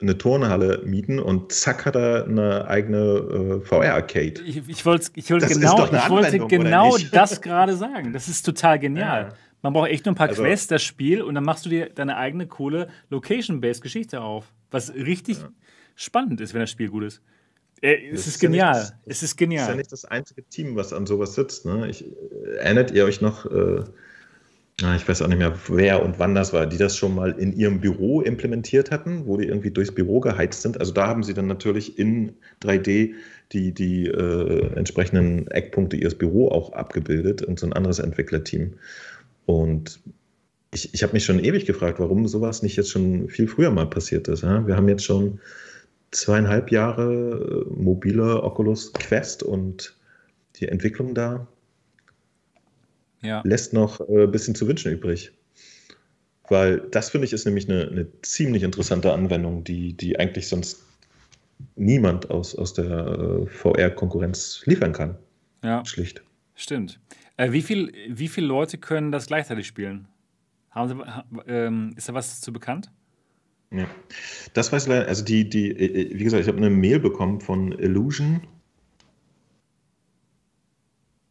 eine Turnhalle mieten und zack hat er eine eigene äh, VR-Arcade. Ich, ich wollte ich ist genau, ich wollte genau nicht? das gerade sagen. Das ist total genial. Ja. Man braucht echt nur ein paar Also- Quests, das Spiel, und dann machst du dir deine eigene coole Location-based Geschichte auf. Was richtig spannend ist, wenn das Spiel gut ist. Äh, es ist ist ja genial. das- es ist Das ist ja genial. nicht das einzige Team, was an sowas sitzt. Ne? Ich, erinnert ihr euch noch, äh, na, ich weiß auch nicht mehr, wer und wann das war, die das schon mal in ihrem Büro implementiert hatten, wo die irgendwie durchs Büro geheizt sind. Also da haben sie dann natürlich in 3D die, die äh, entsprechenden Eckpunkte ihres Büro auch abgebildet und so ein anderes Entwicklerteam. Und ich, ich habe mich schon ewig gefragt, warum sowas nicht jetzt schon viel früher mal passiert ist. Ja? Wir haben jetzt schon zweieinhalb Jahre äh, mobile Oculus Quest und die Entwicklung da Ja. lässt noch äh, ein bisschen zu wünschen übrig. Weil das finde ich ist nämlich eine, eine ziemlich interessante Anwendung, die, die eigentlich sonst niemand aus, aus der äh, VR-Konkurrenz liefern kann. ja, Schlicht. stimmt. Äh, wie, viel, wie viele Leute können das gleichzeitig spielen? Haben Sie, ähm, ist da was zu bekannt? Ja. Das weiß ich leider, also die, die, äh, wie gesagt, ich habe eine Mail bekommen von Illusion.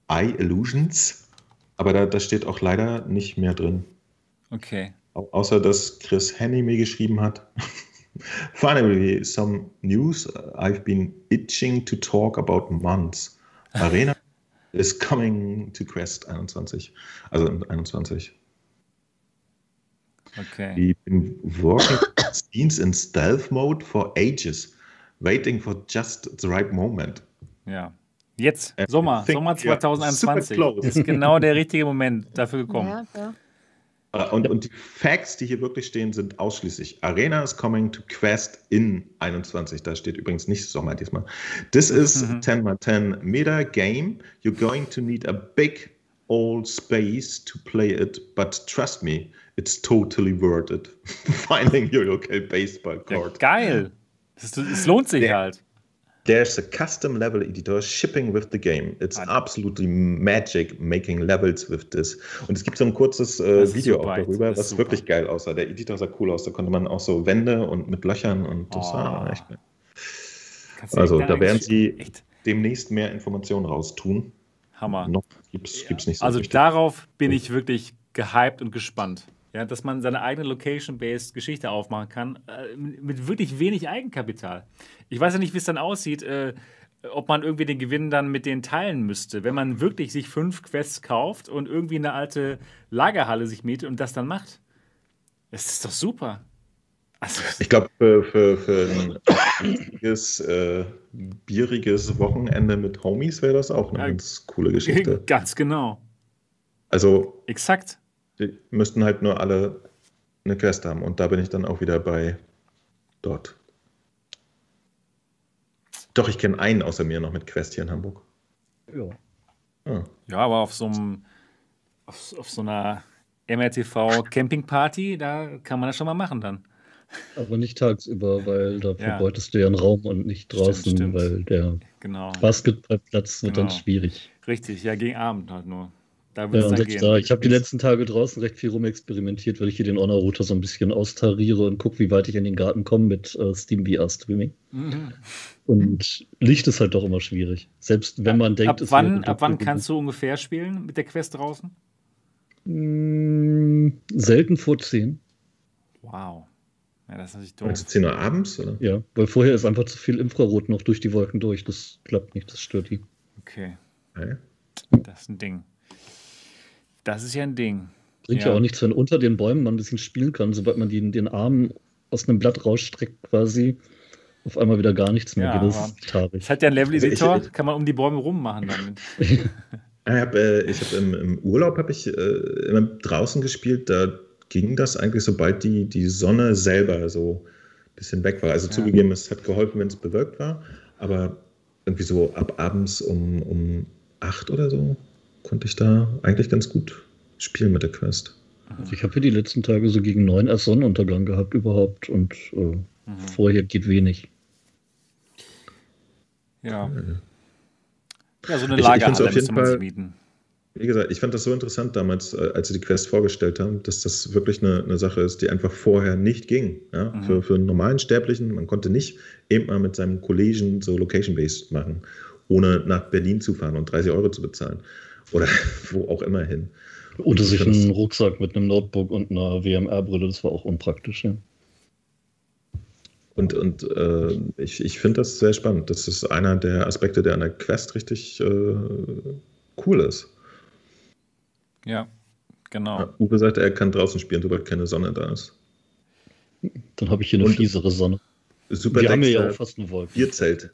iIllusions. Aber da, da steht auch leider nicht mehr drin. Okay. Au- Außer dass Chris Henny mir geschrieben hat. (laughs) Finally, some news I've been itching to talk about months. (laughs) Arena is coming to Quest 21. Also 21. Okay. We've been working (coughs) scenes in stealth mode for ages, waiting for just the right moment. Ja. Jetzt, I Sommer, think Sommer we are 2021 super close. ist genau der richtige Moment dafür gekommen. Ja, ja. Äh, Und, und die Facts, die hier wirklich stehen, sind ausschließlich Arena is coming to Quest in 21. Da steht übrigens nicht Sommer diesmal. This is Mhm. 10 x 10 Meta game. You're going to need a big old space to play it, but trust me, it's totally worth it. (laughs) Finding your local baseball Ja, court. geil. Es, es lohnt sich Der- halt. There's a custom level editor shipping with the game. It's absolutely magic making levels with this. Und es gibt so ein kurzes äh, Video auch darüber, was super. wirklich geil aussah. Der Editor sah cool aus. Da konnte man auch so Wände und mit Löchern und das oh. war echt geil. Also da werden sie echt? demnächst mehr Informationen raustun. Hammer. Noch gibt es ja. nicht so Also richtig. darauf bin ich wirklich gehypt und gespannt. Ja, dass man seine eigene Location-Based Geschichte aufmachen kann, äh, mit wirklich wenig Eigenkapital. Ich weiß ja nicht, wie es dann aussieht, äh, ob man irgendwie den Gewinn dann mit denen teilen müsste. Wenn man wirklich sich fünf Quests kauft und irgendwie eine alte Lagerhalle sich mietet und das dann macht. Das ist doch super. Also, (laughs) ich glaube, für, für, für ein bieriges, äh, bieriges Wochenende mit Homies wäre das auch eine ja, ganz coole Geschichte. (laughs) Ganz genau. Also. Exakt. Die müssten halt nur alle eine Quest haben und da bin ich dann auch wieder bei dort. Doch, ich kenne einen außer mir noch mit Quest hier in Hamburg. Ja. Ah. Ja, aber auf so einem, auf, auf so einer MRTV Campingparty, da kann man das schon mal machen dann. Aber nicht tagsüber, weil da ja. verbeutest du ja einen Raum und nicht draußen, stimmt, stimmt. weil der genau. Basketballplatz wird genau. dann schwierig. Richtig, ja, gegen Abend halt nur. Da ja, und gehen. Da, ich habe die letzten Tage draußen recht viel rumexperimentiert, weil ich hier den Honor-Router so ein bisschen austariere und gucke, wie weit ich in den Garten komme mit äh, Steam VR Streaming. Mhm. Und Licht ist halt doch immer schwierig. Selbst wenn man denkt, ab es wann, ab wann kannst du ungefähr spielen mit der Quest draußen? Mm, selten vor 10. Wow. Ja, das ist natürlich doof. Also 10 Uhr abends? Oder? Ja, weil vorher ist einfach zu viel Infrarot noch durch die Wolken durch. Das klappt nicht, das stört die. Okay. okay. Das ist ein Ding. Das ist ja ein Ding. Bringt ja, ja auch nichts, wenn unter den Bäumen man ein bisschen spielen kann, sobald man die, den Arm aus einem Blatt rausstreckt quasi auf einmal wieder gar nichts mehr ja, geht. Das ist traurig. Es hat ja einen Level-Editor, also kann man um die Bäume rummachen damit. (laughs) ich habe äh, hab im, im, Urlaub habe ich äh, immer draußen gespielt, da ging das eigentlich, sobald die, die Sonne selber so ein bisschen weg war. Also ja. zugegeben, es hat geholfen, wenn es bewölkt war, aber irgendwie so ab abends um, um acht oder so konnte ich da eigentlich ganz gut spielen mit der Quest. Also ich habe hier die letzten Tage so gegen neun erst Sonnenuntergang gehabt überhaupt und äh, mhm. vorher geht wenig. Ja. Ja, so eine Lagerhalle müsste man sich mieten. Wie gesagt, ich fand das so interessant damals, äh, als sie die Quest vorgestellt haben, dass das wirklich eine, eine Sache ist, die einfach vorher nicht ging. Ja? Mhm. Für, für einen normalen Sterblichen, man konnte nicht eben mal mit seinem Kollegen so Location-Based machen, ohne nach Berlin zu fahren und 30 Euro zu bezahlen oder (laughs) wo auch immer hin. Oder sich einen Rucksack mit einem Notebook und einer WMR-Brille, das war auch unpraktisch, ja. Und, und äh, ich, ich finde das sehr spannend. Das ist einer der Aspekte, der an der Quest richtig äh, cool ist. Ja, genau. Ja, Uwe sagt, er kann draußen spielen, sobald keine Sonne da ist. Dann habe ich hier eine und fiesere Sonne. Super Wir haben ja auch fast eine Wolke. Bierzelt.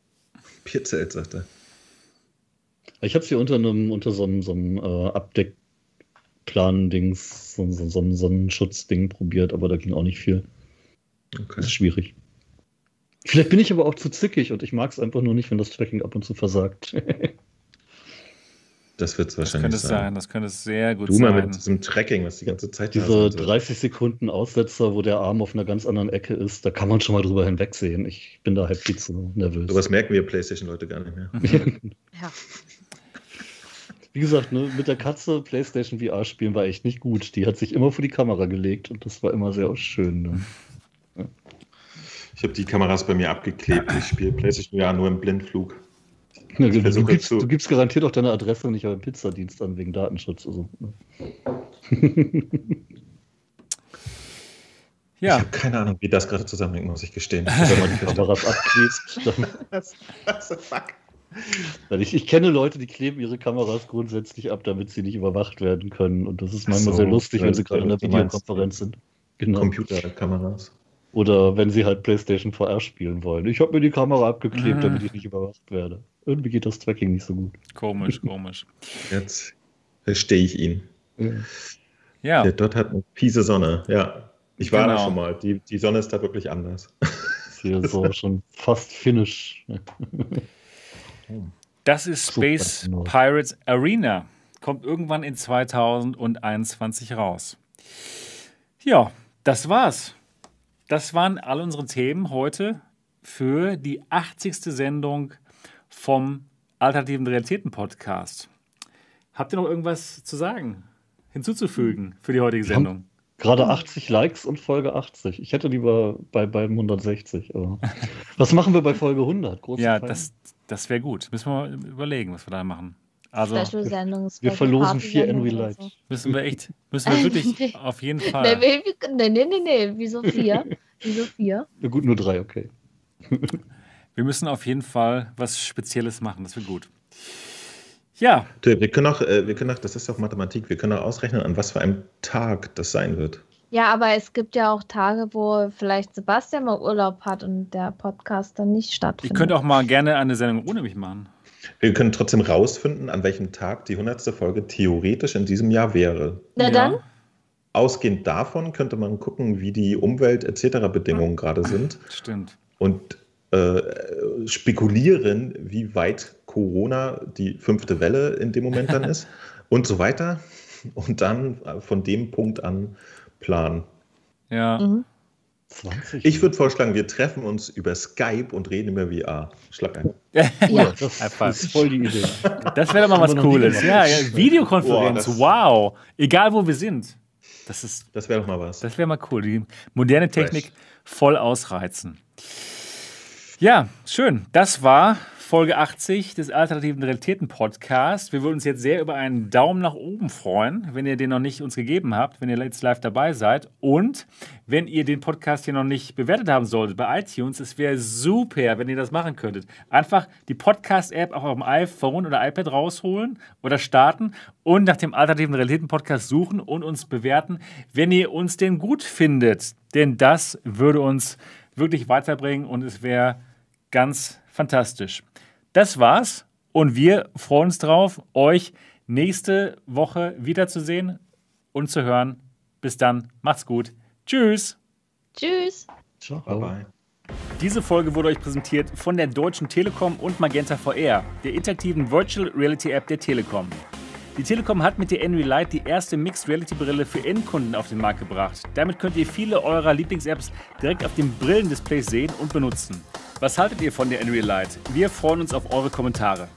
Bierzelt, sagt er. Ich habe es hier unter einem, unter so einem, so einem äh, Abdeckplan-Dings, so, so, so, so ein Schutzding probiert, aber da ging auch nicht viel. Okay. Das ist schwierig. Vielleicht bin ich aber auch zu zickig und ich mag es einfach nur nicht, wenn das Tracking ab und zu versagt. das wird es wahrscheinlich das könnte sein. sein. Das könnte es sehr gut du sein. Du mal mit diesem Tracking, was die ganze Zeit Diese 30 Sekunden Aussetzer, wo der Arm auf einer ganz anderen Ecke ist, da kann man schon mal drüber hinwegsehen. Ich bin da halt viel zu nervös. Sowas merken wir PlayStation-Leute gar nicht mehr. (laughs) ja. Wie gesagt, ne, mit der Katze PlayStation VR spielen war echt nicht gut. Die hat sich immer vor die Kamera gelegt und das war immer sehr schön. Ne? Ja. Ich habe die Kameras bei mir abgeklebt. Ich spiele PlayStation VR nur im Blindflug. Ja, du, du, gibst, du, gibst, garantiert auch deine Adresse nicht beim Pizzadienst an wegen Datenschutz. Also, ne? Ja. Ich habe keine Ahnung, wie das gerade zusammenhängt, muss ich gestehen. (laughs) Wenn man die Kameras abklebt, dann. Was, (laughs) was fuck? Weil ich, ich kenne Leute, die kleben ihre Kameras grundsätzlich ab, damit sie nicht überwacht werden können. Und das ist manchmal so, sehr lustig, wenn sie gerade in der Videokonferenz sind. Genau. Computerkameras. Oder wenn sie halt PlayStation VR spielen wollen. Ich habe mir die Kamera abgeklebt, mhm. damit ich nicht überwacht werde. Irgendwie geht das Tracking nicht so gut. Komisch, komisch. Jetzt verstehe ich ihn. Ja. ja. Der dort hat eine fiese Sonne, ja. Ich war genau. da schon mal. Die, die Sonne ist da wirklich anders. Hier so (laughs) schon fast finnisch. Das ist Space Pirates Arena. Kommt irgendwann in 2021 raus. Ja, das war's. Das waren all unsere Themen heute für die 80. Sendung vom Alternativen Realitäten Podcast. Habt ihr noch irgendwas zu sagen, hinzuzufügen für die heutige Sendung? Gerade 80 Likes und Folge 80. Ich hätte lieber bei beim 160. Aber (laughs) was machen wir bei Folge 100? Große ja, das, das wäre gut. Müssen wir mal überlegen, was wir da machen. Also, wir, wir verlosen vier Envy Light. So. Müssen wir echt, müssen wir wirklich (laughs) auf jeden Fall. Nee, nee, nee, nee, nee. wieso vier? wieso vier? Ja, gut, nur drei, okay. (laughs) wir müssen auf jeden Fall was Spezielles machen, das wird gut. Ja. Wir können auch, äh, wir können auch, das ist auch Mathematik, wir können auch ausrechnen, an was für einem Tag das sein wird. Ja, aber es gibt ja auch Tage, wo vielleicht Sebastian mal Urlaub hat und der Podcast dann nicht stattfindet. Ich könnte auch mal gerne eine Sendung ohne mich machen. Wir können trotzdem rausfinden, an welchem Tag die 100. Folge theoretisch in diesem Jahr wäre. Na ja. dann? Ausgehend davon könnte man gucken, wie die Umwelt- etc. Bedingungen gerade sind. Stimmt. Und äh, spekulieren, wie weit Corona die fünfte Welle in dem Moment dann (laughs) ist und so weiter. Und dann von dem Punkt an planen. Ja. Mhm. 20 ich würde vorschlagen, wir treffen uns über Skype und reden über VR. Schlag ein. (laughs) ja, das ist voll die Idee. Das wäre doch mal was Cooles. Ja, ja, Videokonferenz, Boah, wow. Egal wo wir sind. Das, ist, das wäre doch mal was. Das wäre mal cool. Die moderne Technik Fresh. voll ausreizen. Ja, schön. Das war Folge 80 des Alternativen Realitäten Podcasts. Wir würden uns jetzt sehr über einen Daumen nach oben freuen, wenn ihr den noch nicht uns gegeben habt, wenn ihr jetzt live dabei seid. Und wenn ihr den Podcast hier noch nicht bewertet haben solltet bei iTunes, es wäre super, wenn ihr das machen könntet. Einfach die Podcast-App auf dem iPhone oder iPad rausholen oder starten und nach dem Alternativen Realitäten Podcast suchen und uns bewerten, wenn ihr uns den gut findet. Denn das würde uns wirklich weiterbringen und es wäre ganz fantastisch. Das war's und wir freuen uns drauf, euch nächste Woche wiederzusehen und zu hören. Bis dann, macht's gut. Tschüss. Tschüss. Ciao. Bye bye. Diese Folge wurde euch präsentiert von der Deutschen Telekom und Magenta VR, der interaktiven Virtual Reality App der Telekom. Die Telekom hat mit der Envy Light die erste Mixed Reality Brille für Endkunden auf den Markt gebracht. Damit könnt ihr viele eurer Lieblings-Apps direkt auf dem Brillendisplay sehen und benutzen. Was haltet ihr von der Unreal Light? Wir freuen uns auf eure Kommentare.